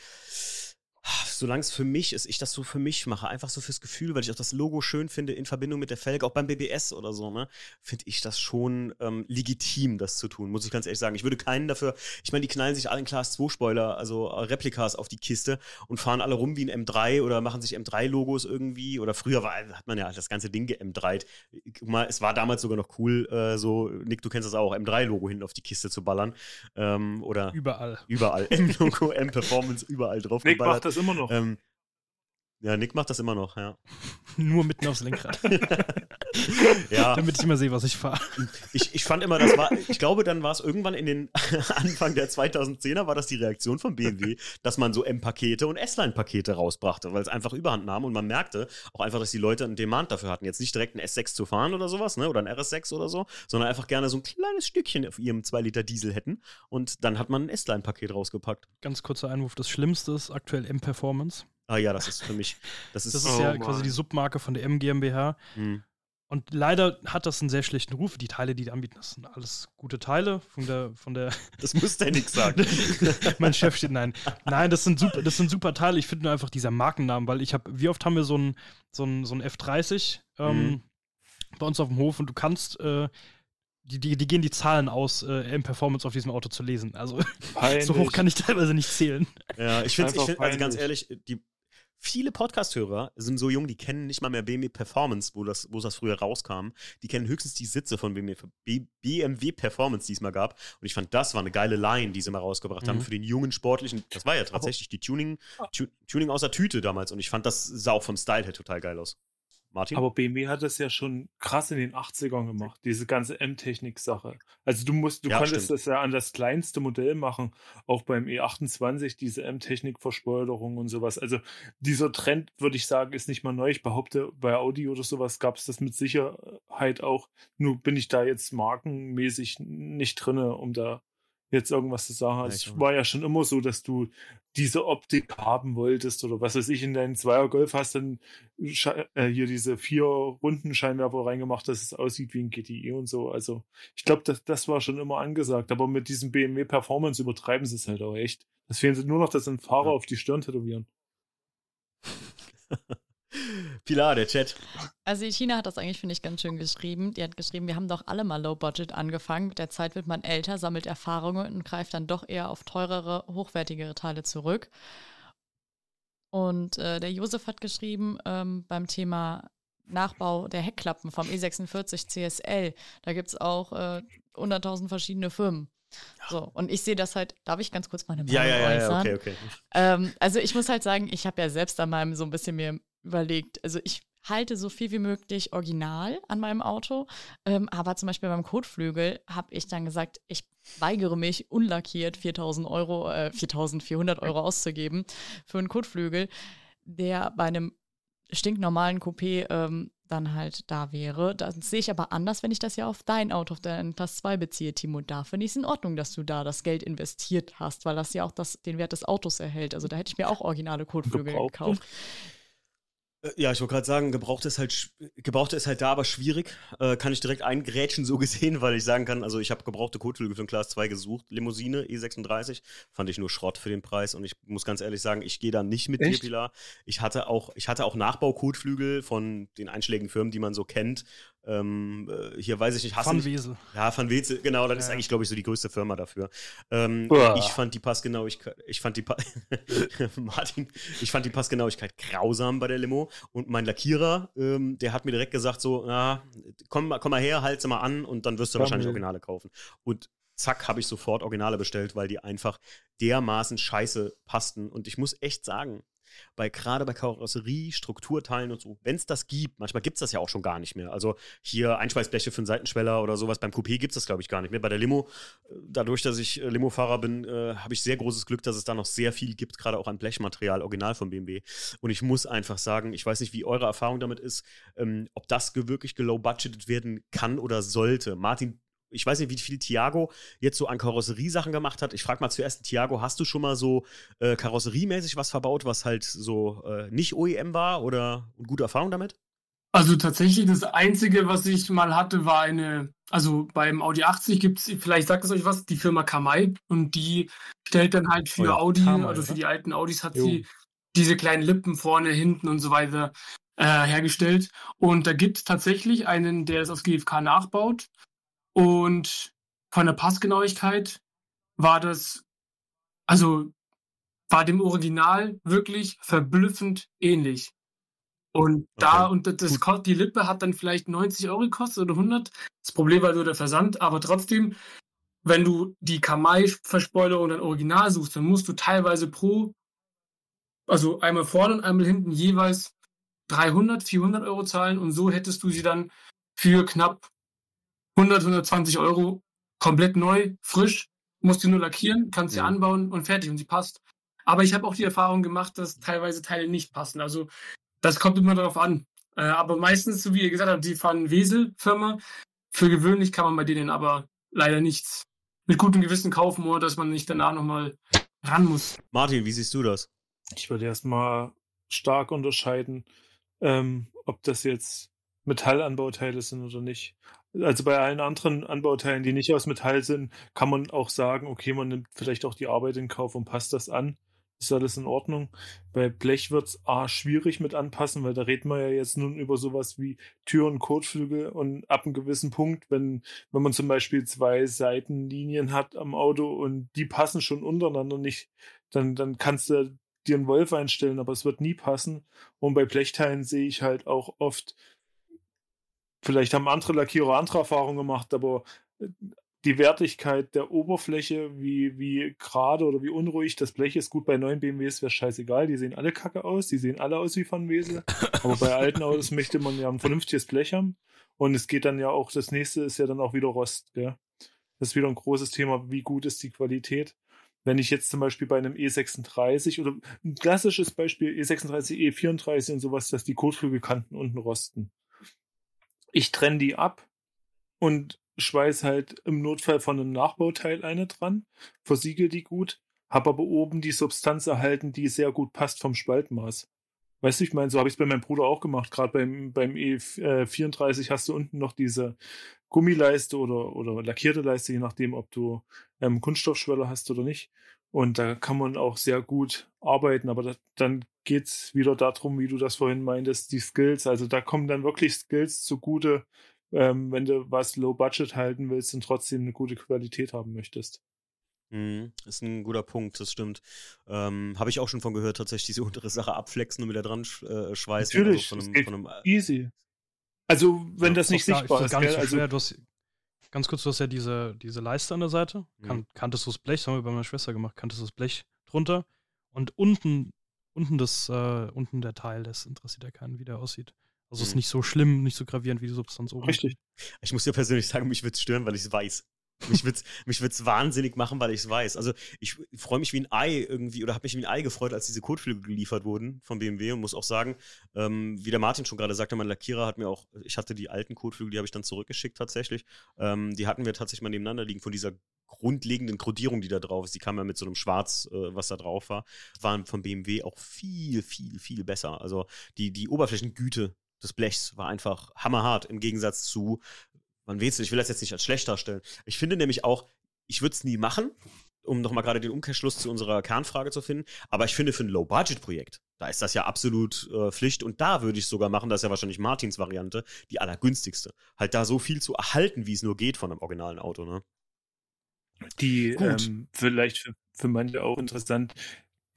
Speaker 1: solange es für mich ist, ich das so für mich mache, einfach so fürs Gefühl, weil ich auch das Logo schön finde in Verbindung mit der Felge, auch beim BBS oder so, ne, finde ich das schon ähm, legitim, das zu tun, muss ich ganz ehrlich sagen. Ich würde keinen dafür, ich meine, die knallen sich alle in Class 2 Spoiler, also äh, Replikas auf die Kiste und fahren alle rum wie ein M3 oder machen sich M3-Logos irgendwie oder früher war, hat man ja das ganze Ding M3. Guck mal, es war damals sogar noch cool, äh, so, Nick, du kennst das auch, M3-Logo hinten auf die Kiste zu ballern ähm, oder
Speaker 2: Überall.
Speaker 1: überall M-Logo, M-Performance, überall drauf
Speaker 5: Nick
Speaker 1: geballert.
Speaker 5: macht das immer noch.
Speaker 1: Ähm, ja, Nick macht das immer noch, ja.
Speaker 2: Nur mitten aufs Lenkrad.
Speaker 1: ja,
Speaker 2: Damit ich immer sehe, was ich fahre.
Speaker 1: ich, ich fand immer, das war, ich glaube, dann war es irgendwann in den Anfang der 2010er, war das die Reaktion von BMW, dass man so M-Pakete und S-Line-Pakete rausbrachte, weil es einfach überhand nahm und man merkte auch einfach, dass die Leute einen Demand dafür hatten, jetzt nicht direkt ein S6 zu fahren oder sowas, ne, oder ein RS6 oder so, sondern einfach gerne so ein kleines Stückchen auf ihrem 2 Liter Diesel hätten und dann hat man ein S-Line-Paket rausgepackt.
Speaker 2: Ganz kurzer Einwurf. Das Schlimmste ist aktuell M-Performance.
Speaker 1: Ah ja, das ist für mich, das ist,
Speaker 2: Das ist
Speaker 5: Oh
Speaker 2: ja
Speaker 5: Mann.
Speaker 2: quasi die Submarke von der M GmbH.
Speaker 1: hm.
Speaker 2: Und leider hat das einen sehr schlechten Ruf. Die Teile, die die anbieten, das sind alles gute Teile von der, von der
Speaker 1: das muss der Nick sagen.
Speaker 2: mein Chef steht, nein. Nein, das sind super, das sind super Teile. Ich finde nur einfach dieser Markennamen, weil ich habe, wie oft haben wir so ein, so ein, so ein F30 ähm,
Speaker 1: Mhm.
Speaker 2: bei uns auf dem Hof und du kannst, äh, die, die, die gehen die Zahlen aus, äh, M-Performance auf diesem Auto zu lesen. Also so hoch kann ich teilweise nicht zählen.
Speaker 1: Ja, ich finde, also ganz ehrlich, die viele Podcast-Hörer sind so jung, die kennen nicht mal mehr BMW Performance, wo das, wo das früher rauskam. Die kennen höchstens die Sitze von BMW, BMW Performance, die es mal gab. Und ich fand, das war eine geile Line, die sie mal rausgebracht haben
Speaker 2: Mhm.
Speaker 1: für den jungen Sportlichen. Das war ja tatsächlich die Tuning, Tu- Tuning aus der Tüte damals. Und ich fand, das sah auch vom Style her total geil aus. Martin?
Speaker 5: Aber BMW hat das ja schon krass in den 80ern gemacht, diese ganze M-Technik-Sache. Also du musst, du
Speaker 1: Ja,
Speaker 5: konntest
Speaker 1: stimmt.
Speaker 5: das ja an das kleinste Modell machen, auch beim E28, diese M-Technik-Verschleuderung und sowas. Also dieser Trend, würde ich sagen, ist nicht mal neu. Ich behaupte, bei Audi oder sowas gab es das mit Sicherheit auch. Nur bin ich da jetzt markenmäßig nicht drinne, um da jetzt irgendwas zu sagen.
Speaker 1: Ich
Speaker 5: es war ja schon immer so, dass du diese Optik haben wolltest oder was weiß ich, in deinen Zweier Golf hast dann äh, hier diese vier Runden Scheinwerfer reingemacht, dass es aussieht wie ein GTI und so. Also ich glaube, das, das war schon immer angesagt. Aber mit diesem BMW Performance übertreiben sie es halt auch echt. Das fehlen nur noch, dass einen Fahrer
Speaker 1: Ja.
Speaker 5: auf die Stirn tätowieren.
Speaker 1: Pilar, der Chat.
Speaker 3: Also China hat das eigentlich, finde ich, ganz schön geschrieben. Die hat geschrieben, wir haben doch alle mal Low Budget angefangen. Mit der Zeit wird man älter, sammelt Erfahrungen und greift dann doch eher auf teurere, hochwertigere Teile zurück. Und äh, der Josef hat geschrieben, ähm, beim Thema Nachbau der Heckklappen vom E46 CSL, da gibt es auch äh, 100.000 verschiedene Firmen. So, und ich sehe das halt, darf ich ganz kurz meine Meinung
Speaker 1: Ja, ja, ja, ja,
Speaker 3: äußern?
Speaker 1: okay, okay.
Speaker 3: Ähm, also ich muss halt sagen, ich habe ja selbst an meinem so ein bisschen mir überlegt, also ich halte so viel wie möglich original an meinem Auto, ähm, aber zum Beispiel beim Kotflügel habe ich dann gesagt, ich weigere mich unlackiert 4000 Euro, äh, 4400 Euro auszugeben für einen Kotflügel, der bei einem stinknormalen Coupé ähm, dann halt da wäre. Das sehe ich aber anders, wenn ich das ja auf dein Auto, auf deinen Class 2 beziehe, Timo. Da finde ich es in Ordnung, dass du da das Geld investiert hast, weil das ja auch das, den Wert des Autos erhält. Also da hätte ich mir auch originale Kotflügel gekauft.
Speaker 1: Äh, Ja, ich wollte gerade sagen, gebrauchte ist halt gebrauchte ist halt da, aber schwierig. Äh, kann ich direkt eingrätschen, so gesehen, weil ich sagen kann, also ich habe gebrauchte Kotflügel für ein Class 2 gesucht, Limousine E36, fand ich nur Schrott für den Preis und ich muss ganz ehrlich sagen, ich gehe da nicht mit dir,
Speaker 5: Echt?
Speaker 1: Pilar. Ich hatte auch, ich hatte auch Nachbaukotflügel von den einschlägigen Firmen, die man so kennt. Ähm, äh, hier weiß ich nicht, hast du
Speaker 2: Van Wesel.
Speaker 1: Ja, Van Wetzel, genau, das ist
Speaker 2: Ja.
Speaker 1: eigentlich, glaube ich, so die größte Firma dafür. Ähm, ich fand die Passgenauigkeit, ich fand die pa Martin, ich fand die Passgenauigkeit grausam bei der Limo und mein Lackierer, ähm, der hat mir direkt gesagt so, na, komm, mal- komm mal her, halt sie mal an und dann wirst du
Speaker 5: Komm
Speaker 1: wahrscheinlich
Speaker 5: hin.
Speaker 1: Originale kaufen. Und zack, habe ich sofort Originale bestellt, weil die einfach dermaßen scheiße passten und ich muss echt sagen, bei gerade bei Karosserie, Strukturteilen und so, wenn es das gibt, manchmal gibt es das ja auch schon gar nicht mehr. Also hier Einschweißbleche für einen Seitenschweller oder sowas, beim Coupé gibt es das, glaube ich, gar nicht mehr. Bei der Limo, äh, dadurch, dass ich äh, Limofahrer bin, äh, habe ich sehr großes Glück, dass es da noch sehr viel gibt, gerade auch an Blechmaterial, original von BMW. Und ich muss einfach sagen, ich weiß nicht, wie eure Erfahrung damit ist, ähm, ob das wirklich gelow-budgeted werden kann oder sollte. Martin, ich weiß nicht, wie viel Tiago jetzt so an Karosseriesachen gemacht hat. Ich frage mal zuerst, Tiago, hast du schon mal so äh, karosseriemäßig was verbaut, was halt so äh, nicht OEM war oder gute Erfahrung damit?
Speaker 4: Also tatsächlich das Einzige, was ich mal hatte, war eine, also beim Audi 80 gibt es, vielleicht sagt es euch was, die Firma Kamai und die stellt dann halt für
Speaker 1: Oh ja,
Speaker 4: Audi,
Speaker 2: Kamai,
Speaker 4: also für
Speaker 2: oder?
Speaker 4: die alten Audis hat
Speaker 5: Jo.
Speaker 4: sie diese kleinen Lippen vorne, hinten und so weiter äh, hergestellt. Und da gibt es tatsächlich einen, der es aus GFK nachbaut. Und von der Passgenauigkeit war das, also war dem Original wirklich verblüffend ähnlich. Und da,
Speaker 1: Okay,
Speaker 4: und das,
Speaker 1: gut.
Speaker 4: die Lippe hat dann vielleicht 90 Euro gekostet oder 100. Das Problem war nur der Versand, aber trotzdem, wenn du die Kamai-Verspoilerung dann original suchst, dann musst du teilweise pro, also einmal vorne und einmal hinten jeweils 300, 400 Euro zahlen und so hättest du sie dann für knapp 100, 120 Euro komplett neu, frisch, musst du nur lackieren, kannst sie
Speaker 1: Mhm.
Speaker 4: anbauen und fertig und sie passt. Aber ich habe auch die Erfahrung gemacht, dass teilweise Teile nicht passen. Also das kommt immer darauf an. Äh, aber meistens, so wie ihr gesagt habt, die fahren Wesel-Firma. Für gewöhnlich kann man bei denen aber leider nichts mit gutem Gewissen kaufen, ohne dass man nicht danach nochmal ran muss.
Speaker 1: Martin, wie siehst du das?
Speaker 5: Ich würde erstmal stark unterscheiden, ähm, ob das jetzt Metallanbauteile sind oder nicht. Also bei allen anderen Anbauteilen, die nicht aus Metall sind, kann man auch sagen, okay, man nimmt vielleicht auch die Arbeit in Kauf und passt das an. Ist alles in Ordnung. Bei Blech wird es A schwierig mit anpassen, weil da reden wir ja jetzt nun über sowas wie Tür- und Kotflügel und ab einem gewissen Punkt, wenn, wenn man zum Beispiel zwei Seitenlinien hat am Auto und die passen schon untereinander nicht, dann, dann kannst du dir einen Wolf einstellen, aber es wird nie passen. Und bei Blechteilen sehe ich halt auch oft, vielleicht haben andere Lackierer andere Erfahrungen gemacht, aber äh, die Wertigkeit der Oberfläche, wie, wie gerade oder wie unruhig das Blech ist. Gut, bei neuen BMWs wäre scheißegal, die sehen alle kacke aus, die sehen alle aus wie von Wesel. Aber bei alten Autos möchte man ja ein vernünftiges Blech haben. Und es geht dann ja auch, das nächste ist ja dann auch wieder Rost, gell? Das ist wieder ein großes Thema, wie gut ist die Qualität. Wenn ich jetzt zum Beispiel bei einem E36 oder ein klassisches Beispiel E36, E34 und sowas, dass die Kotflügelkanten unten rosten. Ich trenne die ab und schweiß halt im Notfall von einem Nachbauteil eine dran, versiegel die gut, habe aber oben die Substanz erhalten, die sehr gut passt vom Spaltmaß. Weißt du, ich meine, so habe ich es bei meinem Bruder auch gemacht. Gerade beim, beim E34 hast du unten noch diese Gummileiste oder, oder lackierte Leiste, je nachdem, ob du ähm, Kunststoffschweller hast oder nicht. Und da kann man auch sehr gut arbeiten, aber da, dann geht's wieder darum, wie du das vorhin meintest, die Skills. Also da kommen dann wirklich Skills zugute, ähm, wenn du was Low Budget halten willst und trotzdem eine gute Qualität haben möchtest.
Speaker 1: Mhm, ist ein guter Punkt, das stimmt. Ähm, Habe ich auch schon von gehört, tatsächlich diese untere Sache abflexen und wieder dran sch äh, schweißen.
Speaker 5: Natürlich,
Speaker 1: also
Speaker 5: von einem, von einem, easy. Also, wenn ja, das nicht sichtbar ist.
Speaker 2: Gar nicht so also, schwer. Du hast, ganz kurz, du hast ja diese, diese Leiste an der Seite. Kan mhm. Kanntest du das Blech? Das haben wir bei meiner Schwester gemacht. Kanntest du das Blech drunter? Und unten, unten, das, äh, unten der Teil, das interessiert ja keinen, wie der aussieht. Also mhm. ist nicht so schlimm, nicht so gravierend wie die Substanz oben.
Speaker 5: Richtig.
Speaker 1: Ich muss dir persönlich sagen, mich würde es stören, weil ich es weiß. Mich würde es mich wird's wahnsinnig machen, weil ich es weiß. Also ich freue mich wie ein Ei irgendwie oder habe mich wie ein Ei gefreut, als diese Kotflügel geliefert wurden von BMW und muss auch sagen, ähm, wie der Martin schon gerade sagte, mein Lackierer hat mir auch, ich hatte die alten Kotflügel, die habe ich dann zurückgeschickt tatsächlich. Ähm, die hatten wir tatsächlich mal nebeneinander liegen von dieser grundlegenden Kodierung, die da drauf ist. Die kam ja mit so einem Schwarz, äh, was da drauf war, waren von BMW auch viel, viel, viel besser. Also die, die Oberflächengüte des Blechs war einfach hammerhart im Gegensatz zu man weiß ich will das jetzt nicht als schlecht darstellen. Ich finde nämlich auch, ich würde es nie machen, um nochmal gerade den Umkehrschluss zu unserer Kernfrage zu finden. Aber ich finde, für ein Low-Budget-Projekt, da ist das ja absolut äh, Pflicht. Und da würde ich sogar machen, das ist ja wahrscheinlich Martins Variante, die allergünstigste. Halt da so viel zu erhalten, wie es nur geht von einem originalen Auto, ne?
Speaker 5: Die, ähm, vielleicht für, für manche auch interessant,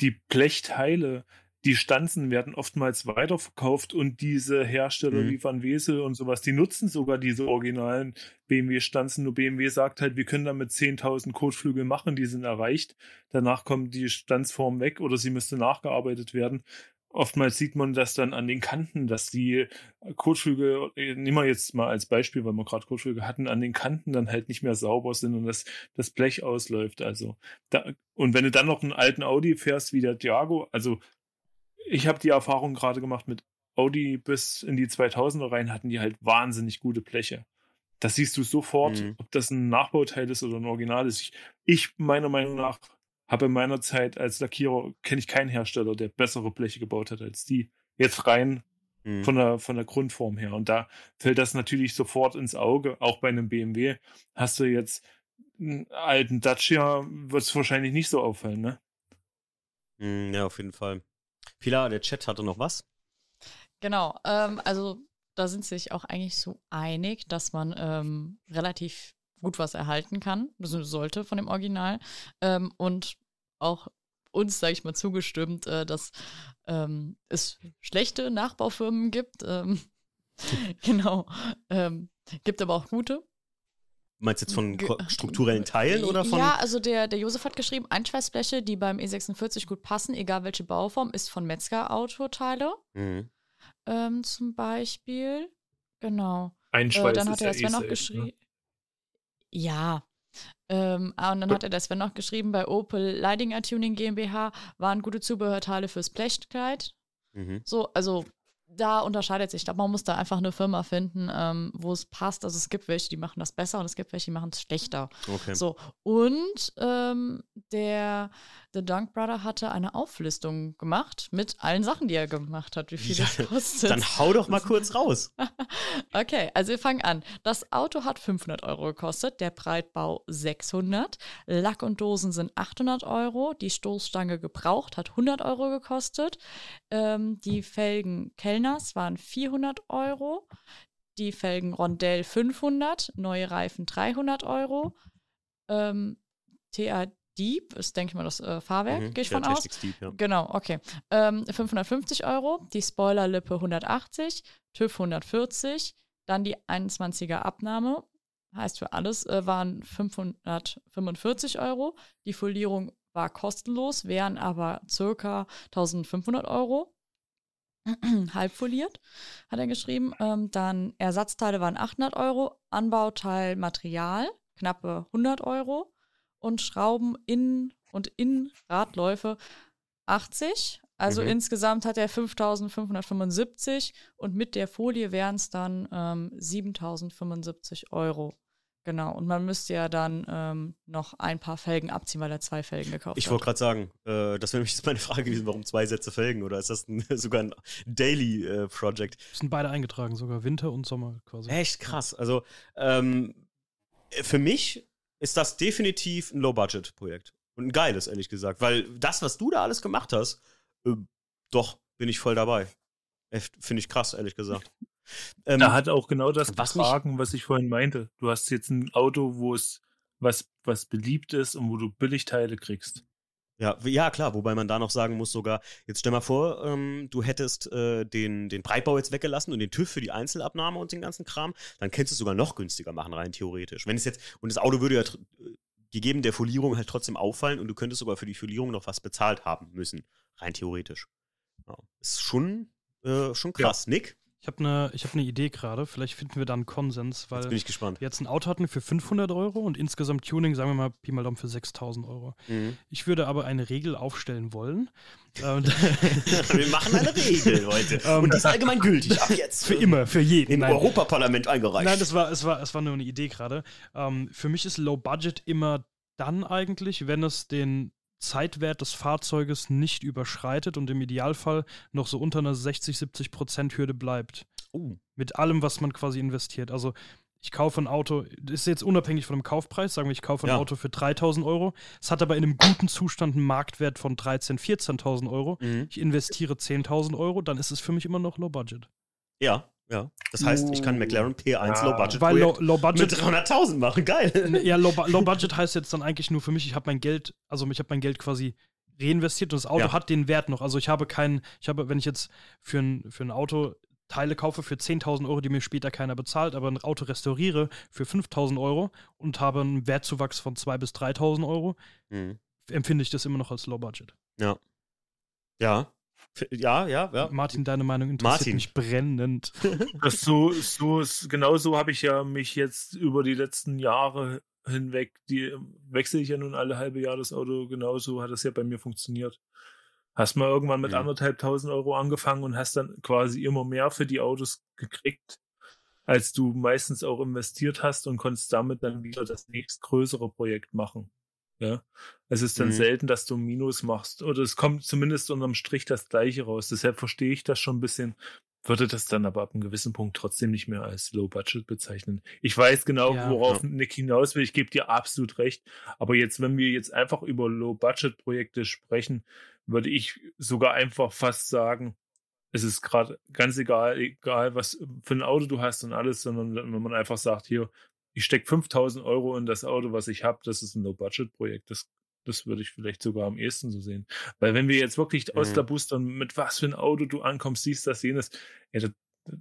Speaker 5: die Blechteile, die Stanzen werden oftmals weiterverkauft und diese Hersteller mhm. wie Van Wesel und sowas, die nutzen sogar diese originalen BMW-Stanzen. Nur BMW sagt halt, wir können damit 10.000 Kotflügel machen, die sind erreicht. Danach kommt die Stanzform weg oder sie müsste nachgearbeitet werden. Oftmals sieht man das dann an den Kanten, dass die Kotflügel, nehmen wir jetzt mal als Beispiel, weil wir gerade Kotflügel hatten, an den Kanten dann halt nicht mehr sauber sind und das, das Blech ausläuft. Also da, und wenn du dann noch einen alten Audi fährst wie der Diago, also ich habe die Erfahrung gerade gemacht mit Audi bis in die 2000er rein, hatten die halt wahnsinnig gute Bleche. Das siehst du sofort, mhm. ob das ein Nachbauteil ist oder ein Original ist. Ich, ich meiner Meinung nach habe in meiner Zeit als Lackierer kenne ich keinen Hersteller, der bessere Bleche gebaut hat als die. Jetzt rein mhm. von, der, von der Grundform her. Und da fällt das natürlich sofort ins Auge. Auch bei einem BMW hast du jetzt einen alten Dacia, wird es wahrscheinlich nicht so auffallen, ne?
Speaker 1: Mhm, ja, auf jeden Fall. Pilar, der Chat hatte noch was?
Speaker 3: Genau, ähm, also da sind sich auch eigentlich so einig, dass man ähm, relativ gut was erhalten kann, sollte von dem Original. Ähm, und auch uns, sage ich mal, zugestimmt, äh, dass ähm, es schlechte Nachbaufirmen gibt. Ähm, genau. Ähm, gibt aber auch gute.
Speaker 1: Meinst du jetzt von strukturellen Teilen oder von?
Speaker 3: Ja, also der, der Josef hat geschrieben, Einschweißbleche, die beim E46 gut passen, egal welche Bauform, ist von Metzger Autoteile. Mhm. Ähm, zum Beispiel. Genau.
Speaker 5: Einschweiß äh,
Speaker 3: dann hat er das Sven noch geschrieben. Ne? Ja. Ähm, und dann hat er das Sven noch geschrieben, bei Opel Leidinger Tuning GmbH waren gute Zubehörteile fürs Blechkleid. Mhm. So, also da unterscheidet sich. Ich glaube, man muss da einfach eine Firma finden, ähm, wo es passt. Also es gibt welche, die machen das besser und es gibt welche, die machen es schlechter. Okay. So. Und ähm, der The Dunk Brother hatte eine Auflistung gemacht mit allen Sachen, die er gemacht hat, wie viel ja, das kostet.
Speaker 1: Dann hau doch mal kurz raus.
Speaker 3: okay, also wir fangen an. Das Auto hat 500 Euro gekostet, der Breitbau 600, Lack und Dosen sind 800 Euro, die Stoßstange gebraucht hat 100 Euro gekostet, ähm, die Felgen Kellners waren 400 Euro, die Felgen Rondell 500, neue Reifen 300 Euro, ähm, TA Dieb ist, denke ich mal, das äh, Fahrwerk, mhm, gehe ich von aus. Dieb, ja. Genau, okay. Ähm, 550 Euro, die Spoilerlippe 180, TÜV 140, dann die 21er Abnahme heißt für alles, äh, waren 545 Euro. Die Folierung war kostenlos, wären aber circa 1500 Euro. halb foliert, hat er geschrieben. Ähm, dann Ersatzteile waren 800 Euro, Anbauteil Material knappe 100 Euro und Schrauben in und in Radläufe 80. Also mhm. insgesamt hat er 5.575 und mit der Folie wären es dann ähm, 7.075 Euro. Genau, und man müsste ja dann ähm, noch ein paar Felgen abziehen, weil er zwei Felgen gekauft
Speaker 1: ich
Speaker 3: hat.
Speaker 1: Ich wollte gerade sagen, äh, das wäre nämlich jetzt meine Frage gewesen, warum zwei Sätze Felgen? Oder ist das ein, sogar ein Daily äh, Project?
Speaker 2: Sind beide eingetragen, sogar Winter und Sommer quasi.
Speaker 1: Echt krass. Also ähm, für mich ist das definitiv ein Low-Budget-Projekt. Und ein geiles, ehrlich gesagt. Weil das, was du da alles gemacht hast, äh, doch, bin ich voll dabei. Finde ich krass, ehrlich gesagt.
Speaker 5: Ähm, da hat auch genau das was getragen, was ich vorhin meinte. Du hast jetzt ein Auto, wo es was, was beliebt ist und wo du Billigteile kriegst.
Speaker 1: Ja, ja, klar, wobei man da noch sagen muss, sogar, jetzt stell mal vor, ähm, du hättest äh, den, den Breitbau jetzt weggelassen und den TÜV für die Einzelabnahme und den ganzen Kram, dann könntest du es sogar noch günstiger machen, rein theoretisch. Wenn es jetzt, und das Auto würde ja gegeben der Folierung halt trotzdem auffallen und du könntest sogar für die Folierung noch was bezahlt haben müssen, rein theoretisch. Ja, ist schon, äh, schon krass. Ja. Nick?
Speaker 2: Ich habe eine hab ne Idee gerade, vielleicht finden wir da einen Konsens, weil
Speaker 1: jetzt bin ich gespannt.
Speaker 2: wir jetzt ein Auto hatten für 500 Euro und insgesamt Tuning, sagen wir mal, Pi mal Daumen für 6000 Euro. Mhm. Ich würde aber eine Regel aufstellen wollen.
Speaker 1: wir machen eine Regel heute ähm, und die ist allgemein gültig ab jetzt.
Speaker 2: Für immer, für jeden.
Speaker 1: Im Nein. Europaparlament eingereicht.
Speaker 2: Nein, das war, es war, es war nur eine Idee gerade. Ähm, für mich ist Low Budget immer dann eigentlich, wenn es den Zeitwert des Fahrzeuges nicht überschreitet und im Idealfall noch so unter einer 60, 70 Prozent Hürde bleibt. Uh. Mit allem, was man quasi investiert. Also ich kaufe ein Auto, das ist jetzt unabhängig von dem Kaufpreis, sagen wir, ich kaufe ein ja. Auto für 3000 Euro. Es hat aber in einem guten Zustand einen Marktwert von 13.000, 14.000 Euro. Mhm. Ich investiere 10.000 Euro, dann ist es für mich immer noch Low Budget.
Speaker 1: Ja, ja. Das heißt, ich kann McLaren P1 ja. Low Budget
Speaker 2: Weil low, low Budget
Speaker 1: mit 300.000 machen. Geil.
Speaker 2: Ja, low, low, Budget heißt jetzt dann eigentlich nur für mich, ich habe mein Geld, also ich habe mein Geld quasi reinvestiert und das Auto ja. hat den Wert noch. Also ich habe keinen, ich habe, wenn ich jetzt für ein, für ein Auto Teile kaufe für 10.000 Euro, die mir später keiner bezahlt, aber ein Auto restauriere für 5.000 Euro und habe einen Wertzuwachs von 2.000 bis 3.000 Euro, mhm. empfinde ich das immer noch als Low Budget.
Speaker 1: Ja. Ja, ja, ja, ja.
Speaker 2: Martin, deine Meinung interessiert Martin. mich brennend.
Speaker 5: Das so, so, genau so habe ich ja mich jetzt über die letzten Jahre hinweg, die wechsle ich ja nun alle halbe Jahr das Auto, genauso hat das ja bei mir funktioniert. Hast mal irgendwann mit ja. anderthalb tausend Euro angefangen und hast dann quasi immer mehr für die Autos gekriegt, als du meistens auch investiert hast und konntest damit dann wieder das nächstgrößere Projekt machen. Ja, es ist dann mhm. selten, dass du Minus machst oder es kommt zumindest unterm Strich das Gleiche raus. Deshalb verstehe ich das schon ein bisschen, würde das dann aber ab einem gewissen Punkt trotzdem nicht mehr als Low Budget bezeichnen. Ich weiß genau, ja, worauf ja. Nick hinaus will. Ich gebe dir absolut recht. Aber jetzt, wenn wir jetzt einfach über Low Budget Projekte sprechen, würde ich sogar einfach fast sagen, es ist gerade ganz egal, egal was für ein Auto du hast und alles, sondern wenn man einfach sagt, hier, ich stecke 5000 Euro in das Auto, was ich habe, das ist ein Low-Budget-Projekt. Das, das würde ich vielleicht sogar am ehesten so sehen. Weil wenn wir jetzt wirklich mhm. Ausklabustern, mit was für ein Auto du ankommst, siehst das, jenes, ja, da,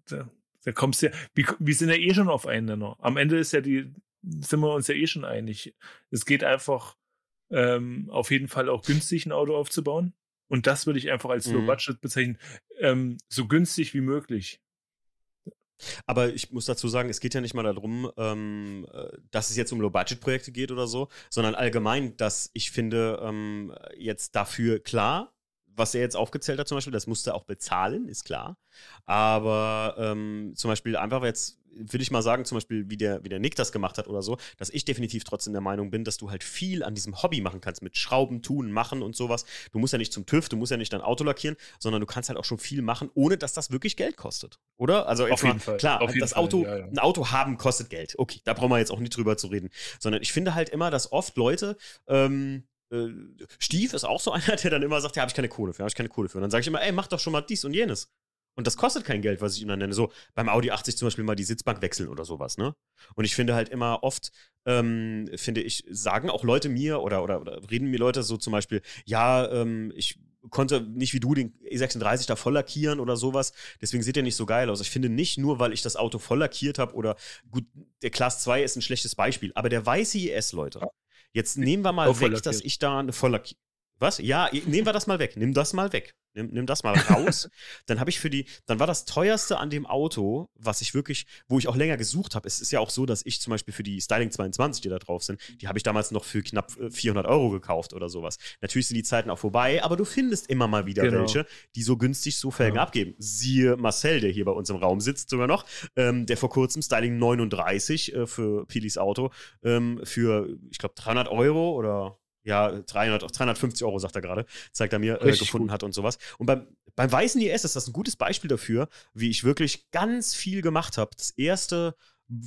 Speaker 5: da, da kommst du ja, wir, wir sind ja eh schon auf einen Nenner. Am Ende ist ja die, sind wir uns ja eh schon einig. Es geht einfach ähm, auf jeden Fall auch günstig ein Auto aufzubauen. Und das würde ich einfach als mhm. Low Budget bezeichnen. Ähm, so günstig wie möglich.
Speaker 1: Aber ich muss dazu sagen, es geht ja nicht mal darum, ähm, äh, dass es jetzt um Low-Budget-Projekte geht oder so, sondern allgemein, dass ich finde, ähm, jetzt dafür klar, was er jetzt aufgezählt hat zum Beispiel, das musste er auch bezahlen, ist klar. Aber ähm, zum Beispiel einfach jetzt würde ich mal sagen, zum Beispiel, wie der, wie der Nick das gemacht hat oder so, dass ich definitiv trotzdem der Meinung bin, dass du halt viel an diesem Hobby machen kannst, mit Schrauben, tun, machen und sowas. Du musst ja nicht zum TÜV, du musst ja nicht dein Auto lackieren, sondern du kannst halt auch schon viel machen, ohne dass das wirklich Geld kostet. Oder? Also
Speaker 5: Auf jeden mal, Fall.
Speaker 1: klar,
Speaker 5: Auf
Speaker 1: das Auto, ja, ja. ein Auto haben kostet Geld. Okay, da brauchen wir jetzt auch nicht drüber zu reden. Sondern ich finde halt immer, dass oft Leute, ähm, äh, Stief ist auch so einer, der dann immer sagt, ja, habe ich keine Kohle für, habe ich keine Kohle für. Und dann sage ich immer, ey, mach doch schon mal dies und jenes. Und das kostet kein Geld, was ich ihm dann nenne. So beim Audi 80 zum Beispiel mal die Sitzbank wechseln oder sowas, ne? Und ich finde halt immer oft, ähm, finde ich, sagen auch Leute mir oder, oder, oder reden mir Leute so zum Beispiel, ja, ähm, ich konnte nicht wie du den E36 da voll lackieren oder sowas. Deswegen sieht er nicht so geil aus. Ich finde nicht nur, weil ich das Auto voll lackiert habe oder gut, der Class 2 ist ein schlechtes Beispiel, aber der weiße IS, Leute. Jetzt nehmen wir mal weg, dass ich da eine voll lackiert. Was? Ja, nehmen wir das mal weg. Nimm das mal weg. Nimm, nimm das mal raus. dann habe ich für die, dann war das teuerste an dem Auto, was ich wirklich, wo ich auch länger gesucht habe. Es ist ja auch so, dass ich zum Beispiel für die Styling 22, die da drauf sind, die habe ich damals noch für knapp 400 äh, Euro gekauft oder sowas. Natürlich sind die Zeiten auch vorbei, aber du findest immer mal wieder genau. welche, die so günstig so Felgen ja. abgeben. Siehe Marcel, der hier bei uns im Raum sitzt sogar noch, ähm, der vor kurzem Styling 39 äh, für Pilis Auto ähm, für, ich glaube, 300 Euro oder ja, 300, 350 Euro, sagt er gerade, zeigt er mir, äh, gefunden gut. hat und sowas. Und beim, beim weißen IS ist das ein gutes Beispiel dafür, wie ich wirklich ganz viel gemacht habe. Das erste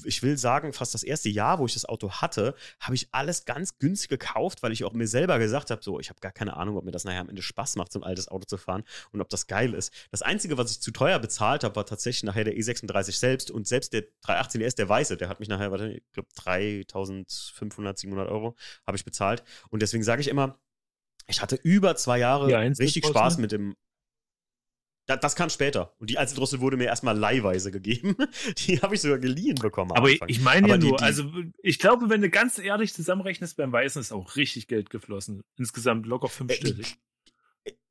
Speaker 1: ich will sagen, fast das erste Jahr, wo ich das Auto hatte, habe ich alles ganz günstig gekauft, weil ich auch mir selber gesagt habe, so, ich habe gar keine Ahnung, ob mir das nachher am Ende Spaß macht, so ein altes Auto zu fahren und ob das geil ist. Das Einzige, was ich zu teuer bezahlt habe, war tatsächlich nachher der E36 selbst und selbst der 318 ES, der weiße, der hat mich nachher, warte, ich glaube 3500, 700 Euro habe ich bezahlt und deswegen sage ich immer, ich hatte über zwei Jahre richtig Spaß mit dem das, das kam später. Und die Einzeldrossel wurde mir erstmal leihweise gegeben. Die habe ich sogar geliehen bekommen.
Speaker 5: Aber ich meine ja nur, die, also ich glaube, wenn du ganz ehrlich zusammenrechnest, beim Weißen ist auch richtig Geld geflossen. Insgesamt locker fünfstellig.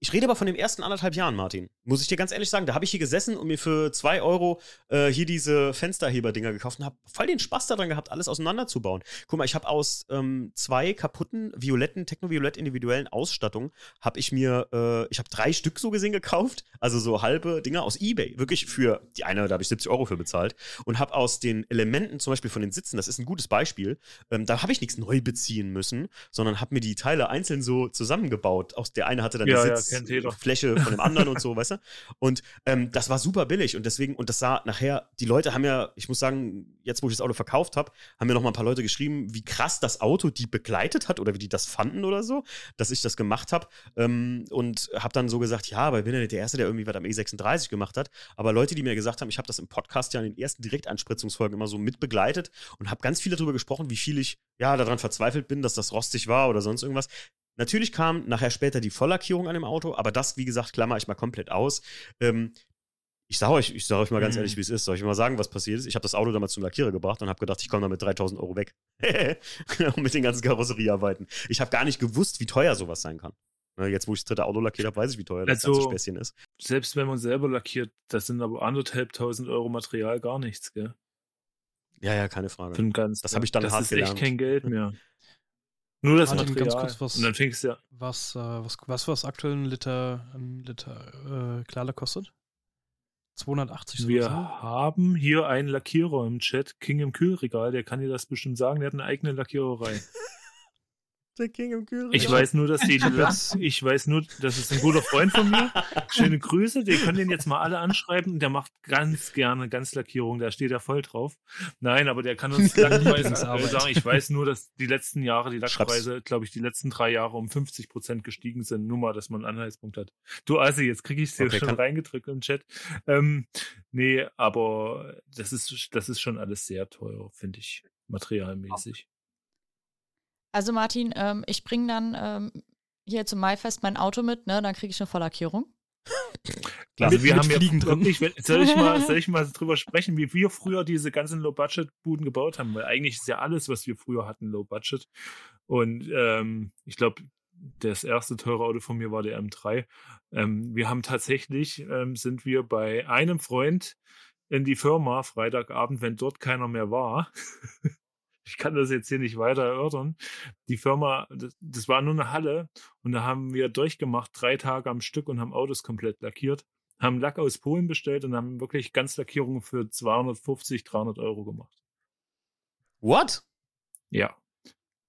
Speaker 1: Ich rede aber von den ersten anderthalb Jahren, Martin. Muss ich dir ganz ehrlich sagen. Da habe ich hier gesessen und mir für zwei Euro äh, hier diese Fensterheber-Dinger gekauft und habe voll den Spaß daran gehabt, alles auseinanderzubauen. Guck mal, ich habe aus ähm, zwei kaputten violetten, technoviolett individuellen Ausstattungen, habe ich mir, äh, ich habe drei Stück so gesehen gekauft, also so halbe Dinger aus Ebay. Wirklich für, die eine, da habe ich 70 Euro für bezahlt. Und habe aus den Elementen, zum Beispiel von den Sitzen, das ist ein gutes Beispiel, ähm, da habe ich nichts neu beziehen müssen, sondern habe mir die Teile einzeln so zusammengebaut. Aus der eine hatte dann ja, die Sitz. Ja Fläche von dem anderen und so, weißt du? Und ähm, das war super billig und deswegen, und das sah nachher, die Leute haben ja, ich muss sagen, jetzt wo ich das Auto verkauft habe, haben mir noch mal ein paar Leute geschrieben, wie krass das Auto die begleitet hat oder wie die das fanden oder so, dass ich das gemacht habe. Ähm, und habe dann so gesagt, ja, aber ich bin ja nicht der Erste, der irgendwie was am E36 gemacht hat. Aber Leute, die mir gesagt haben, ich habe das im Podcast ja in den ersten Direktanspritzungsfolgen immer so mitbegleitet und habe ganz viele darüber gesprochen, wie viel ich ja daran verzweifelt bin, dass das rostig war oder sonst irgendwas. Natürlich kam nachher später die Volllackierung an dem Auto, aber das, wie gesagt, klammer ich mal komplett aus. Ähm, ich sage euch, ich sage euch mal ganz mhm. ehrlich, wie es ist. Soll ich mal sagen, was passiert ist? Ich habe das Auto damals zum Lackierer gebracht und habe gedacht, ich komme damit 3000 Euro weg. mit den ganzen Karosseriearbeiten. Ich habe gar nicht gewusst, wie teuer sowas sein kann. Ne, jetzt, wo ich das dritte Auto lackiert habe, weiß ich, wie teuer das
Speaker 5: also,
Speaker 1: ganze Späßchen ist.
Speaker 5: Selbst wenn man selber lackiert, das sind aber anderthalb tausend Euro Material gar nichts, gell?
Speaker 1: Ja, ja, keine Frage.
Speaker 5: das habe ich dann das hart gelernt. Das ist echt kein Geld mehr. Nur das Martin, Material.
Speaker 2: Ganz kurz, was,
Speaker 5: und dann fängst du ja.
Speaker 2: Was, äh, was, was, was aktuell ein Liter, ein Liter äh, Klarlack kostet? 280
Speaker 5: so Wir haben hier einen Lackierer im Chat, King im Kühlregal, der kann dir das bestimmt sagen, der hat eine eigene Lackiererei. Der King im Kühlregal. Ich weiß nur, dass die ich weiß nur, das ist ein guter Freund von mir. Schöne Grüße, den können den jetzt mal alle anschreiben. Der macht ganz gerne Ganzlackierung, da steht er voll drauf. Nein, aber der kann uns Lackpreise sagen. Ich weiß nur, dass die letzten Jahre, die Lackpreise, glaube ich, die letzten drei Jahre um 50 Prozent gestiegen sind. Nur mal, dass man einen Anhaltspunkt hat. Du, also jetzt kriege ich es dir okay, schon reingedrückt im Chat. Ähm, nee, aber das ist, das ist schon alles sehr teuer, finde ich, materialmäßig.
Speaker 3: Also Martin, ähm, ich bringe dann ähm, hier zum Maifest mein Auto mit, ne? Dann kriege ich eine Volllackierung.
Speaker 5: Klar, also wir haben ja drin. Ich, soll, ich mal, soll ich mal drüber sprechen, wie wir früher diese ganzen Low-Budget-Buden gebaut haben? Weil eigentlich ist ja alles, was wir früher hatten, Low-Budget. Und ähm, ich glaube, das erste teure Auto von mir war der M3. Ähm, wir haben tatsächlich, ähm, sind wir bei einem Freund in die Firma Freitagabend, wenn dort keiner mehr war, ich kann das jetzt hier nicht weiter erörtern. Die Firma, das, das, war nur eine Halle und da haben wir durchgemacht, drei Tage am Stück und haben Autos komplett lackiert, haben Lack aus Polen bestellt und haben wirklich Ganzlackierungen für 250, 300 Euro gemacht.
Speaker 1: What?
Speaker 5: Ja.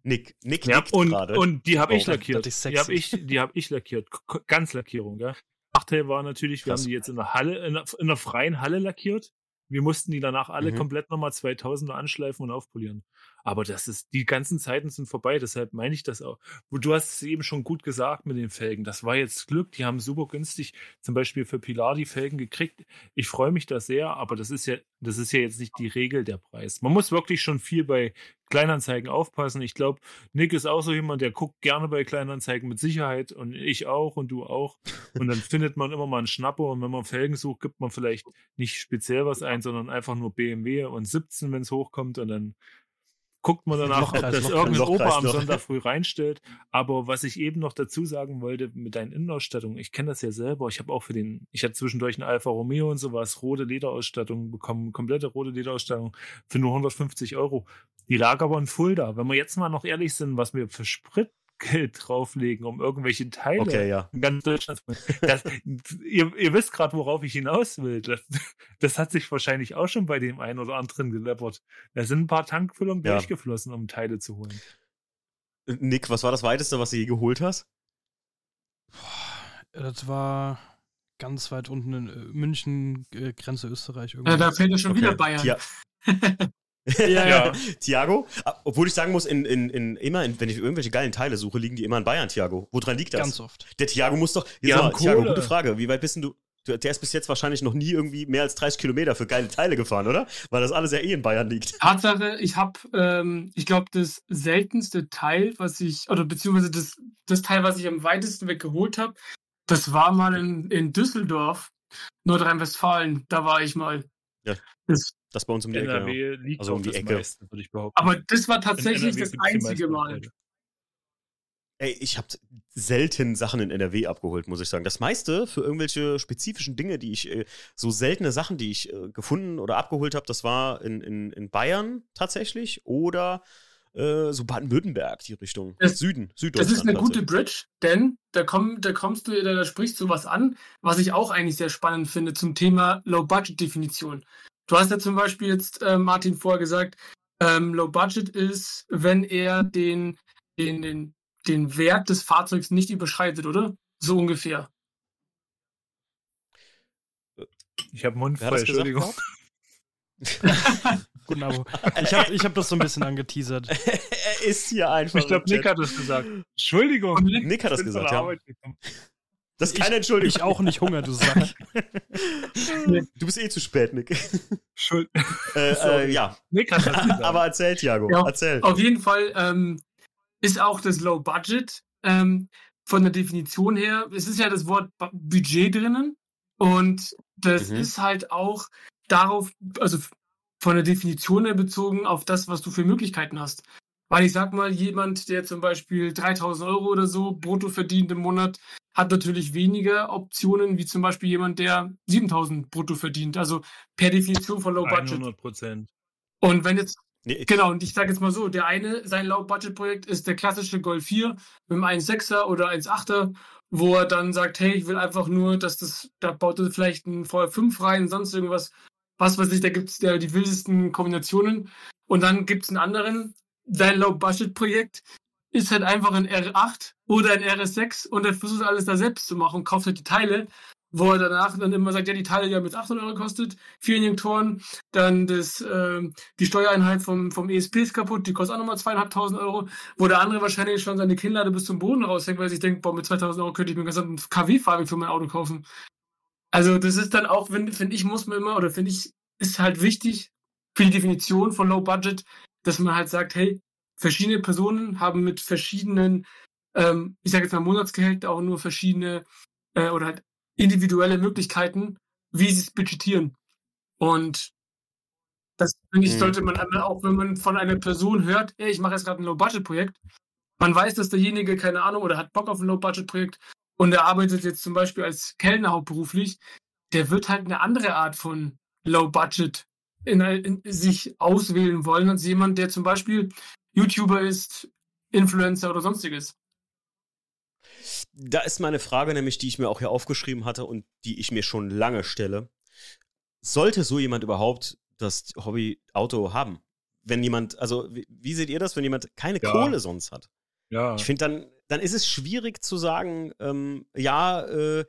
Speaker 1: Nick, Nick
Speaker 5: ja, und, gerade. Und die habe oh, ich lackiert. Die habe ich, die hab ich lackiert. Ganzlackierung, ja. Nachteil war natürlich, wir Krass. haben die jetzt in der Halle, in einer, in einer freien Halle lackiert. Wir mussten die danach alle mhm. komplett nochmal 2000er anschleifen und aufpolieren. Aber das ist, die ganzen Zeiten sind vorbei, deshalb meine ich das auch. Du hast es eben schon gut gesagt mit den Felgen. Das war jetzt Glück, die haben super günstig zum Beispiel für Pilar die Felgen gekriegt. Ich freue mich da sehr, aber das ist ja, das ist ja jetzt nicht die Regel der Preis. Man muss wirklich schon viel bei Kleinanzeigen aufpassen. Ich glaube, Nick ist auch so jemand, der guckt gerne bei Kleinanzeigen mit Sicherheit und ich auch und du auch. Und dann findet man immer mal einen Schnapper und wenn man Felgen sucht, gibt man vielleicht nicht speziell was ein, sondern einfach nur BMW und 17, wenn es hochkommt und dann guckt man danach, ob das irgendein Opa am Sonntag früh reinstellt. Aber was ich eben noch dazu sagen wollte mit deinen Innenausstattungen, ich kenne das ja selber. Ich habe auch für den, ich hatte zwischendurch einen Alfa Romeo und sowas, rote Lederausstattung bekommen, komplette rote Lederausstattung für nur 150 Euro. Die lag aber in Fulda. Wenn wir jetzt mal noch ehrlich sind, was wir für Sprit Geld drauflegen, um irgendwelche Teile
Speaker 1: okay, ja.
Speaker 5: in ganz Deutschland das, ihr, ihr wisst gerade, worauf ich hinaus will. Das, das, hat sich wahrscheinlich auch schon bei dem einen oder anderen geleppert. Da sind ein paar Tankfüllungen ja. durchgeflossen, um Teile zu holen.
Speaker 1: Nick, was war das weiteste, was du je geholt hast?
Speaker 2: Das war ganz weit unten in äh, München, äh, Grenze Österreich.
Speaker 4: Ja, da fehlt ja schon okay. wieder Bayern.
Speaker 1: Ja. ja, ja. Thiago, ah, obwohl ich sagen muss, in, in, in, immer, in, wenn ich irgendwelche geilen Teile suche, liegen die immer in Bayern, Thiago. Woran liegt das?
Speaker 2: Ganz oft.
Speaker 1: Der Thiago muss doch. Ja, mal, Thiago, gute Frage. Wie weit bist du? Der ist bis jetzt wahrscheinlich noch nie irgendwie mehr als 30 Kilometer für geile Teile gefahren, oder? Weil das alles ja eh in Bayern liegt.
Speaker 4: Tatsache, ich habe, ähm, ich glaube, das seltenste Teil, was ich, oder beziehungsweise das, das Teil, was ich am weitesten weggeholt habe, das war mal in, in Düsseldorf, Nordrhein-Westfalen. Da war ich mal.
Speaker 1: Ja. Das, das bei uns um die NRW Ecke.
Speaker 5: Liegt also um die Ecke. Meiste, würde ich behaupten.
Speaker 4: Aber das war tatsächlich das einzige Mal.
Speaker 1: Ey, ich habe selten Sachen in NRW abgeholt, muss ich sagen. Das meiste für irgendwelche spezifischen Dinge, die ich, äh, so seltene Sachen, die ich äh, gefunden oder abgeholt habe, das war in, in, in Bayern tatsächlich oder äh, so Baden-Württemberg, die Richtung.
Speaker 4: Das,
Speaker 1: Süden,
Speaker 4: Süddeutschland. Das ist eine gute Bridge, denn da, komm, da kommst du, da sprichst du was an, was ich auch eigentlich sehr spannend finde zum Thema Low-Budget-Definition. Du hast ja zum Beispiel jetzt, äh, Martin, vorher gesagt, ähm, Low Budget ist, wenn er den, den, den, den Wert des Fahrzeugs nicht überschreitet, oder? So ungefähr.
Speaker 5: Ich habe Mund voll, Entschuldigung.
Speaker 2: Guten Abo. Ich habe ich hab das so ein bisschen angeteasert.
Speaker 1: er ist hier einfach.
Speaker 5: Ich glaube, Nick hat das gesagt. Entschuldigung.
Speaker 1: Nick hat das gesagt, ja. Das ist keine Entschuldigung.
Speaker 2: Ich auch nicht Hunger, du Sack.
Speaker 1: du bist eh zu spät, Nick.
Speaker 5: Schuld.
Speaker 1: Äh, äh, ja.
Speaker 5: Nick hat das gesagt.
Speaker 1: Aber erzähl, Thiago.
Speaker 4: Ja,
Speaker 1: erzähl.
Speaker 4: Auf jeden Fall ähm, ist auch das Low Budget ähm, von der Definition her, es ist ja das Wort Budget drinnen und das mhm. ist halt auch darauf, also von der Definition her bezogen auf das, was du für Möglichkeiten hast. Weil ich sag mal, jemand, der zum Beispiel 3000 Euro oder so brutto verdient im Monat, hat natürlich weniger Optionen, wie zum Beispiel jemand, der 7000 brutto verdient. Also per Definition von Low Budget.
Speaker 5: 100 Prozent.
Speaker 4: Und wenn jetzt, nee, genau, und ich sage jetzt mal so, der eine, sein Low Budget Projekt ist der klassische Golf 4 mit einem 1,6er oder 1,8er, wo er dann sagt, hey, ich will einfach nur, dass das, da baut er vielleicht ein VR5 rein, sonst irgendwas, was weiß ich, da gibt es ja die wildesten Kombinationen. Und dann gibt es einen anderen, sein Low Budget Projekt, ist halt einfach ein R8 oder ein RS6 und er versucht alles da selbst zu machen und kauft halt die Teile, wo er danach dann immer sagt, ja, die Teile, die haben jetzt 800 Euro gekostet, vier Injektoren, dann das, äh, die Steuereinheit vom, vom ESP ist kaputt, die kostet auch nochmal zweieinhalbtausend Euro, wo der andere wahrscheinlich schon seine Kinnlade bis zum Boden raushängt, weil sich denkt, boah, mit 2000 Euro könnte ich mir einen KW-Fahrwerk für mein Auto kaufen. Also das ist dann auch, finde ich, muss man immer, oder finde ich, ist halt wichtig für die Definition von Low Budget, dass man halt sagt, hey, verschiedene Personen haben mit verschiedenen, ähm, ich sage jetzt mal Monatsgehälter auch nur verschiedene äh, oder halt individuelle Möglichkeiten, wie sie es budgetieren. Und das finde ich, mhm. sollte man auch, wenn man von einer Person hört, ey, ich mache jetzt gerade ein Low-Budget-Projekt, man weiß, dass derjenige, keine Ahnung, oder hat Bock auf ein Low-Budget-Projekt und er arbeitet jetzt zum Beispiel als Kellner hauptberuflich, der wird halt eine andere Art von Low-Budget in, in, sich auswählen wollen als jemand, der zum Beispiel YouTuber ist, Influencer oder sonstiges.
Speaker 1: Da ist meine Frage nämlich, die ich mir auch hier aufgeschrieben hatte und die ich mir schon lange stelle. Sollte so jemand überhaupt das Hobby Auto haben? Wenn jemand, also wie, wie seht ihr das, wenn jemand keine ja. Kohle sonst hat?
Speaker 5: Ja.
Speaker 1: Ich finde, dann, dann ist es schwierig zu sagen, ähm, ja, äh,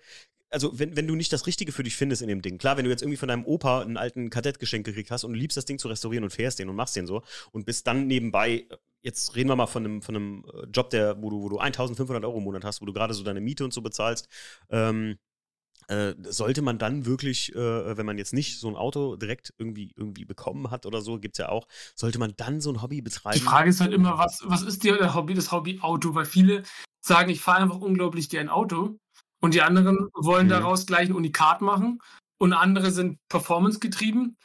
Speaker 1: also wenn, wenn du nicht das Richtige für dich findest in dem Ding, klar, wenn du jetzt irgendwie von deinem Opa einen alten Kadett geschenkt gekriegt hast und du liebst das Ding zu restaurieren und fährst den und machst den so und bist dann nebenbei, jetzt reden wir mal von einem, von einem äh, Job, der, wo du, wo du 1500 Euro im Monat hast, wo du gerade so deine Miete und so bezahlst, ähm, äh, sollte man dann wirklich, äh, wenn man jetzt nicht so ein Auto direkt irgendwie, irgendwie bekommen hat oder so, gibt es ja auch, sollte man dann so ein Hobby betreiben?
Speaker 4: Die Frage ist halt immer, was, was ist dir der Hobby, das Hobby Auto? Weil viele sagen, ich fahre einfach unglaublich gern Auto und die anderen wollen mhm. daraus gleich ein Unikat machen und andere sind Performance getrieben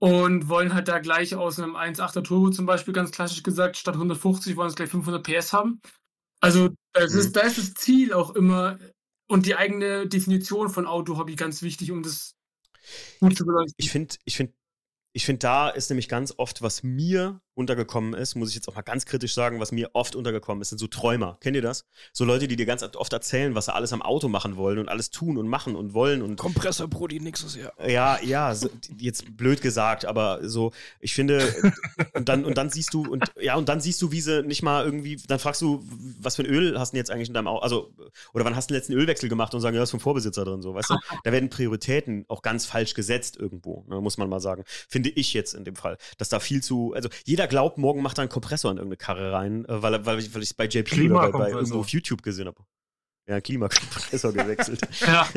Speaker 4: und wollen halt da gleich aus einem 1.8er Turbo zum Beispiel ganz klassisch gesagt, statt 150 wollen es gleich 500 PS haben. Also das mhm. ist, da ist das Ziel auch immer und die eigene Definition von Autohobby ganz wichtig, um das
Speaker 1: gut zu beleuchten. Ich finde, ich finde, ich finde, da ist nämlich ganz oft, was mir untergekommen ist, muss ich jetzt auch mal ganz kritisch sagen, was mir oft untergekommen ist, sind so Träumer. Kennt ihr das? So Leute, die dir ganz oft erzählen, was sie alles am Auto machen wollen und alles tun und machen und wollen und.
Speaker 2: Kompressorbrudi nächstes Jahr.
Speaker 1: Ja, ja, so, jetzt blöd gesagt, aber so, ich finde, und dann, und dann siehst du, und ja, und dann siehst du, wie sie nicht mal irgendwie, dann fragst du, was für ein Öl hast du jetzt eigentlich in deinem Auto, also, oder wann hast du den letzten Ölwechsel gemacht und sagen, ja, das ist vom Vorbesitzer drin, so, weißt du? Da werden Prioritäten auch ganz falsch gesetzt irgendwo, ne, muss man mal sagen. Finde ich jetzt in dem Fall, dass da viel zu, also jeder glaubt, morgen macht er einen Kompressor in irgendeine Karre rein, äh, weil, weil, ich es bei JP oder bei, bei irgendwo auf YouTube gesehen habe. Ja, Klimakompressor gewechselt. ja.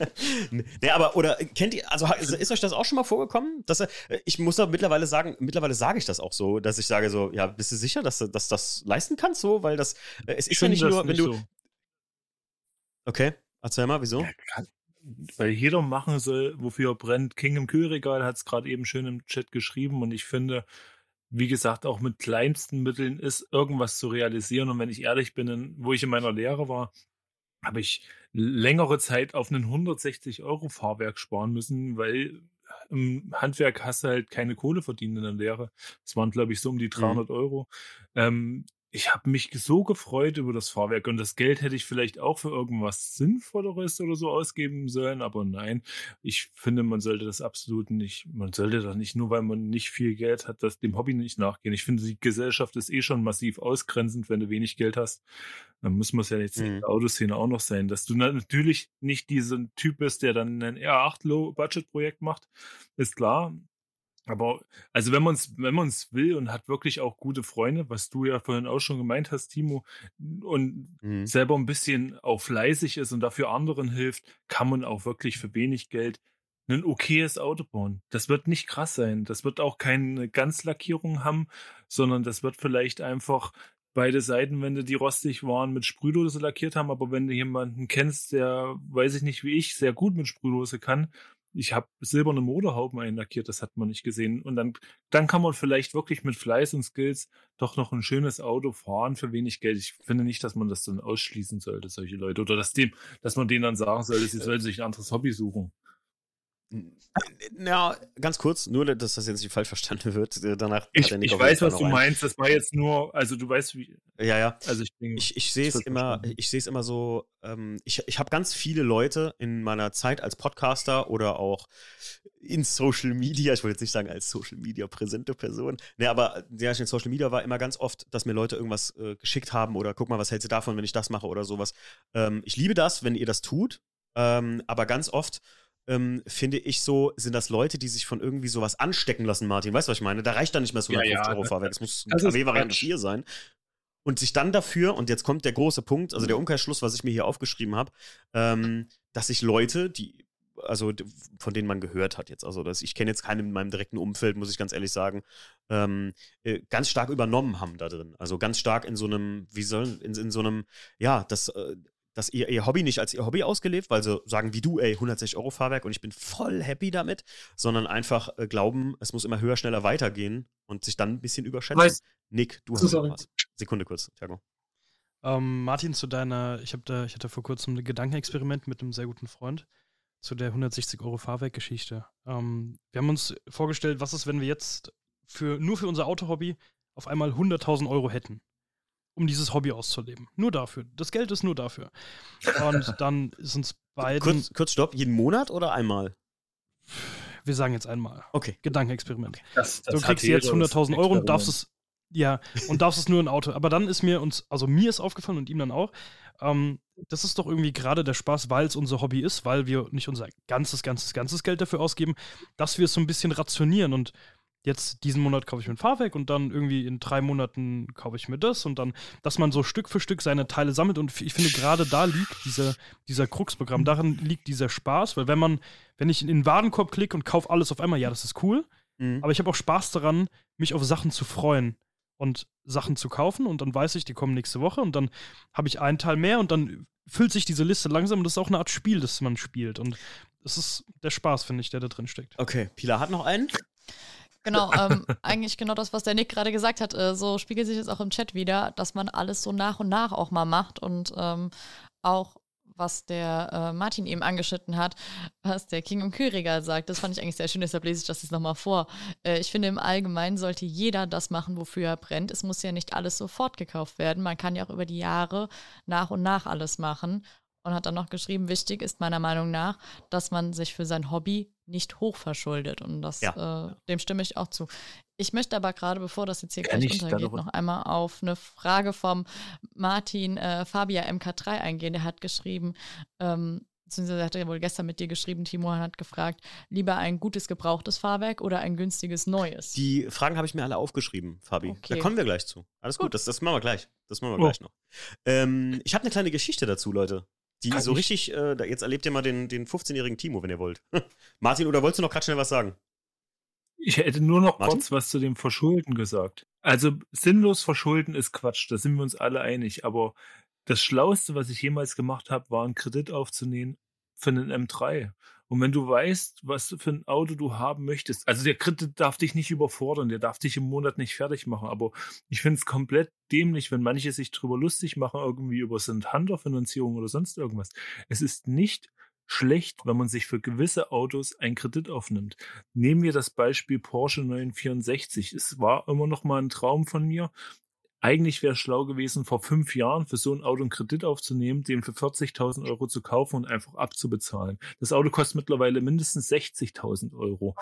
Speaker 1: nee, aber, oder kennt ihr, also ist euch das auch schon mal vorgekommen? Dass, ich muss da mittlerweile sagen, mittlerweile sage ich das auch so, dass ich sage so, ja, bist du sicher, dass du dass das leisten kannst so? Weil das, äh, es ist ja nicht nur, wenn du. So. Okay, erzähl mal, wieso? Ja,
Speaker 5: weil jeder machen soll, wofür er brennt. King im Kühlregal hat es gerade eben schön im Chat geschrieben und ich finde, wie gesagt, auch mit kleinsten Mitteln ist, irgendwas zu realisieren. Und wenn ich ehrlich bin, wo ich in meiner Lehre war, habe ich längere Zeit auf einen 160 Euro Fahrwerk sparen müssen, weil im Handwerk hast du halt keine Kohle verdient in der Lehre. Das waren, glaube ich, so um die 300 mhm. Euro. Ähm, ich habe mich so gefreut über das Fahrwerk und das Geld hätte ich vielleicht auch für irgendwas Sinnvolleres oder so ausgeben sollen, aber nein, ich finde, man sollte das absolut nicht, man sollte das nicht nur, weil man nicht viel Geld hat, das dem Hobby nicht nachgehen. Ich finde, die Gesellschaft ist eh schon massiv ausgrenzend, wenn du wenig Geld hast. Dann muss man es ja jetzt mhm. in der Autoszene auch noch sein, dass du natürlich nicht dieser Typ bist, der dann ein R8 Low-Budget-Projekt macht, ist klar. Aber also wenn man es wenn man's will und hat wirklich auch gute Freunde, was du ja vorhin auch schon gemeint hast, Timo, und mhm. selber ein bisschen auch fleißig ist und dafür anderen hilft, kann man auch wirklich für wenig Geld ein okayes Auto bauen. Das wird nicht krass sein. Das wird auch keine Ganzlackierung haben, sondern das wird vielleicht einfach beide Seitenwände, die rostig waren, mit Sprühdose lackiert haben. Aber wenn du jemanden kennst, der, weiß ich nicht wie ich, sehr gut mit Sprühdose kann, ich habe silberne Motorhauben einlackiert, das hat man nicht gesehen. Und dann, dann kann man vielleicht wirklich mit Fleiß und Skills doch noch ein schönes Auto fahren für wenig Geld. Ich finde nicht, dass man das dann ausschließen sollte, solche Leute. Oder dass, dem, dass man denen dann sagen sollte, sie sollen sich ein anderes Hobby suchen.
Speaker 1: Ja, ganz kurz, nur dass das jetzt nicht falsch verstanden wird. Äh, danach
Speaker 5: ich, ich weiß, was du ein. meinst. Das war jetzt nur, also du weißt, wie.
Speaker 1: Ja, ja.
Speaker 5: Also ich,
Speaker 1: ich, ich sehe es immer, ich sehe es immer so. Ähm, ich ich habe ganz viele Leute in meiner Zeit als Podcaster oder auch in Social Media. Ich wollte jetzt nicht sagen als Social Media präsente Person. Ne, aber ja, in Social Media war immer ganz oft, dass mir Leute irgendwas äh, geschickt haben oder guck mal, was hältst du davon, wenn ich das mache oder sowas. Ähm, ich liebe das, wenn ihr das tut. Ähm, aber ganz oft ähm, finde ich so, sind das Leute, die sich von irgendwie sowas anstecken lassen, Martin. Weißt du, was ich meine? Da reicht dann nicht mehr so 150 ja, ja, Euro Fahrwerk. Es muss eine KW-Variante 4 sein. Und sich dann dafür, und jetzt kommt der große Punkt, also der. Umkehrschluss, was ich mir hier aufgeschrieben habe, ähm, dass sich Leute, die, also von denen man gehört hat jetzt, also dass ich kenne jetzt keinen in meinem direkten Umfeld, muss ich ganz ehrlich sagen, ähm, äh, ganz stark übernommen haben da drin. Also ganz stark in so einem, wie soll, in, in so einem, ja, das, äh, dass ihr ihr Hobby nicht als ihr Hobby ausgelebt, weil sie sagen wie du, ey, 160 Euro Fahrwerk und ich bin voll happy damit, sondern einfach äh, glauben, es muss immer höher, schneller weitergehen und sich dann ein bisschen überschätzen. Weiß, Nick, du hast was. Sekunde kurz, Thiago.
Speaker 2: Ähm, Martin, zu deiner, ich, da, ich hatte vor kurzem ein Gedankenexperiment mit einem sehr guten Freund zu der 160 Euro Fahrwerkgeschichte. Ähm, wir haben uns vorgestellt, was ist, wenn wir jetzt für, nur für unser Autohobby auf einmal 100.000 Euro hätten um dieses Hobby auszuleben. Nur dafür. Das Geld ist nur dafür. Und dann ist uns beiden.
Speaker 1: Kurz, kurz Stopp, jeden Monat oder einmal?
Speaker 2: Wir sagen jetzt einmal.
Speaker 1: Okay.
Speaker 2: Gedankenexperiment. Das, das du kriegst jetzt 100.000 Euro und darfst es Ja, und darfst es nur ein Auto. Aber dann ist mir uns, also mir ist aufgefallen und ihm dann auch, ähm, das ist doch irgendwie gerade der Spaß, weil es unser Hobby ist, weil wir nicht unser ganzes, ganzes, ganzes Geld dafür ausgeben, dass wir es so ein bisschen rationieren und jetzt diesen Monat kaufe ich mir ein Fahrwerk und dann irgendwie in drei Monaten kaufe ich mir das und dann, dass man so Stück für Stück seine Teile sammelt und ich finde gerade da liegt dieser, dieser Krux-Programm, darin liegt dieser Spaß, weil wenn man, wenn ich in den Warenkorb klicke und kaufe alles auf einmal, ja, das ist cool, mhm. aber ich habe auch Spaß daran, mich auf Sachen zu freuen und Sachen zu kaufen und dann weiß ich, die kommen nächste Woche und dann habe ich einen Teil mehr und dann füllt sich diese Liste langsam und das ist auch eine Art Spiel, das man spielt und es ist der Spaß, finde ich, der da drin steckt.
Speaker 1: Okay, Pilar hat noch einen.
Speaker 3: Genau, ähm, eigentlich genau das, was der Nick gerade gesagt hat. Äh, so spiegelt sich jetzt auch im Chat wieder, dass man alles so nach und nach auch mal macht und ähm, auch was der äh, Martin eben angeschnitten hat, was der King im Kühlregal sagt. Das fand ich eigentlich sehr schön, deshalb lese ich das jetzt nochmal vor. Äh, ich finde, im Allgemeinen sollte jeder das machen, wofür er brennt. Es muss ja nicht alles sofort gekauft werden. Man kann ja auch über die Jahre nach und nach alles machen und hat dann noch geschrieben, wichtig ist meiner Meinung nach, dass man sich für sein Hobby nicht hochverschuldet. Und das, ja. äh, dem stimme ich auch zu. Ich möchte aber gerade, bevor das jetzt hier Kann gleich untergeht, noch einmal auf eine Frage vom Martin äh, Fabia MK3 eingehen. Der hat geschrieben, ähm, beziehungsweise hat er wohl gestern mit dir geschrieben, Timo hat gefragt, lieber ein gutes gebrauchtes Fahrwerk oder ein günstiges neues?
Speaker 1: Die Fragen habe ich mir alle aufgeschrieben, Fabi. Okay. Da kommen wir gleich zu. Alles gut, gut das, das machen wir gleich. Das machen wir oh. gleich noch. Ähm, ich habe eine kleine Geschichte dazu, Leute. Die Kann so ich? richtig, äh, jetzt erlebt ihr mal den, den 15-jährigen Timo, wenn ihr wollt. Martin, oder wolltest du noch gerade schnell was sagen?
Speaker 5: Ich hätte nur noch Martin? kurz was zu dem Verschulden gesagt. Also sinnlos verschulden ist Quatsch, da sind wir uns alle einig. Aber das Schlauste, was ich jemals gemacht habe, war einen Kredit aufzunehmen für einen M3. Und wenn du weißt, was für ein Auto du haben möchtest, also der Kredit darf dich nicht überfordern, der darf dich im Monat nicht fertig machen, aber ich finde es komplett dämlich, wenn manche sich drüber lustig machen, irgendwie über Hunter-Finanzierung oder sonst irgendwas. Es ist nicht schlecht, wenn man sich für gewisse Autos einen Kredit aufnimmt. Nehmen wir das Beispiel Porsche 964. Es war immer noch mal ein Traum von mir, eigentlich wäre es schlau gewesen, vor fünf Jahren für so ein Auto einen Kredit aufzunehmen, den für 40.000 Euro zu kaufen und einfach abzubezahlen. Das Auto kostet mittlerweile mindestens 60.000 Euro.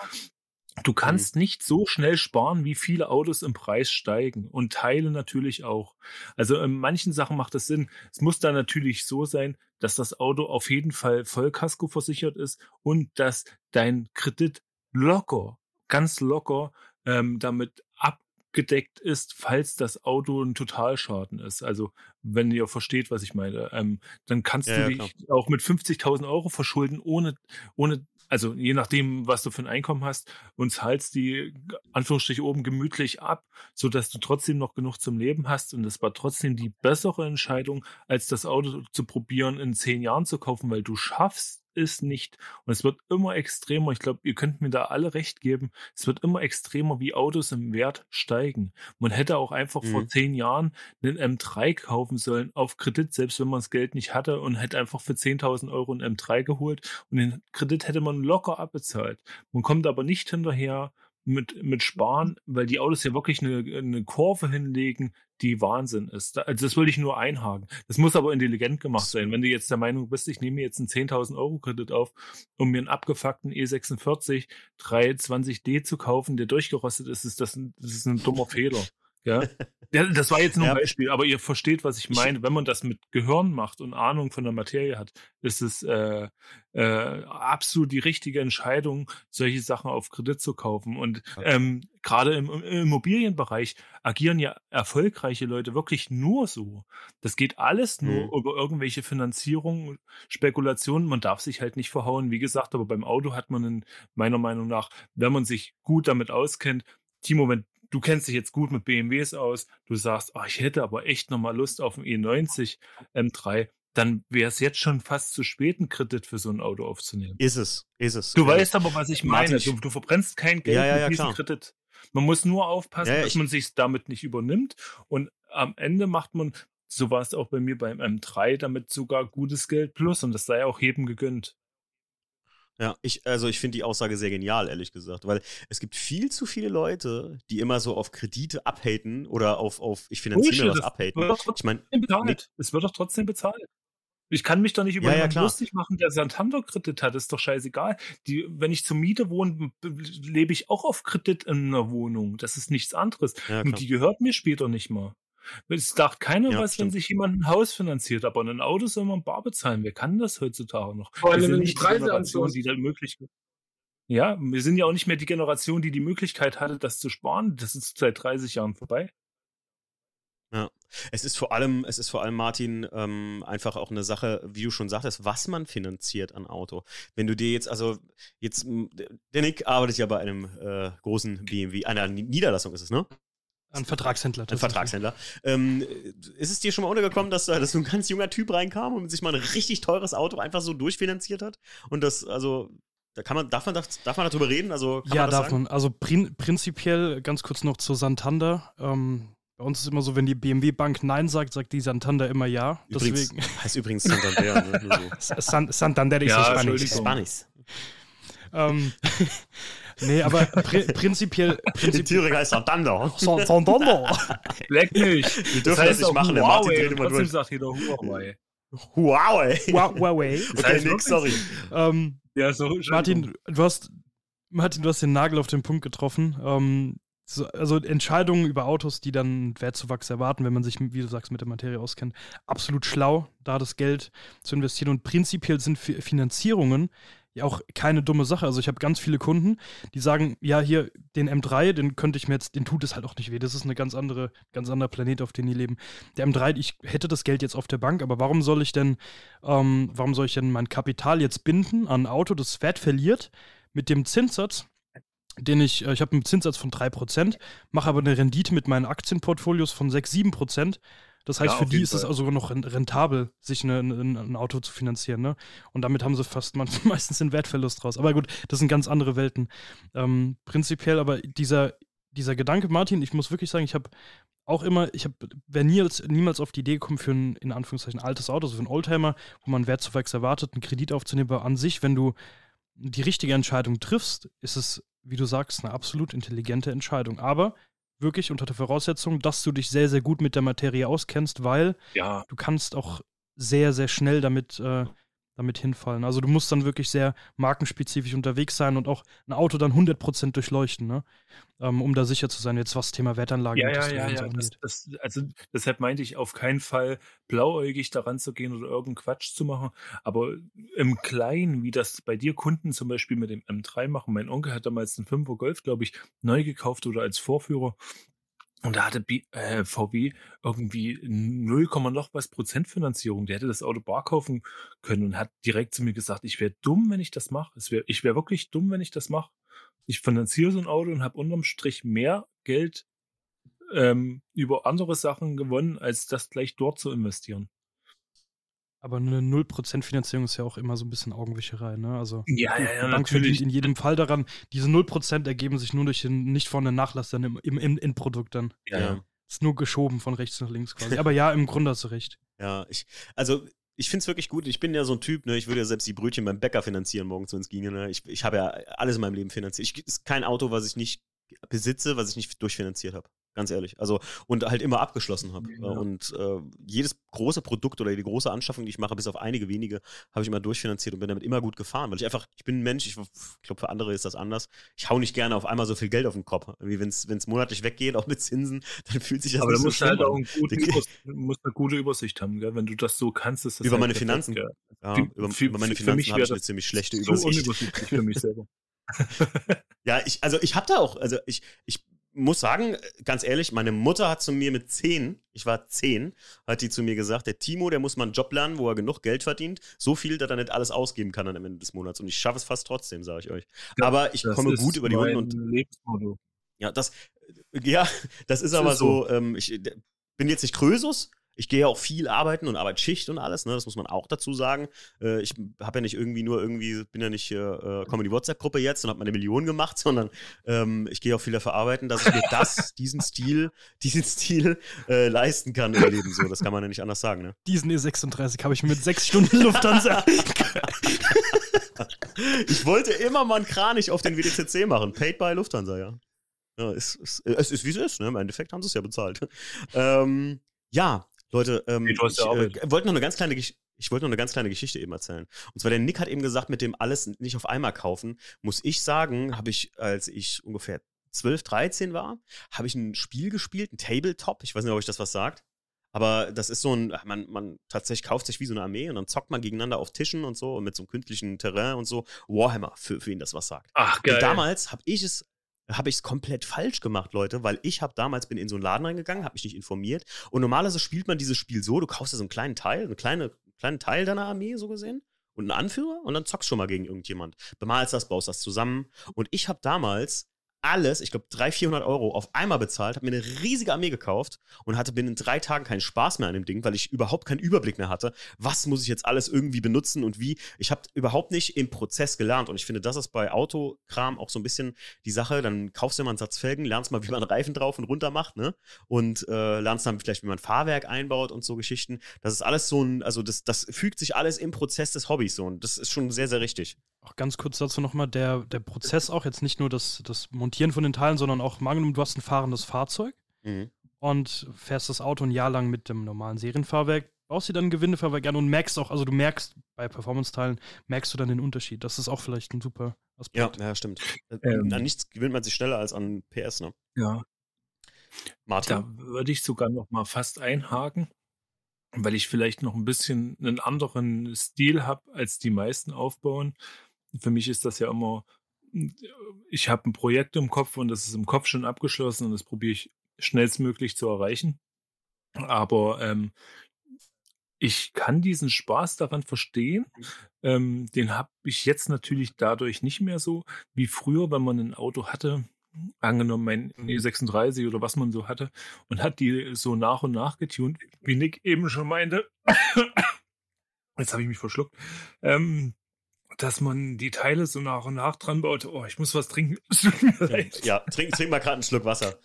Speaker 5: Du kannst mhm. nicht so schnell sparen, wie viele Autos im Preis steigen und Teile natürlich auch. Also in manchen Sachen macht das Sinn. Es muss dann natürlich so sein, dass das Auto auf jeden Fall Vollkasko versichert ist und dass dein Kredit locker, ganz locker ähm, damit ab abgedeckt ist, falls das Auto ein Totalschaden ist. Also wenn ihr versteht, was ich meine, ähm, dann kannst ja, du dich klar. auch mit 50.000 Euro verschulden, ohne, ohne, also je nachdem, was du für ein Einkommen hast, und zahlst die Anführungsstrich oben gemütlich ab, so dass du trotzdem noch genug zum Leben hast. Und das war trotzdem die bessere Entscheidung, als das Auto zu probieren, in zehn Jahren zu kaufen, weil du schaffst ist nicht. Und es wird immer extremer. Ich glaube, ihr könnt mir da alle recht geben. Es wird immer extremer, wie Autos im Wert steigen. Man hätte auch einfach mhm. vor zehn Jahren einen M3 kaufen sollen auf Kredit, selbst wenn man das Geld nicht hatte und hätte einfach für 10.000 Euro einen M3 geholt und den Kredit hätte man locker abbezahlt. Man kommt aber nicht hinterher, mit, mit Sparen, weil die Autos ja wirklich eine, eine Kurve hinlegen, die Wahnsinn ist. Also das wollte ich nur einhaken. Das muss aber intelligent gemacht sein. Wenn du jetzt der Meinung bist, ich nehme jetzt einen 10.000 Euro Kredit auf, um mir einen abgefuckten E46 320D zu kaufen, der durchgerostet ist, ist das, ein, das ist ein dummer Fehler. Ja? ja, das war jetzt nur ein ja. Beispiel, aber ihr versteht, was ich meine. Wenn man das mit Gehirn macht und Ahnung von der Materie hat, ist es äh, äh, absolut die richtige Entscheidung, solche Sachen auf Kredit zu kaufen. Und ähm, gerade im, im Immobilienbereich agieren ja erfolgreiche Leute wirklich nur so. Das geht alles nur mhm. über irgendwelche Finanzierungen, Spekulationen. Man darf sich halt nicht verhauen. Wie gesagt, aber beim Auto hat man in meiner Meinung nach, wenn man sich gut damit auskennt, Timo, wenn du kennst dich jetzt gut mit BMWs aus, du sagst, oh, ich hätte aber echt nochmal Lust auf einen E90 M3, dann wäre es jetzt schon fast zu spät, einen Kredit für so ein Auto aufzunehmen.
Speaker 1: Ist es, ist es.
Speaker 5: Du weißt aber, was ich meine. Du, du verbrennst kein Geld ja, ja, mit diesem klar. Kredit. Man muss nur aufpassen, ja, dass man sich damit nicht übernimmt. Und am Ende macht man, so war es auch bei mir beim M3, damit sogar gutes Geld plus. Und das sei auch jedem gegönnt.
Speaker 1: Ja, ich, also ich finde die Aussage sehr genial, ehrlich gesagt, weil es gibt viel zu viele Leute, die immer so auf Kredite abhaten oder auf, auf ich finanziere mir was abhaten.
Speaker 5: Ich meine, es wird doch trotzdem bezahlt. Ich kann mich doch nicht über
Speaker 1: Ja, ja,
Speaker 5: lustig machen, der Santander-Kredit hat. Ist doch scheißegal. Die, wenn ich zur Miete wohne, lebe ich auch auf Kredit in einer Wohnung. Das ist nichts anderes.
Speaker 1: Ja,
Speaker 5: Und die gehört mir später nicht mal. Es dacht keiner
Speaker 1: Ja,
Speaker 5: was, wenn
Speaker 1: stimmt.
Speaker 5: sich jemand ein Haus finanziert, aber ein Auto soll man bar bezahlen. Wer kann das heutzutage noch?
Speaker 4: Vor allem,
Speaker 5: wir sind
Speaker 4: wenn die
Speaker 5: nicht die
Speaker 4: Preise
Speaker 5: Generation,
Speaker 4: anziehen.
Speaker 5: die da möglich Ja, wir sind ja auch nicht mehr die Generation, die die Möglichkeit hatte, das zu sparen. Das ist seit 30 Jahren vorbei.
Speaker 1: Es ist vor allem, es ist vor allem, Martin, ähm, einfach auch eine Sache, wie du schon sagtest, was man finanziert an Auto. Wenn du dir jetzt, also jetzt, der Nick arbeitet ja bei einem äh, großen BMW, einer Niederlassung ist es, ne?
Speaker 2: Ein Vertragshändler.
Speaker 1: Ein. Vertragshändler. Ähm, ist es dir schon mal untergekommen, dass, da- dass so ein ganz junger Typ reinkam und sich mal ein richtig teures Auto einfach so durchfinanziert hat? Und das, also, da kann man, darf man, das, darf man darüber reden? Also, kann
Speaker 2: ja,
Speaker 1: man das
Speaker 2: darf
Speaker 1: sagen?
Speaker 2: man. Also prin prinzipiell ganz kurz noch zu Santander. Ähm, bei uns ist immer so, wenn die BMW Bank Nein sagt, sagt die Santander immer Ja.
Speaker 1: Übrigens,
Speaker 2: Deswegen
Speaker 1: heißt übrigens Santander, ne? So.
Speaker 2: San Santander ist
Speaker 5: Ja,
Speaker 2: Spanisch.
Speaker 1: Spanisch.
Speaker 2: Ähm, nee, aber pri prinzipiell,
Speaker 1: In
Speaker 2: prinzipiell
Speaker 1: Thüringen heißt Santander.
Speaker 2: San Santander.
Speaker 5: Leck mich.
Speaker 1: Wir dürfen das nicht machen, der Martin dreht immer durch.
Speaker 5: sagt jeder Huawei.
Speaker 2: Wa- Huawei.
Speaker 1: Okay,
Speaker 5: heißt wirklich
Speaker 1: sorry.
Speaker 2: Ähm,
Speaker 5: Ja, so,
Speaker 2: Martin, du hast, Martin, du hast den Nagel auf den Punkt getroffen. Ähm, so, also Entscheidungen über Autos, die dann einen Wertzuwachs erwarten, wenn man sich, wie du sagst, mit der Materie auskennt, absolut schlau, da das Geld zu investieren. Und prinzipiell sind Fi- Finanzierungen ja auch keine dumme Sache. Also ich habe ganz viele Kunden, die sagen, ja, hier den M3, den könnte ich mir jetzt, den tut es halt auch nicht weh. Das ist eine ganz andere, ganz anderer Planet, auf dem die leben. Der M3, ich hätte das Geld jetzt auf der Bank, aber warum soll ich denn, ähm, warum soll ich denn mein Kapital jetzt binden an ein Auto, das Wert verliert, mit dem Zinssatz, den ich, äh, ich habe einen Zinssatz von 3%, mache aber eine Rendite mit meinen Aktienportfolios von 6, 7%. Das heißt,
Speaker 5: Ja,
Speaker 2: für die ist es also sogar noch ren- rentabel, sich eine, ein, ein Auto zu finanzieren. Ne? Und damit haben sie fast meistens den Wertverlust raus. Aber gut, das sind ganz andere Welten. Ähm, prinzipiell aber dieser, dieser Gedanke, Martin, ich muss wirklich sagen, ich habe auch immer, ich wäre niemals, niemals auf die Idee gekommen, für ein, in Anführungszeichen, altes Auto, so für einen Oldtimer, wo man Wertzuwachs erwartet, einen Kredit aufzunehmen, aber an sich, wenn du die richtige Entscheidung triffst, ist es, wie du sagst, eine absolut intelligente Entscheidung. Aber wirklich unter der Voraussetzung, dass du dich sehr, sehr gut mit der Materie auskennst, weil
Speaker 5: Ja,
Speaker 2: du kannst auch sehr, sehr schnell damit, äh, damit hinfallen. Also du musst dann wirklich sehr markenspezifisch unterwegs sein und auch ein Auto dann 100% durchleuchten, ne? ähm, um da sicher zu sein, jetzt was das Thema Wertanlage
Speaker 5: ja, ja, ja, ja. Das,
Speaker 2: angeht.
Speaker 5: das, also deshalb meinte ich auf keinen Fall blauäugig daran zu gehen oder irgendeinen Quatsch zu machen. Aber im Kleinen, wie das bei dir Kunden zum Beispiel mit dem M3 machen. Mein Onkel hat damals einen 5er Golf, glaube ich, neu gekauft oder als Vorführer. Und da hatte B, äh, VW irgendwie 0, noch was Prozent Finanzierung. Der hätte das Auto bar kaufen können und hat direkt zu mir gesagt, ich wäre dumm, wenn ich das mache. Wär, ich wäre wirklich dumm, wenn ich das mache. Ich finanziere so ein Auto und habe unterm Strich mehr Geld ähm, über andere Sachen gewonnen, als das gleich dort zu investieren.
Speaker 2: Aber eine 0% Finanzierung ist ja auch immer so ein bisschen Augenwischerei, ne? Also
Speaker 5: Ja, ja, ja,
Speaker 2: Bank verdient
Speaker 5: natürlich.
Speaker 2: in jedem Fall daran. Diese 0% ergeben sich nur durch den nicht vorhandenen Nachlass dann im, im, im Endprodukt dann.
Speaker 5: Ja, ja.
Speaker 2: Ist nur geschoben von rechts nach links quasi. Aber ja, im Grunde hast du recht.
Speaker 1: Ja, ich, also ich finde es wirklich gut. Ich bin ja so ein Typ, ne? Ich würde ja selbst die Brötchen beim Bäcker finanzieren morgens, wenn es ginge. Ne? Ich, ich habe ja alles in meinem Leben finanziert. Ich ist kein Auto, was ich nicht besitze, was ich nicht durchfinanziert habe. Ganz ehrlich. Also, und halt immer abgeschlossen habe.
Speaker 5: Ja.
Speaker 1: Und äh, jedes große Produkt oder die große Anschaffung, die ich mache, bis auf einige wenige, habe ich immer durchfinanziert und bin damit immer gut gefahren. Weil ich einfach, ich bin ein Mensch, ich glaube, für andere ist das anders. Ich hau nicht gerne auf einmal so viel Geld auf den Kopf. Wie wenn es monatlich weggeht, auch mit Zinsen, dann fühlt sich das
Speaker 5: Aber
Speaker 1: nicht
Speaker 5: du
Speaker 1: so
Speaker 5: musst
Speaker 1: schlimm
Speaker 5: halt auch einen guten
Speaker 1: Die-
Speaker 5: Übers du musst eine gute Übersicht haben, gell? wenn du das so kannst. Ist das
Speaker 1: Über
Speaker 5: halt
Speaker 1: meine
Speaker 5: perfekt,
Speaker 1: Finanzen.
Speaker 5: gell?
Speaker 1: Ja,
Speaker 5: Für-
Speaker 1: über,
Speaker 5: für-
Speaker 1: über meine
Speaker 5: für- für mich
Speaker 1: Finanzen habe ich eine ziemlich schlechte
Speaker 5: So
Speaker 1: Übersicht.
Speaker 5: unübersichtlich für mich selber.
Speaker 1: Ja, ich, also ich habe da auch, also ich, ich muss sagen, ganz ehrlich, meine Mutter hat zu mir mit zehn, ich war zehn, hat die zu mir gesagt, der Timo, der muss mal einen Job lernen, wo er genug Geld verdient, so viel, dass er nicht alles ausgeben kann am Ende des Monats. Und ich schaffe es fast trotzdem, sage ich euch.
Speaker 5: Ja,
Speaker 1: Aber ich komme gut über die Runden und ja, das, ja, das ist
Speaker 5: Das
Speaker 1: aber
Speaker 5: ist
Speaker 1: so, ähm, ich bin jetzt nicht Krösus. Ich gehe ja auch viel arbeiten und arbeite Schicht und alles, ne? Das muss man auch dazu sagen. Äh, ich habe ja nicht irgendwie nur irgendwie, bin ja nicht äh, komme in die WhatsApp-Gruppe jetzt und habe meine Millionen gemacht, sondern ähm, ich gehe auch viel dafür arbeiten, dass ich mir das, diesen Stil, diesen Stil äh, leisten kann im Leben. So, das kann man ja nicht anders sagen, ne?
Speaker 2: Diesen E36 habe ich mit sechs Stunden Lufthansa.
Speaker 1: Ich wollte immer mal einen Kranich auf den WDCC machen. Paid by Lufthansa, ja. ja ist, ist, es ist, wie es ist, ne? Im Endeffekt haben sie es ja bezahlt. Ähm, ja, Leute, ähm,
Speaker 5: Nee,
Speaker 1: ich äh, wollte noch eine ganz kleine Geschichte. ich wollte noch eine ganz kleine Geschichte eben erzählen. Und zwar der Nick hat eben gesagt, mit dem alles nicht auf einmal kaufen, muss ich sagen, habe ich, als ich ungefähr 12, 13 war, habe ich ein Spiel gespielt, ein Tabletop. Ich weiß nicht, ob euch das was sagt. Aber das ist so ein, man, man tatsächlich kauft sich wie so eine Armee und dann zockt man gegeneinander auf Tischen und so und mit so einem künstlichen Terrain und so. Warhammer, für, für ihn das was sagt.
Speaker 5: Ach, geil.
Speaker 1: Und damals habe ich es habe ich es komplett falsch gemacht, Leute, weil ich habe damals bin in so einen Laden reingegangen, habe mich nicht informiert und normalerweise spielt man dieses Spiel so, du kaufst dir so einen kleinen Teil, einen kleine, kleinen Teil deiner Armee so gesehen und einen Anführer und dann zockst schon mal gegen irgendjemand. Bemalst das, baust das zusammen und ich habe damals alles, ich glaube 300, 400 Euro auf einmal bezahlt, habe mir eine riesige Armee gekauft und hatte binnen drei Tagen keinen Spaß mehr an dem Ding, weil ich überhaupt keinen Überblick mehr hatte, was muss ich jetzt alles irgendwie benutzen und wie. Ich habe überhaupt nicht im Prozess gelernt und ich finde, das ist bei Autokram auch so ein bisschen die Sache. Dann kaufst du mal einen Satz Felgen, lernst mal, wie man Reifen drauf und runter macht, ne? Und äh, lernst dann vielleicht, wie man Fahrwerk einbaut und so Geschichten. Das ist alles so ein, also das, das fügt sich alles im Prozess des Hobbys so und das ist schon sehr, sehr richtig.
Speaker 2: Auch ganz kurz dazu nochmal, der, der Prozess auch jetzt nicht nur das, das Montieren von den Teilen, sondern auch, mal angenommen, du hast ein fahrendes Fahrzeug
Speaker 1: Mhm.
Speaker 2: und fährst das Auto ein Jahr lang mit dem normalen Serienfahrwerk, baust dir dann ein Gewindefahrwerk an und merkst auch, also du merkst bei Performance-Teilen, merkst du dann den Unterschied. Das ist auch vielleicht ein super
Speaker 1: Ja,
Speaker 2: Aspekt.
Speaker 1: ja, stimmt.
Speaker 5: Ähm.
Speaker 1: an nichts gewinnt man sich schneller als an PS, ne?
Speaker 5: Ja,
Speaker 1: Martin?
Speaker 5: da würde ich sogar noch mal fast einhaken, weil ich vielleicht noch ein bisschen einen anderen Stil habe, als die meisten aufbauen. Für mich ist das ja immer, ich habe ein Projekt im Kopf und das ist im Kopf schon abgeschlossen und das probiere ich schnellstmöglich zu erreichen. Aber ähm, ich kann diesen Spaß daran verstehen. Ähm, den habe ich jetzt natürlich dadurch nicht mehr so wie früher, wenn man ein Auto hatte, angenommen mein E36 oder was man so hatte, und hat die so nach und nach getunt, wie Nick eben schon meinte. Jetzt habe ich mich verschluckt. Ähm, dass man die Teile so nach und nach dran baut. Oh, ich muss was trinken. Leid.
Speaker 1: Ja, trink, trink mal gerade einen Schluck Wasser.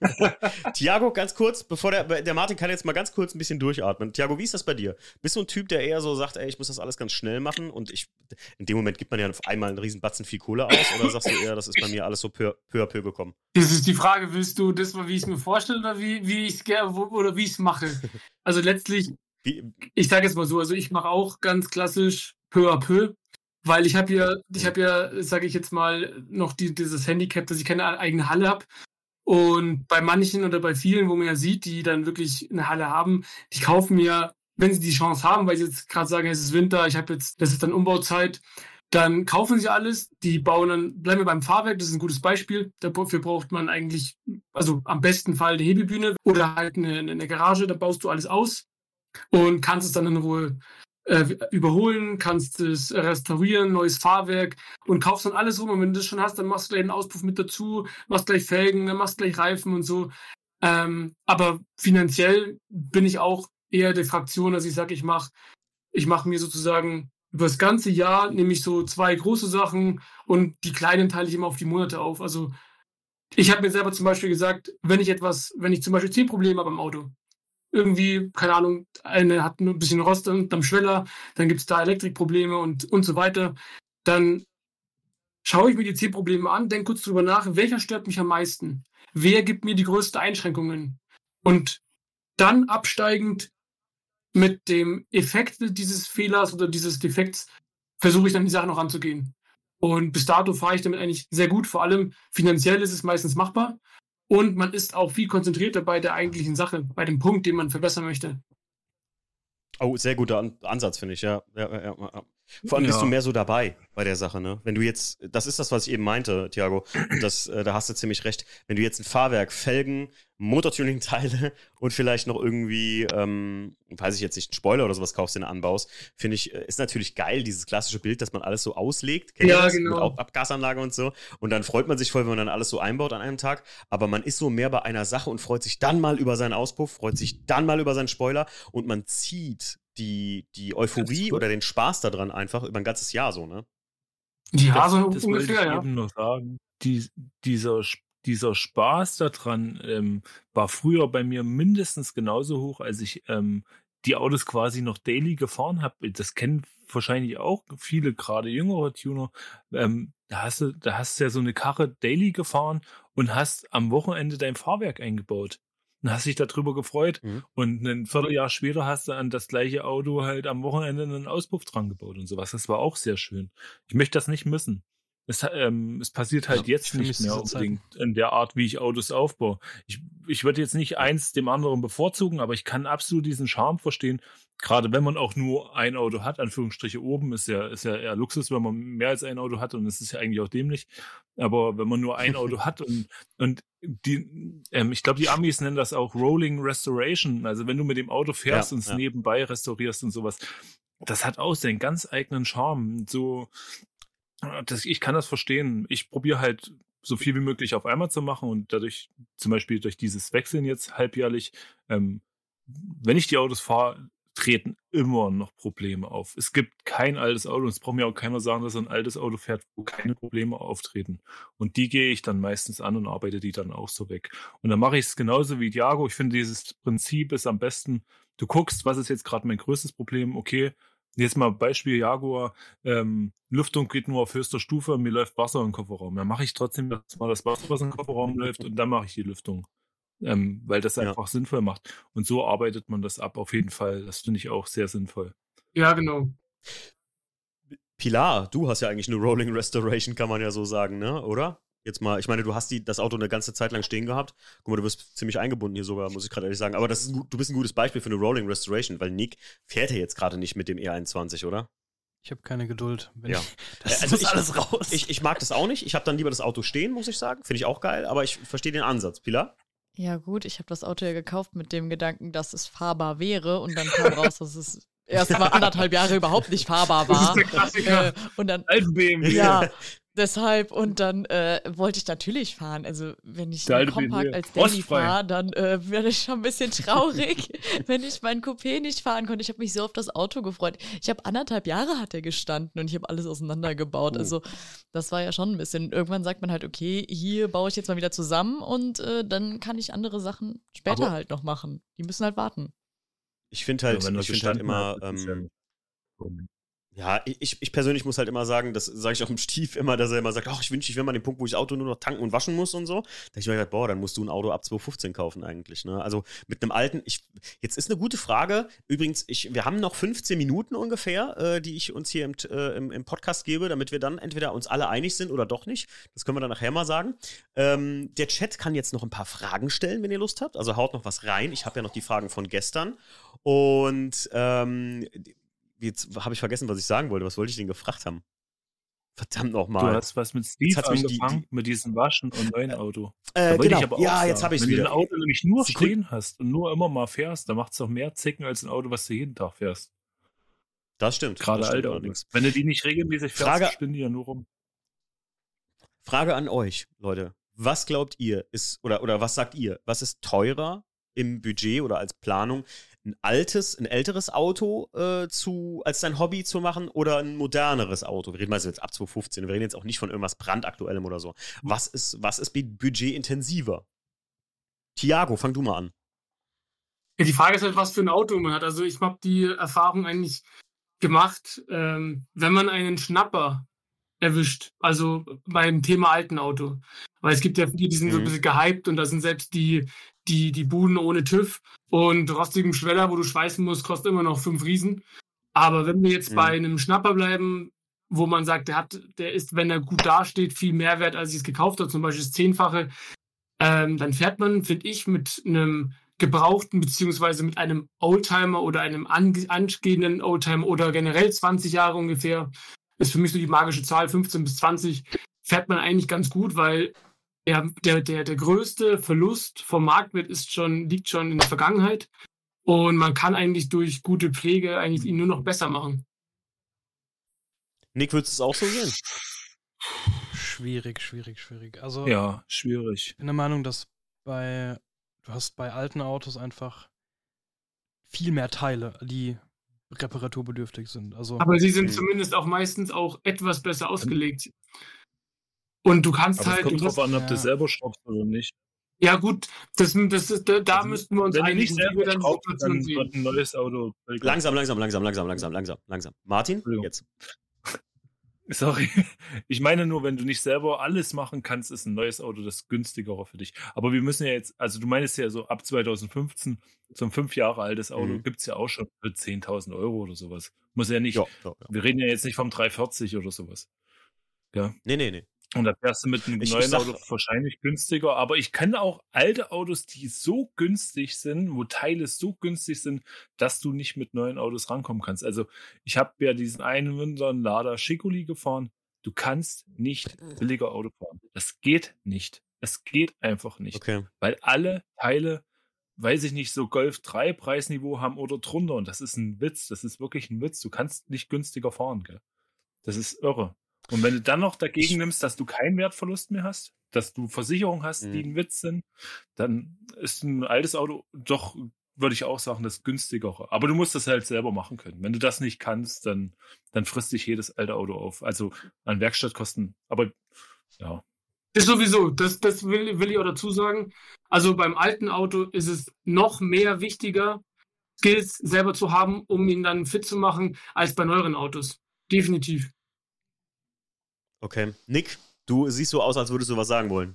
Speaker 1: Tiago, ganz kurz, bevor der, der Martin kann jetzt mal ganz kurz ein bisschen durchatmen. Tiago, wie ist das bei dir? Bist du ein Typ, der eher so sagt, ey, ich muss das alles ganz schnell machen und ich, in dem Moment gibt man ja auf einmal einen riesen Batzen viel Kohle aus oder sagst du eher, das ist bei mir alles so peu, peu à peu gekommen?
Speaker 4: Das ist die Frage, willst du das mal, wie ich es mir vorstelle oder wie, wie ich es oder wie ich es mache? Also letztlich,
Speaker 1: Wie,
Speaker 4: ich sage jetzt mal so, also ich mache auch ganz klassisch peu à peu, weil ich habe ja, ich habe ja, sage ich jetzt mal, noch die, dieses Handicap, dass ich keine eigene Halle habe. Und bei manchen oder bei vielen, wo man ja sieht, die dann wirklich eine Halle haben, die kaufen mir, wenn sie die Chance haben, weil sie jetzt gerade sagen, es ist Winter, ich habe jetzt, das ist dann Umbauzeit, dann kaufen sie alles, die bauen dann, bleiben wir beim Fahrwerk, das ist ein gutes Beispiel. Dafür braucht man eigentlich, also am besten Fall eine Hebelbühne oder halt eine, eine Garage, da baust du alles aus und kannst es dann in Ruhe äh, überholen, kannst es restaurieren, neues Fahrwerk und kaufst dann alles rum. Und wenn du das schon hast, dann machst du gleich einen Auspuff mit dazu, machst gleich Felgen, dann machst gleich Reifen und so. Ähm, aber finanziell bin ich auch eher der Fraktion, dass ich sage, ich mache ich mach mir sozusagen über das ganze Jahr nehme ich so zwei große Sachen und die kleinen teile ich immer auf die Monate auf. Also ich habe mir selber zum Beispiel gesagt, wenn ich etwas, wenn ich zum Beispiel zehn Probleme habe am Auto, irgendwie, keine Ahnung, eine hat ein bisschen Rost am Schweller, dann gibt es da Elektrikprobleme und, und so weiter, dann schaue ich mir die zehn Probleme an, denke kurz drüber nach, welcher stört mich am meisten? Wer gibt mir die größten Einschränkungen? Und dann absteigend mit dem Effekt dieses Fehlers oder dieses Defekts versuche ich dann die Sache noch anzugehen. Und bis dato fahre ich damit eigentlich sehr gut. Vor allem finanziell ist es meistens machbar. Und man ist auch viel konzentrierter bei der eigentlichen Sache, bei dem Punkt, den man verbessern möchte.
Speaker 1: oh, sehr guter An Ansatz, finde ich, ja. ja, ja, ja. Vor allem bist du mehr so dabei bei der Sache, ne? Wenn du jetzt, das ist das, was ich eben meinte, Thiago, das, äh, da hast du ziemlich recht. Wenn du jetzt ein Fahrwerk, Felgen, Motortuning-Teile und vielleicht noch irgendwie, ähm, weiß ich jetzt nicht, einen Spoiler oder sowas kaufst, den du anbaust, finde ich, äh, ist natürlich geil, dieses klassische Bild, dass man alles so auslegt.
Speaker 4: Ja,
Speaker 1: das?
Speaker 4: genau.
Speaker 1: Mit Ab Abgasanlage und so. Und dann freut man sich voll, wenn man dann alles so einbaut an einem Tag. Aber man ist so mehr bei einer Sache und freut sich dann mal über seinen Auspuff, freut sich dann mal über seinen Spoiler und man zieht die, die Euphorie
Speaker 5: Das-
Speaker 1: oder den Spaß daran einfach über ein ganzes Jahr so, ne?
Speaker 4: Ja, so
Speaker 5: das wollte
Speaker 4: ungefähr,
Speaker 5: ich
Speaker 4: ja.
Speaker 5: eben noch sagen. Die, dieser, dieser Spaß daran ähm, war früher bei mir mindestens genauso hoch, als ich ähm, die Autos quasi noch daily gefahren habe. Das kennen wahrscheinlich auch viele, gerade jüngere Tuner. Ähm, da hast du, da hast du ja so eine Karre daily gefahren und hast am Wochenende dein Fahrwerk eingebaut. und hast dich darüber gefreut.
Speaker 1: Mhm.
Speaker 5: Und ein Vierteljahr später hast du an das gleiche Auto halt am Wochenende einen Auspuff dran gebaut und sowas. Das war auch sehr schön. Ich möchte das nicht missen. Es, ähm, es passiert halt
Speaker 2: Ja,
Speaker 5: jetzt nicht mehr unbedingt in der Art, wie ich Autos aufbaue. Ich, ich würde jetzt nicht eins dem anderen bevorzugen, aber ich kann absolut diesen Charme verstehen. Gerade wenn man auch nur ein Auto hat, Anführungsstriche oben, ist ja, ist ja eher Luxus, wenn man mehr als ein Auto hat und es ist ja eigentlich auch dämlich. Aber wenn man nur ein Auto hat und, und die, ähm, ich glaube, die Amis nennen das auch Rolling Restoration. Also wenn du mit dem Auto fährst
Speaker 1: Ja,
Speaker 5: und es
Speaker 1: ja.
Speaker 5: nebenbei restaurierst und sowas, das hat auch seinen ganz eigenen Charme. So, das, ich kann das verstehen. Ich probiere halt so viel wie möglich auf einmal zu machen und dadurch, zum Beispiel durch dieses Wechseln jetzt halbjährlich, ähm, wenn ich die Autos fahre, treten immer noch Probleme auf. Es gibt kein altes Auto, und es braucht mir auch keiner sagen, dass ein altes Auto fährt, wo keine Probleme auftreten. Und die gehe ich dann meistens an und arbeite die dann auch so weg. Und dann mache ich es genauso wie Diago. Ich finde, dieses Prinzip ist am besten, du guckst, was ist jetzt gerade mein größtes Problem, okay, Jetzt mal Beispiel Jaguar, ähm, Lüftung geht nur auf höchster Stufe, mir läuft Wasser im Kofferraum. Dann mache ich trotzdem das mal das Wasser, was im Kofferraum läuft, und dann mache ich die Lüftung. Ähm, weil das
Speaker 1: Ja.
Speaker 5: einfach sinnvoll macht. Und so arbeitet man das ab, auf jeden Fall. Das finde ich auch sehr sinnvoll.
Speaker 4: Ja, genau.
Speaker 1: Pilar, du hast ja eigentlich eine Rolling Restoration, kann man ja so sagen, ne? Oder? Jetzt mal, ich meine, du hast die, das Auto eine ganze Zeit lang stehen gehabt. Guck mal, du wirst ziemlich eingebunden hier sogar, muss ich gerade ehrlich sagen. Aber das ist du bist ein gutes Beispiel für eine Rolling Restoration, weil Nick fährt ja jetzt gerade nicht mit dem E21, oder?
Speaker 2: Ich habe keine Geduld. Wenn
Speaker 1: Ja.
Speaker 2: ich, das
Speaker 1: Also
Speaker 2: muss
Speaker 1: ich-
Speaker 2: alles raus.
Speaker 1: Ich, ich mag das auch nicht. Ich habe dann lieber das Auto stehen, muss ich sagen. Finde ich auch geil, aber ich verstehe den Ansatz. Pilar?
Speaker 3: Ja, gut, ich habe das Auto ja gekauft mit dem Gedanken, dass es fahrbar wäre und dann kam raus, dass es erst mal anderthalb Jahre überhaupt nicht fahrbar
Speaker 4: Das ist
Speaker 3: war.
Speaker 4: der Klassiker.
Speaker 3: Äh, und dann,
Speaker 5: Alten BMW.
Speaker 3: ja, deshalb, und dann äh, wollte ich natürlich fahren. Also, wenn ich Compact
Speaker 5: BMW.
Speaker 3: als Daily fahre, dann äh, wäre ich schon ein bisschen traurig, wenn ich mein Coupé nicht fahren konnte. Ich habe mich so auf das Auto gefreut. Ich habe anderthalb Jahre hat er gestanden und ich habe alles auseinandergebaut.
Speaker 1: Oh.
Speaker 3: Also, das war ja schon ein bisschen. Irgendwann sagt man halt, okay, hier baue ich jetzt mal wieder zusammen und äh, dann kann ich andere Sachen später
Speaker 5: Aber-
Speaker 3: halt noch machen. Die müssen halt warten.
Speaker 1: Ich finde halt,
Speaker 5: Ja, wenn
Speaker 1: ich finde halt immer, ähm. Ja, ich, ich persönlich muss halt immer sagen, das sage ich auch im Stief immer, dass er immer sagt, ach, ich wünsche, ich wäre mal dem Punkt, wo ich Auto nur noch tanken und waschen muss und so. Da ich mir gedacht, boah, dann musst du ein Auto ab 2015 kaufen eigentlich. Ne? Also mit einem alten, ich, jetzt ist eine gute Frage. Übrigens, ich, wir haben noch 15 Minuten ungefähr, äh, die ich uns hier im, äh, im, im Podcast gebe, damit wir dann entweder uns alle einig sind oder doch nicht. Das können wir dann nachher mal sagen. Ähm, der Chat kann jetzt noch ein paar Fragen stellen, wenn ihr Lust habt. Also haut noch was rein. Ich habe ja noch die Fragen von gestern. Und ähm, jetzt habe ich vergessen, was ich sagen wollte. Was wollte ich denn gefragt haben? Verdammt
Speaker 5: Du
Speaker 1: nochmal.
Speaker 5: hast was mit Steve
Speaker 1: hat's mich die-
Speaker 5: angefangen, mit diesem Waschen und neuen Auto.
Speaker 1: Äh, genau.
Speaker 5: ich aber auch
Speaker 1: ja, jetzt habe ich es
Speaker 5: Wenn du
Speaker 1: wieder.
Speaker 5: ein Auto nämlich nur
Speaker 1: Sekunde.
Speaker 5: stehen hast und nur immer mal fährst, dann macht es doch mehr Zicken als ein Auto, was du jeden Tag fährst.
Speaker 1: Das stimmt.
Speaker 5: Gerade
Speaker 1: das stimmt
Speaker 5: alte. Autos. Wenn du die nicht regelmäßig fährst,
Speaker 1: Frage-
Speaker 5: spinnen die ja nur rum.
Speaker 1: Frage an euch, Leute. Was glaubt ihr ist, oder, oder was sagt ihr? Was ist teurer im Budget oder als Planung? Ein altes, ein älteres Auto äh, zu, als dein Hobby zu machen oder ein moderneres Auto? Wir reden mal jetzt ab 2015. Wir reden jetzt auch nicht von irgendwas brandaktuellem oder so. Was ist, was ist bu- budgetintensiver? Tiago, fang du mal an.
Speaker 4: Ja, die Frage ist halt, was für ein Auto man hat. Also ich habe die Erfahrung eigentlich gemacht, ähm, wenn man einen Schnapper erwischt, also beim Thema alten Auto. Weil es gibt ja viele, die sind so ein
Speaker 1: Mhm.
Speaker 4: bisschen gehypt und da sind selbst die, die, die Buden ohne TÜV und rostigem Schweller, wo du schweißen musst, kostet immer noch fünf Riesen. Aber wenn wir jetzt
Speaker 1: Mhm.
Speaker 4: bei einem Schnapper bleiben, wo man sagt, der hat, der ist, wenn er gut dasteht, viel mehr wert, als ich es gekauft habe, zum Beispiel das Zehnfache, ähm, dann fährt man, finde ich, mit einem gebrauchten beziehungsweise mit einem Oldtimer oder einem ange- angehenden Oldtimer oder generell 20 Jahre ungefähr, ist für mich so die magische Zahl 15 bis 20, fährt man eigentlich ganz gut, weil der, der, der, der größte Verlust vom Marktwert ist schon, liegt schon in der Vergangenheit und man kann eigentlich durch gute Pflege eigentlich ihn nur noch besser machen.
Speaker 1: Nick, würdest du es auch so sehen?
Speaker 2: Schwierig, schwierig, schwierig. Also
Speaker 5: Ja, schwierig.
Speaker 2: ich bin der Meinung, dass bei, du hast bei alten Autos einfach viel mehr Teile, die reparaturbedürftig sind. Also
Speaker 4: Aber sie sind zumindest auch meistens auch etwas besser ausgelegt. Und du kannst
Speaker 5: Aber es
Speaker 4: halt.
Speaker 5: kommt
Speaker 4: du
Speaker 5: drauf an, ob du
Speaker 2: ja.
Speaker 5: selber schraubst oder nicht.
Speaker 4: ja, gut, das, das ist, da, da
Speaker 5: Also,
Speaker 4: müssten wir uns
Speaker 5: du
Speaker 4: wir
Speaker 5: selber
Speaker 4: dann Situation
Speaker 5: dann
Speaker 4: sehen.
Speaker 5: ein neues Auto.
Speaker 1: Langsam, langsam, langsam, langsam, langsam, langsam, langsam. Martin, jetzt.
Speaker 5: Sorry. Ich meine nur, wenn du nicht selber alles machen kannst, ist ein neues Auto das günstigere für dich. Aber wir müssen ja jetzt, also du meinst ja so ab 2015, so ein fünf Jahre altes Auto
Speaker 1: Mhm.
Speaker 5: gibt's ja auch schon für 10.000 Euro oder sowas. Muss ja nicht,
Speaker 1: Ja, ja, ja.
Speaker 5: wir reden ja jetzt nicht vom 340 oder sowas. Ja.
Speaker 1: Nee, nee, nee.
Speaker 5: Und da fährst du mit einem
Speaker 1: Ich-
Speaker 5: neuen
Speaker 1: sag-
Speaker 5: Auto wahrscheinlich günstiger. Aber ich kenne auch alte Autos, die so günstig sind, wo Teile so günstig sind, dass du nicht mit neuen Autos rankommen kannst. Also ich habe ja diesen einen Winter einen Lada Schicoli gefahren. Du kannst nicht billiger Auto fahren. Das geht nicht. Es geht einfach nicht.
Speaker 1: Okay.
Speaker 5: Weil alle Teile, weiß ich nicht, so Golf 3 Preisniveau haben oder drunter. Und das ist ein Witz. Das ist wirklich ein Witz. Du kannst nicht günstiger fahren, gell? Das ist irre. Und wenn du dann noch dagegen nimmst, dass du keinen Wertverlust mehr hast, dass du Versicherungen hast, die
Speaker 1: Mhm.
Speaker 5: ein Witz sind, dann ist ein altes Auto doch, würde ich auch sagen, das günstigere. Aber du musst das halt selber machen können. Wenn du das nicht kannst, dann, dann frisst dich jedes alte Auto auf. Also an Werkstattkosten. Aber ja.
Speaker 4: Das sowieso, das, das will, will ich auch dazu sagen. Also beim alten Auto ist es noch mehr wichtiger, Skills selber zu haben, um ihn dann fit zu machen, als bei neueren Autos. Definitiv.
Speaker 1: Okay. Nick, du siehst so aus, als würdest du was sagen wollen.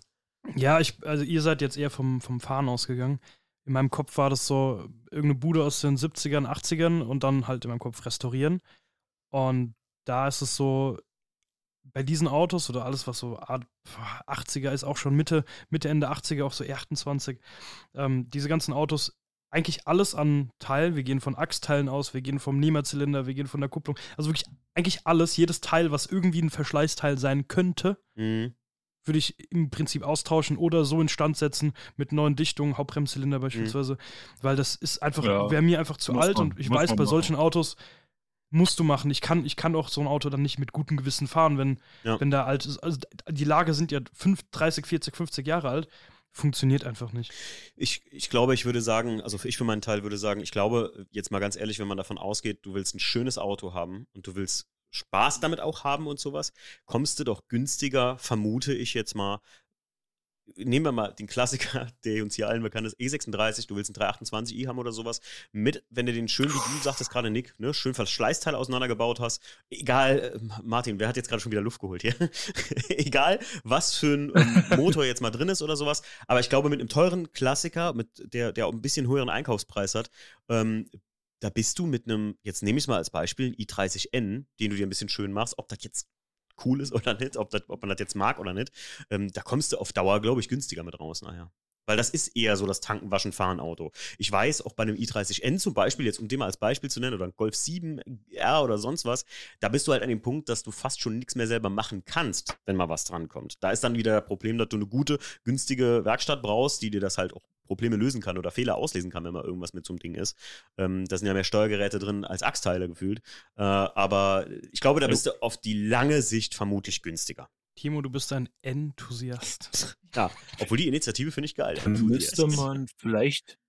Speaker 2: Ja, ich, also ihr seid jetzt eher vom, vom Fahren ausgegangen. In meinem Kopf war das so irgendeine Bude aus den 70ern, 80ern und dann halt in meinem Kopf restaurieren. Und da ist es so, bei diesen Autos oder alles, was so Art 80er ist, auch schon Mitte, Mitte, Ende 80er, auch so 28, ähm, diese ganzen Autos, eigentlich alles an Teil. Wir gehen von Achsteilen aus, wir gehen vom Nehmerzylinder, wir gehen von der Kupplung. Also wirklich eigentlich alles, jedes Teil, was irgendwie ein Verschleißteil sein könnte,
Speaker 1: Mhm.
Speaker 2: würde ich im Prinzip austauschen oder so instand setzen mit neuen Dichtungen, Hauptbremszylinder beispielsweise, weil das ist einfach,
Speaker 5: Ja.
Speaker 2: wäre mir einfach zu
Speaker 5: Muss
Speaker 2: alt
Speaker 5: man-
Speaker 2: und ich weiß, bei
Speaker 5: machen.
Speaker 2: solchen Autos musst du machen. Ich kann, ich kann auch so ein Auto dann nicht mit gutem Gewissen fahren, wenn,
Speaker 1: Ja.
Speaker 2: wenn da alt ist. Also die Lager sind ja 5, 30, 40, 50 Jahre alt. Funktioniert einfach nicht.
Speaker 1: Ich, ich glaube, ich würde sagen, also ich für meinen Teil würde sagen, ich glaube, jetzt mal ganz ehrlich, wenn man davon ausgeht, du willst ein schönes Auto haben und du willst Spaß damit auch haben und sowas, kommst du doch günstiger, vermute ich jetzt mal. Nehmen wir mal den Klassiker, der uns hier allen bekannt ist, E36, du willst einen 328i haben oder sowas, mit, wenn du den schön, wie du sagtest gerade, Nick, ne, schön Verschleißteil auseinandergebaut hast, egal, äh, Martin, wer hat jetzt gerade schon wieder Luft geholt hier? egal, was für ein ähm, Motor jetzt mal drin ist oder sowas, aber ich glaube, mit einem teuren Klassiker, mit der, der auch ein bisschen höheren Einkaufspreis hat, ähm, da bist du mit einem, jetzt nehme ich es mal als Beispiel, ein i30N, den du dir ein bisschen schön machst, ob das jetzt cool ist oder nicht, ob, das, ob man das jetzt mag oder nicht, ähm, da kommst du auf Dauer, glaube ich, günstiger mit raus nachher. Weil das ist eher so das Tanken, Waschen, Fahren Auto. Ich weiß, auch bei einem i30N zum Beispiel, jetzt um den mal als Beispiel zu nennen, oder ein Golf 7 R oder sonst was, da bist du halt an dem Punkt, dass du fast schon nichts mehr selber machen kannst, wenn mal was dran kommt. Da ist dann wieder das Problem, dass du eine gute, günstige Werkstatt brauchst, die dir das halt auch Probleme lösen kann oder Fehler auslesen kann, wenn mal irgendwas mit so einem Ding ist. Ähm, da sind ja mehr Steuergeräte drin als Achsteile gefühlt. Äh, aber ich glaube, da
Speaker 5: Jo.
Speaker 1: bist du auf die lange Sicht vermutlich günstiger.
Speaker 2: Timo, du bist ein Enthusiast.
Speaker 1: Ja, obwohl die Initiative finde ich geil.
Speaker 5: Dann müsste man vielleicht,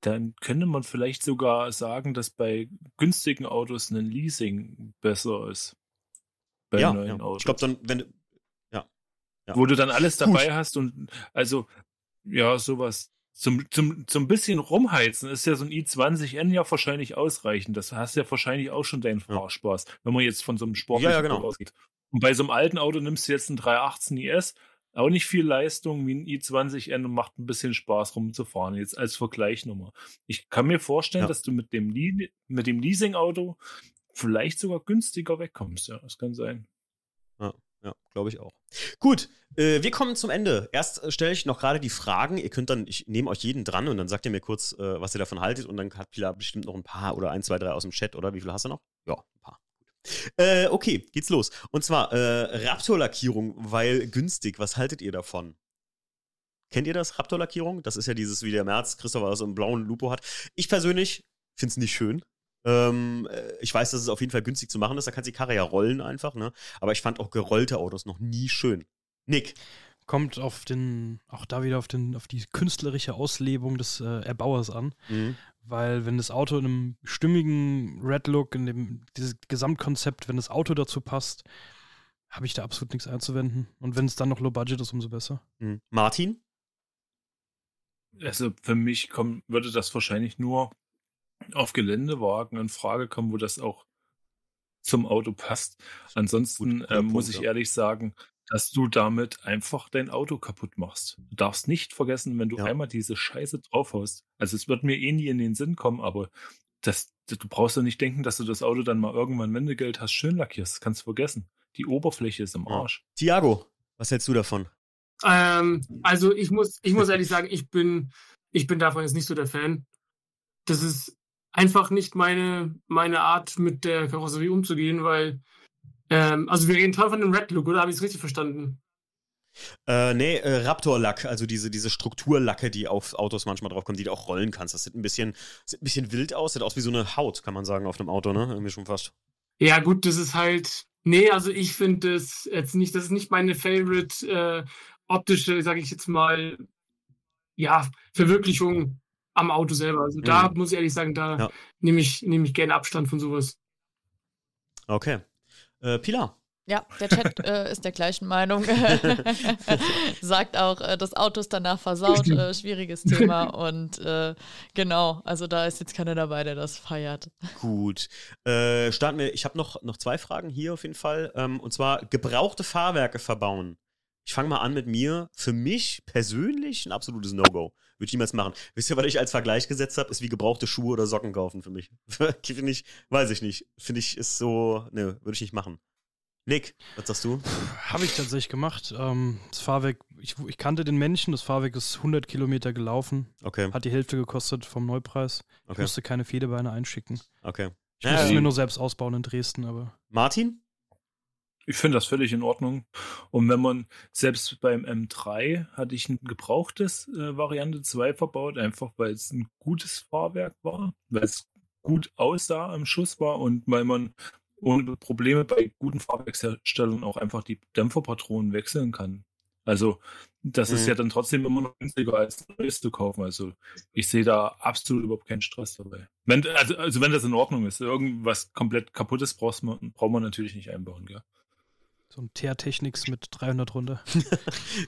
Speaker 5: dann könnte man vielleicht sogar sagen, dass bei günstigen Autos ein Leasing besser ist. Bei
Speaker 1: ja,
Speaker 5: neuen
Speaker 1: ja.
Speaker 5: Autos.
Speaker 1: ich glaube dann, wenn du, ja. ja.
Speaker 5: Wo du dann alles
Speaker 1: Gut.
Speaker 5: dabei hast und also, ja, sowas. Zum, zum, zum bisschen rumheizen ist ja so ein i20N ja wahrscheinlich ausreichend. Das hast ja wahrscheinlich auch schon deinen
Speaker 1: Ja.
Speaker 5: Fahrspaß, wenn man jetzt von so einem sportlichen
Speaker 1: Ja, ja, genau.
Speaker 5: Ausgeht. Und bei so einem alten Auto nimmst du jetzt einen 318 IS, auch nicht viel Leistung wie ein i20N und macht ein bisschen Spaß rumzufahren, jetzt als Vergleichnummer. Ich kann mir vorstellen,
Speaker 1: Ja.
Speaker 5: dass du mit dem, Le mit dem Leasing-Auto vielleicht sogar günstiger wegkommst. Ja, das kann sein.
Speaker 1: Ja, glaube ich auch. Gut, äh, wir kommen zum Ende. Erst äh, stelle ich noch gerade die Fragen. Ihr könnt dann, ich nehme euch jeden dran und dann sagt ihr mir kurz, äh, was ihr davon haltet und dann hat Pilar bestimmt noch ein paar oder ein, zwei, drei aus dem Chat, oder? Wie viele hast du noch? Ja, ein paar. Äh, okay, geht's los. Und zwar äh, Raptor-Lackierung, weil günstig. Was haltet ihr davon? Kennt ihr das, Raptor-Lackierung? Das ist ja dieses, wie der März Christopher so einem blauen Lupo hat. Ich persönlich finde es nicht schön. Ähm, äh, ich weiß, dass es auf jeden Fall günstig zu machen ist. Da kannst du die Karre ja rollen einfach, ne? Aber ich fand auch gerollte Autos noch nie schön. Nick.
Speaker 2: Kommt auf den, auch da wieder auf, den, auf die künstlerische Auslebung des äh, Erbauers an.
Speaker 1: Mhm.
Speaker 2: Weil wenn das Auto in einem stimmigen Red Look, in dem dieses Gesamtkonzept, wenn das Auto dazu passt, habe ich da absolut nichts einzuwenden. Und wenn es dann noch Low Budget ist, umso besser.
Speaker 1: Mhm. Martin?
Speaker 5: Also für mich kommt, würde das wahrscheinlich nur auf Geländewagen in Frage kommen, wo das auch zum Auto passt. Ansonsten
Speaker 1: Gut,
Speaker 5: ähm,
Speaker 1: Punkt,
Speaker 5: muss ich
Speaker 1: ja.
Speaker 5: ehrlich sagen, dass du damit einfach dein Auto kaputt machst. Du darfst nicht vergessen, wenn du
Speaker 1: Ja.
Speaker 5: einmal diese Scheiße draufhaust. Also es wird mir eh nie in den Sinn kommen, aber das, du brauchst ja nicht denken, dass du das Auto dann mal irgendwann, wenn du Geld hast, schön lackierst. Das kannst du vergessen. Die Oberfläche ist im
Speaker 1: Ja.
Speaker 5: Arsch.
Speaker 1: Tiago, was hältst du davon?
Speaker 4: Ähm, also ich muss, ich muss ehrlich sagen, ich bin, ich bin davon jetzt nicht so der Fan. Das ist einfach nicht meine, meine Art, mit der Karosserie umzugehen, weil, ähm, also wir reden toll von dem Red Look, oder habe ich es richtig verstanden?
Speaker 1: Äh, nee, äh, Raptor-Lack, also diese, diese Strukturlacke, die auf Autos manchmal draufkommen, die du auch rollen kannst. Das sieht ein bisschen, sieht ein bisschen wild aus, sieht aus wie so eine Haut, kann man sagen, auf einem Auto, ne? Irgendwie schon fast.
Speaker 4: Ja, gut, das ist halt. Nee, also ich finde das jetzt nicht, das ist nicht meine favorite äh, optische, sage ich jetzt mal, ja, Verwirklichung am Auto selber. Also da
Speaker 1: Mhm.
Speaker 4: muss ich ehrlich sagen, da
Speaker 1: Ja.
Speaker 4: nehme ich, nehme ich gerne Abstand von sowas.
Speaker 1: Okay. Äh, Pilar.
Speaker 3: Ja, der Chat äh, ist der gleichen Meinung. Sagt auch, äh, das Auto ist danach versaut. Äh, schwieriges Thema. Und äh, genau, also da ist jetzt keiner dabei, der das feiert.
Speaker 1: Gut. Äh, starten wir. Ich habe noch, noch zwei Fragen hier auf jeden Fall. Ähm, und zwar gebrauchte Fahrwerke verbauen. Ich fange mal an mit mir. Für mich persönlich ein absolutes No-Go. Würde ich niemals machen. Wisst ihr, was ich als Vergleich gesetzt habe? Ist wie gebrauchte Schuhe oder Socken kaufen für mich. Finde ich, weiß ich nicht. Finde ich, ist so, ne, würde ich nicht machen. Nick, was sagst du?
Speaker 2: Habe ich tatsächlich gemacht. Ähm, das Fahrwerk, ich, ich kannte den Menschen, das Fahrwerk ist 100 Kilometer gelaufen,
Speaker 1: Okay,
Speaker 2: hat die Hälfte gekostet vom Neupreis. Ich
Speaker 1: okay,
Speaker 2: musste keine Federbeine einschicken.
Speaker 1: okay.
Speaker 2: Ich musste es
Speaker 1: Ähm,
Speaker 2: mir nur selbst ausbauen in Dresden, aber
Speaker 1: Martin?
Speaker 5: Ich finde das völlig in Ordnung. Und wenn man selbst beim M3 hatte ich ein gebrauchtes äh, Variante 2 verbaut, einfach weil es ein gutes Fahrwerk war, weil es gut aussah am Schuss war und weil man ohne Probleme bei guten Fahrwerksherstellern auch einfach die Dämpferpatronen wechseln kann. Also das ist
Speaker 1: Mhm.
Speaker 5: ja dann trotzdem immer noch günstiger als neues zu kaufen. Also ich sehe da absolut überhaupt keinen Stress dabei. Wenn, also, also wenn das in Ordnung ist, irgendwas komplett kaputtes braucht man, braucht man natürlich nicht einbauen, gell?
Speaker 2: So ein TR-Technics mit 300 runter.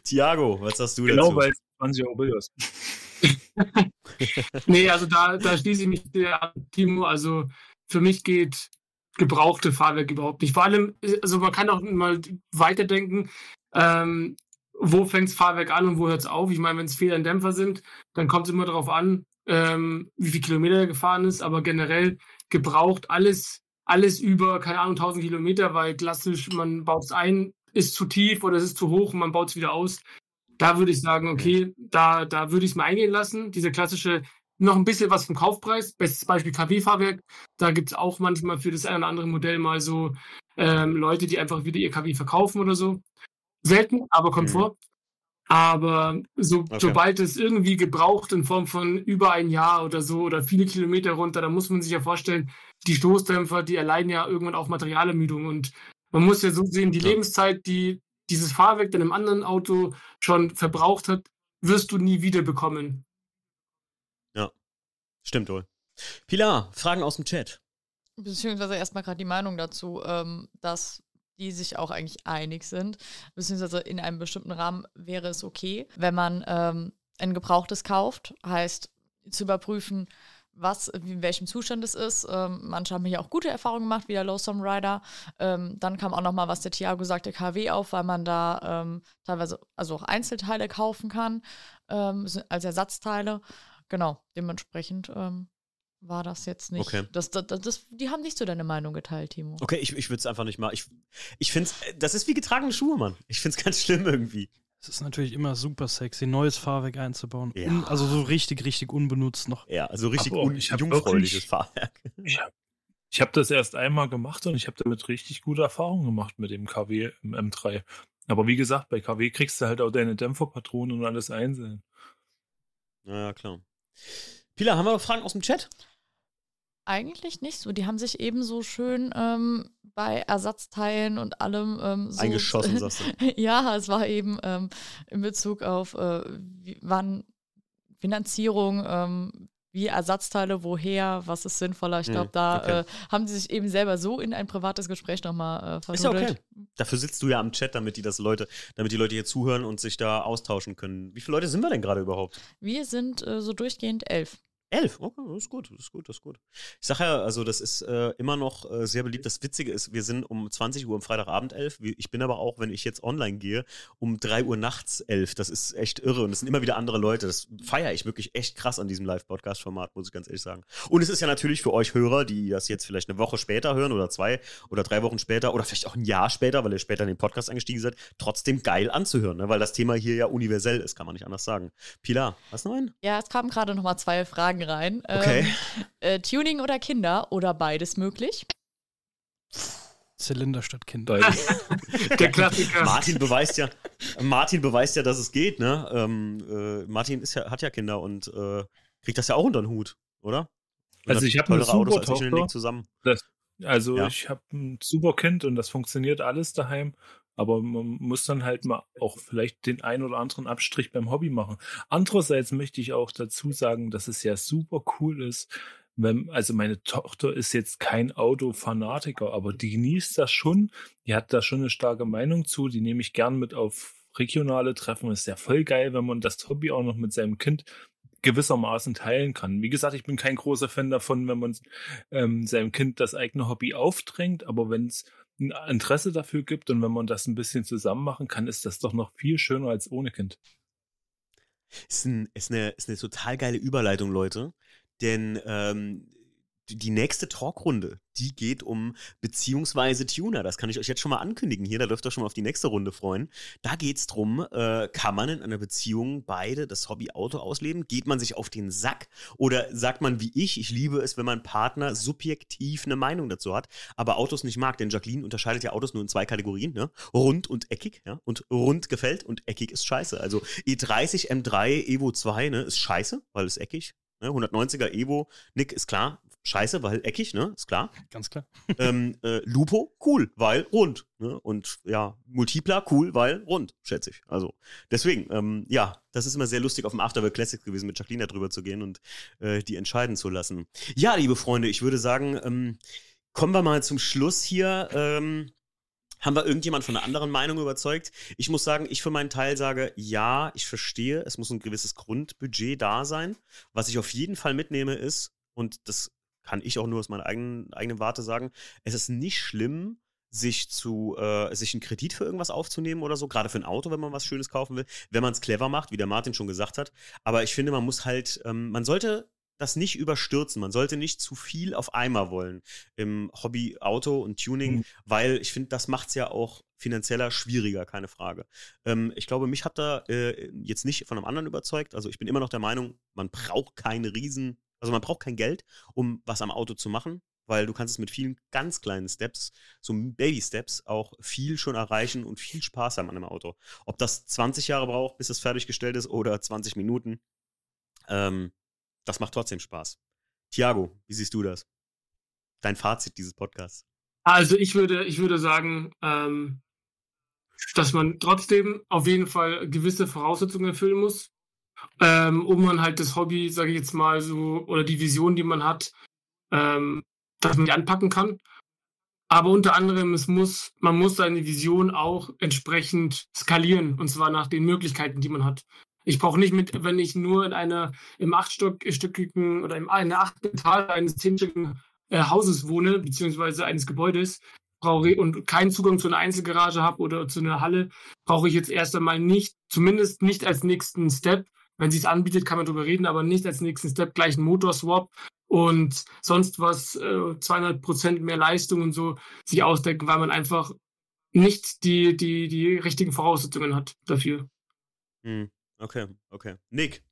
Speaker 1: Tiago, was sagst du
Speaker 5: Genau,
Speaker 1: dazu?
Speaker 5: weil es 20 Euro billiger ist.
Speaker 4: Nee, also da, da schließe ich mich an, Timo. Also für mich geht gebrauchte Fahrwerk überhaupt nicht. Vor allem, also man kann auch mal weiterdenken, ähm, wo fängt das Fahrwerk an und wo hört es auf? Ich meine, wenn es Fehler in Dämpfer sind, dann kommt es immer darauf an, ähm, wie viel Kilometer er gefahren ist, aber generell gebraucht alles, alles über, keine Ahnung, 1000 Kilometer, weil klassisch, man baut es ein, ist zu tief oder es ist zu hoch und man baut es wieder aus. Da würde ich sagen, okay, da, da würde ich es mal eingehen lassen. Diese klassische, noch ein bisschen was vom Kaufpreis. Bestes Beispiel KW-Fahrwerk. Da gibt es auch manchmal für das eine oder andere Modell mal so ähm, Leute, die einfach wieder ihr KW verkaufen oder so. Selten, aber kommt
Speaker 1: Mhm.
Speaker 4: vor. Aber so,
Speaker 1: Okay.
Speaker 4: sobald es irgendwie gebraucht in Form von über ein Jahr oder so oder viele Kilometer runter, da muss man sich ja vorstellen, die Stoßdämpfer, die erleiden ja irgendwann auch Materialermüdung. Und man muss ja so sehen, die
Speaker 1: Ja.
Speaker 4: Lebenszeit, die dieses Fahrwerk in einem anderen Auto schon verbraucht hat, wirst du nie wieder bekommen.
Speaker 1: Stimmt wohl. Pilar, Fragen aus dem Chat.
Speaker 3: Beziehungsweise erstmal gerade die Meinung dazu, ähm, dass die sich auch eigentlich einig sind. Beziehungsweise in einem bestimmten Rahmen wäre es okay, wenn man ähm, ein Gebrauchtes kauft, heißt zu überprüfen, was, in welchem Zustand es ist. Ähm, manche haben hier auch gute Erfahrungen gemacht, wie der Lowsome Rider. Ähm, dann kam auch noch mal, was der Thiago sagte, KW auf, weil man da ähm, teilweise also auch Einzelteile kaufen kann ähm, als Ersatzteile. Genau, dementsprechend ähm, war das jetzt nicht.
Speaker 1: Okay.
Speaker 3: Das, das, das, die haben nicht so deine Meinung geteilt, Timo.
Speaker 1: Okay, ich, ich würde es einfach nicht machen. Ich, ich finde das ist wie getragene Schuhe, Mann. Ich finde es ganz schlimm irgendwie.
Speaker 2: Es ist natürlich immer super sexy, neues Fahrwerk einzubauen.
Speaker 1: Ja.
Speaker 2: Un, also so richtig, richtig unbenutzt noch.
Speaker 1: Ja, also richtig
Speaker 5: Aber
Speaker 1: un jungfräuliches
Speaker 5: wirklich-
Speaker 1: Fahrwerk.
Speaker 5: Ich habe ich hab das erst einmal gemacht und ich habe damit richtig gute Erfahrungen gemacht mit dem KW im M3. Aber wie gesagt, bei KW kriegst du halt auch deine Dämpferpatronen und alles einzeln.
Speaker 1: Ja, klar. Pilar, haben wir noch Fragen aus dem Chat?
Speaker 3: Eigentlich nicht so. Die haben sich ebenso schön ähm, bei Ersatzteilen und allem ähm, so
Speaker 1: Eingeschossen, sagst du.
Speaker 3: ja, es war eben ähm, in Bezug auf äh, wie, wann Finanzierung, ähm, wie Ersatzteile, woher, was ist sinnvoller. Ich
Speaker 1: Hm,
Speaker 3: glaube, da
Speaker 1: okay.
Speaker 3: äh, haben sie sich eben selber so in ein privates Gespräch nochmal äh,
Speaker 1: Ist ja okay. Dafür sitzt du ja am Chat, damit die das Leute, damit die Leute hier zuhören und sich da austauschen können. Wie viele Leute sind wir denn gerade überhaupt?
Speaker 3: Wir sind äh, so durchgehend elf.
Speaker 1: Elf, okay, das ist gut, das ist gut, das ist gut. Ich sage ja, also das ist äh, immer noch äh, sehr beliebt. Das Witzige ist, wir sind um 20 Uhr am Freitagabend elf. Ich bin aber auch, wenn ich jetzt online gehe, um 3 Uhr nachts elf. Das ist echt irre und es sind immer wieder andere Leute. Das feiere ich wirklich echt krass an diesem Live-Podcast-Format, muss ich ganz ehrlich sagen. Und es ist ja natürlich für euch Hörer, die das jetzt vielleicht eine Woche später hören oder zwei oder drei Wochen später oder vielleicht auch ein Jahr später, weil ihr später in den Podcast eingestiegen seid, trotzdem geil anzuhören, ne? weil das Thema hier ja universell ist, kann man nicht anders sagen. Pilar, hast du noch einen?
Speaker 3: Ja, es kamen gerade noch mal zwei Fragen rein.
Speaker 1: Okay.
Speaker 3: Ähm, äh, Tuning oder Kinder oder beides möglich?
Speaker 2: Zylinder statt Kinder.
Speaker 5: Beides.
Speaker 4: Der Klassiker.
Speaker 1: Martin beweist ja, Martin beweist ja, dass es geht, ne? Ähm, äh, Martin ist ja, hat ja Kinder und äh, kriegt das ja auch unter den Hut, oder? Und
Speaker 5: Also ich habe eine
Speaker 1: Autos als
Speaker 5: super
Speaker 1: ich und
Speaker 5: Tochter.
Speaker 1: Nick zusammen.
Speaker 5: Also
Speaker 1: Ja.
Speaker 5: ich habe ein super Kind und das funktioniert alles daheim. Aber man muss dann halt mal auch vielleicht den ein oder anderen Abstrich beim Hobby machen. Andererseits möchte ich auch dazu sagen, dass es ja super cool ist, wenn, also meine Tochter ist jetzt kein Autofanatiker, aber die genießt das schon. Die hat da schon eine starke Meinung zu. Die nehme ich gern mit auf regionale Treffen. Ist ja voll geil, wenn man das Hobby auch noch mit seinem Kind gewissermaßen teilen kann. Wie gesagt, ich bin kein großer Fan davon, wenn man ähm, seinem Kind das eigene Hobby aufdrängt, aber wenn es ein Interesse dafür gibt und wenn man das ein bisschen zusammen machen kann, ist das doch noch viel schöner als ohne Kind.
Speaker 1: Ist, ein, ist, eine, ist eine total geile Überleitung, Leute. Denn ähm, die- nächste Talkrunde, die geht um beziehungsweise Tuner. Das kann ich euch jetzt schon mal ankündigen hier. Da dürft ihr schon mal auf die nächste Runde freuen. Da geht es darum, äh, kann man in einer Beziehung beide das Hobby Auto ausleben? Geht man sich auf den Sack? Oder sagt man wie ich, ich liebe es, wenn mein Partner subjektiv eine Meinung dazu hat, aber Autos nicht mag? Denn Jacqueline unterscheidet ja Autos nur in zwei Kategorien, ne? Rund und eckig, ja? Und rund gefällt und eckig ist scheiße. Also E30 M3 Evo 2, ne, ist scheiße, weil es eckig. Ne? 190er Evo, Nick, ist klar, scheiße, weil eckig, ne? Ist klar.
Speaker 2: Ganz klar.
Speaker 1: ähm, äh, Lupo, cool, weil rund. Ne? Und ja, Multipla, cool, weil rund, schätze ich. Also deswegen, ähm, ja, das ist immer sehr lustig, auf dem Afterwork Classic gewesen, mit Jacqueline darüber zu gehen und äh, die entscheiden zu lassen. Ja, liebe Freunde, ich würde sagen, ähm, kommen wir mal zum Schluss hier. Ähm, haben wir irgendjemand von einer anderen Meinung überzeugt? Ich muss sagen, ich für meinen Teil sage, ja, ich verstehe, es muss ein gewisses Grundbudget da sein. Was ich auf jeden Fall mitnehme ist, und das kann ich auch nur aus meiner eigenen, eigenen Warte sagen, es ist nicht schlimm, sich zu, äh, sich einen Kredit für irgendwas aufzunehmen oder so, gerade für ein Auto, wenn man was Schönes kaufen will, wenn man es clever macht, wie der Martin schon gesagt hat. Aber ich finde, man muss halt, ähm, man sollte das nicht überstürzen. Man sollte nicht zu viel auf einmal wollen im Hobby Auto und Tuning,
Speaker 5: Mhm.
Speaker 1: weil ich finde, das macht es ja auch finanzieller schwieriger, keine Frage. Ähm, ich glaube, mich hat da äh, jetzt nicht von einem anderen überzeugt. Also ich bin immer noch der Meinung, man braucht keine Riesen, also man braucht kein Geld, um was am Auto zu machen, weil du kannst es mit vielen ganz kleinen Steps, so Baby-Steps, auch viel schon erreichen und viel Spaß haben an einem Auto. Ob das 20 Jahre braucht, bis es fertiggestellt ist oder 20 Minuten, ähm, das macht trotzdem Spaß. Tiago, wie siehst du das? Dein Fazit dieses Podcasts.
Speaker 4: Also ich würde, ich würde sagen, ähm, dass man trotzdem auf jeden Fall gewisse Voraussetzungen erfüllen muss, ähm, um man halt das Hobby, sage ich jetzt mal so, oder die Vision, die man hat, ähm, dass man die anpacken kann. Aber unter anderem, es muss, man muss seine Vision auch entsprechend skalieren, und zwar nach den Möglichkeiten, die man hat. Ich brauche nicht mit, wenn ich nur in einer im achtstöckigen oder im, in der achten Etage eines zehnstöckigen äh, Hauses wohne, beziehungsweise eines Gebäudes, brauche und keinen Zugang zu einer Einzelgarage habe oder zu einer Halle, brauche ich jetzt erst einmal nicht, zumindest nicht als nächsten Step. Wenn sie es anbietet, kann man darüber reden, aber nicht als nächsten Step gleich einen Motorswap und sonst was, äh, 200 Prozent mehr Leistung und so sich ausdenken, weil man einfach nicht die, die, die richtigen Voraussetzungen hat dafür.
Speaker 1: Hm, okay, okay. Nick.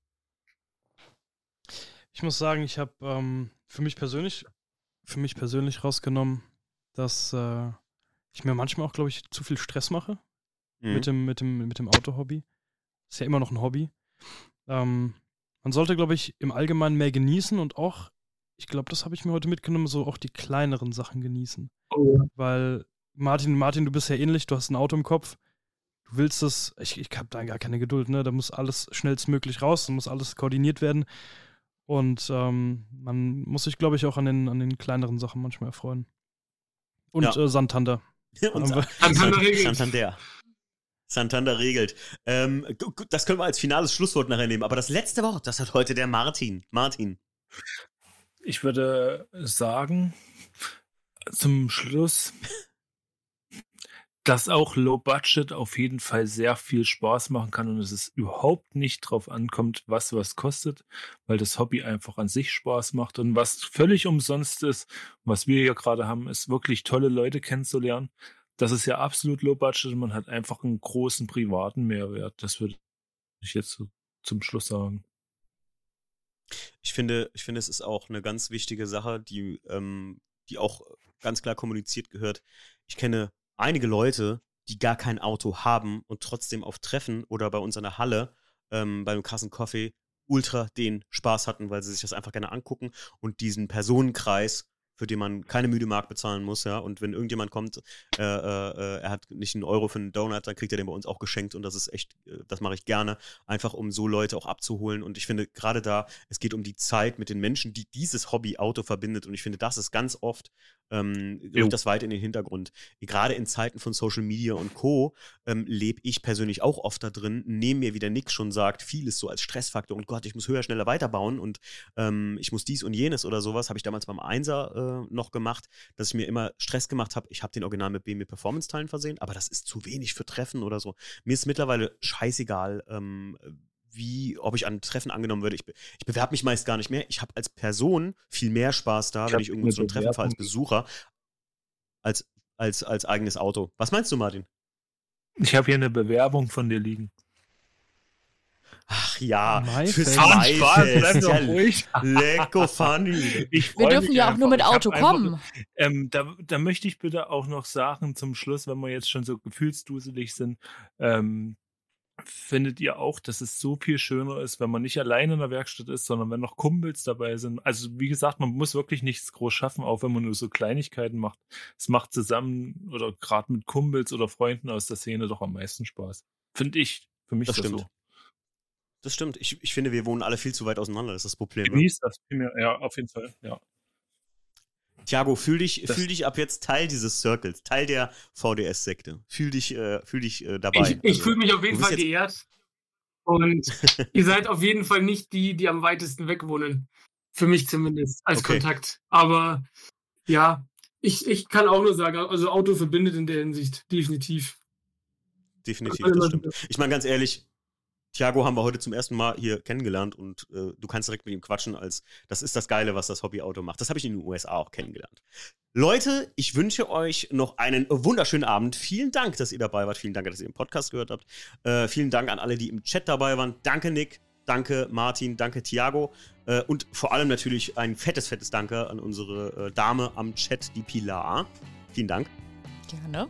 Speaker 2: Ich muss sagen, ich habe ähm, für mich persönlich, für mich persönlich rausgenommen, dass äh, ich mir manchmal auch, glaube ich, zu viel Stress mache
Speaker 1: Mhm.
Speaker 2: mit dem, mit dem, mit dem Auto-Hobby. Ist ja immer noch ein Hobby. Ähm, man sollte, glaube ich, im Allgemeinen mehr genießen und auch, ich glaube, das habe ich mir heute mitgenommen, so auch die kleineren Sachen genießen. Weil, Martin, Martin, du bist ja ähnlich, du hast ein Auto im Kopf. Du willst das, ich, ich habe da gar keine Geduld, ne? Da muss alles schnellstmöglich raus, da muss alles koordiniert werden. Und ähm, man muss sich, glaube ich, auch an den, an den kleineren Sachen manchmal erfreuen. Und
Speaker 1: Ja.
Speaker 2: äh, Santander.
Speaker 1: Und
Speaker 2: Aber-
Speaker 4: Santander.
Speaker 1: Santander. Santander regelt. Ähm, das können wir als finales Schlusswort nachher nehmen. Aber das letzte Wort, das hat heute der Martin. Martin.
Speaker 5: Ich würde sagen, zum Schluss, dass auch Low Budget auf jeden Fall sehr viel Spaß machen kann und es überhaupt nicht drauf ankommt, was was kostet, weil das Hobby einfach an sich Spaß macht und was völlig umsonst ist, was wir hier gerade haben, ist wirklich tolle Leute kennenzulernen. Das ist ja absolut Low Budget und man hat einfach einen großen privaten Mehrwert. Das würde ich jetzt so zum Schluss sagen.
Speaker 1: Ich finde, ich finde, es ist auch eine ganz wichtige Sache, die, ähm, die auch ganz klar kommuniziert gehört. Ich kenne einige Leute, die gar kein Auto haben und trotzdem auf Treffen oder bei uns an der Halle ähm, beim krassen Coffee ultra den Spaß hatten, weil sie sich das einfach gerne angucken und diesen Personenkreis für den man keine müde Mark bezahlen muss, ja. Und wenn irgendjemand kommt, äh, äh, er hat nicht einen Euro für einen Donut, dann kriegt er den bei uns auch geschenkt und das ist echt, äh, das mache ich gerne, einfach um so Leute auch abzuholen. Und ich finde gerade da, es geht um die Zeit mit den Menschen, die dieses Hobby Auto verbindet. Und ich finde, das ist ganz oft ähm, rückt das weit in den Hintergrund. Gerade in Zeiten von Social Media und Co. Ähm, lebe ich persönlich auch oft da drin, nehme mir, wie der Nick schon sagt, vieles so als Stressfaktor und Gott, ich muss höher, schneller weiterbauen und ähm, ich muss dies und jenes oder sowas, habe ich damals beim Einser äh, noch gemacht, dass ich mir immer Stress gemacht habe. Ich habe den Original mit BMW Performance Teilen versehen, aber das ist zu wenig für Treffen oder so. Mir ist mittlerweile scheißegal, ähm, wie, ob ich an Treffen angenommen würde. Ich, ich bewerbe mich meist gar nicht mehr. Ich habe als Person viel mehr Spaß da, ich wenn ich irgendwo zu einem Treffen fahre als Besucher, als, als, als eigenes Auto. Was meinst du, Martin?
Speaker 5: Ich habe hier eine Bewerbung von dir liegen.
Speaker 1: Ach ja, fürs.
Speaker 5: Bleib
Speaker 1: Ja,
Speaker 5: doch ruhig.
Speaker 1: Lecko funny.
Speaker 5: Ich
Speaker 3: Wir dürfen ja auch
Speaker 5: einfach.
Speaker 3: nur mit Auto
Speaker 5: einfach-
Speaker 3: kommen.
Speaker 5: Ähm, da, da möchte ich bitte auch noch sagen zum Schluss, wenn wir jetzt schon so gefühlsduselig sind, ähm, findet ihr auch, dass es so viel schöner ist, wenn man nicht alleine in der Werkstatt ist, sondern wenn noch Kumpels dabei sind. Also wie gesagt, man muss wirklich nichts groß schaffen, auch wenn man nur so Kleinigkeiten macht. Es macht zusammen oder gerade mit Kumpels oder Freunden aus der Szene doch am meisten Spaß. Finde ich. Für mich
Speaker 1: Das
Speaker 5: ist das
Speaker 1: stimmt.
Speaker 5: so.
Speaker 1: Das stimmt. Ich, ich finde, wir wohnen alle viel zu weit auseinander. Das ist das Problem. Ne?
Speaker 5: Genießt das primär. Ja, auf jeden Fall. Ja.
Speaker 1: Thiago, fühl dich,
Speaker 5: Das-
Speaker 1: fühl dich ab jetzt Teil dieses Circles, Teil der VDS-Sekte. Fühl dich, äh, fühl dich äh, dabei.
Speaker 4: Ich, ich
Speaker 1: Also,
Speaker 4: fühle mich auf jeden Fall geehrt. Und ihr seid auf jeden Fall nicht die, die am weitesten weg wohnen. Für mich zumindest, als
Speaker 1: Okay.
Speaker 4: Kontakt. Aber ja, ich, ich kann auch nur sagen, also Auto verbindet in der Hinsicht, definitiv.
Speaker 1: Definitiv, das stimmt. Ich meine, ganz ehrlich, Thiago haben wir heute zum ersten Mal hier kennengelernt und äh, du kannst direkt mit ihm quatschen, als das ist das Geile, was das Hobbyauto macht. Das habe ich in den USA auch kennengelernt. Leute, ich wünsche euch noch einen wunderschönen Abend. Vielen Dank, dass ihr dabei wart. Vielen Dank, dass ihr den Podcast gehört habt. Äh, vielen Dank an alle, die im Chat dabei waren. Danke, Nick. Danke, Martin. Danke, Thiago. Äh, und vor allem natürlich ein fettes, fettes Danke an unsere äh, Dame am Chat, die Pilar. Vielen Dank.
Speaker 3: Gerne.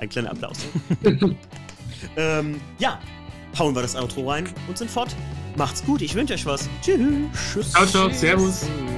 Speaker 1: Ein kleiner Applaus. ähm, ja, hauen wir das Outro rein und sind fort. Macht's gut, ich wünsche euch was. Tschüss.
Speaker 4: Ciao, ciao, servus.
Speaker 2: Tschüss.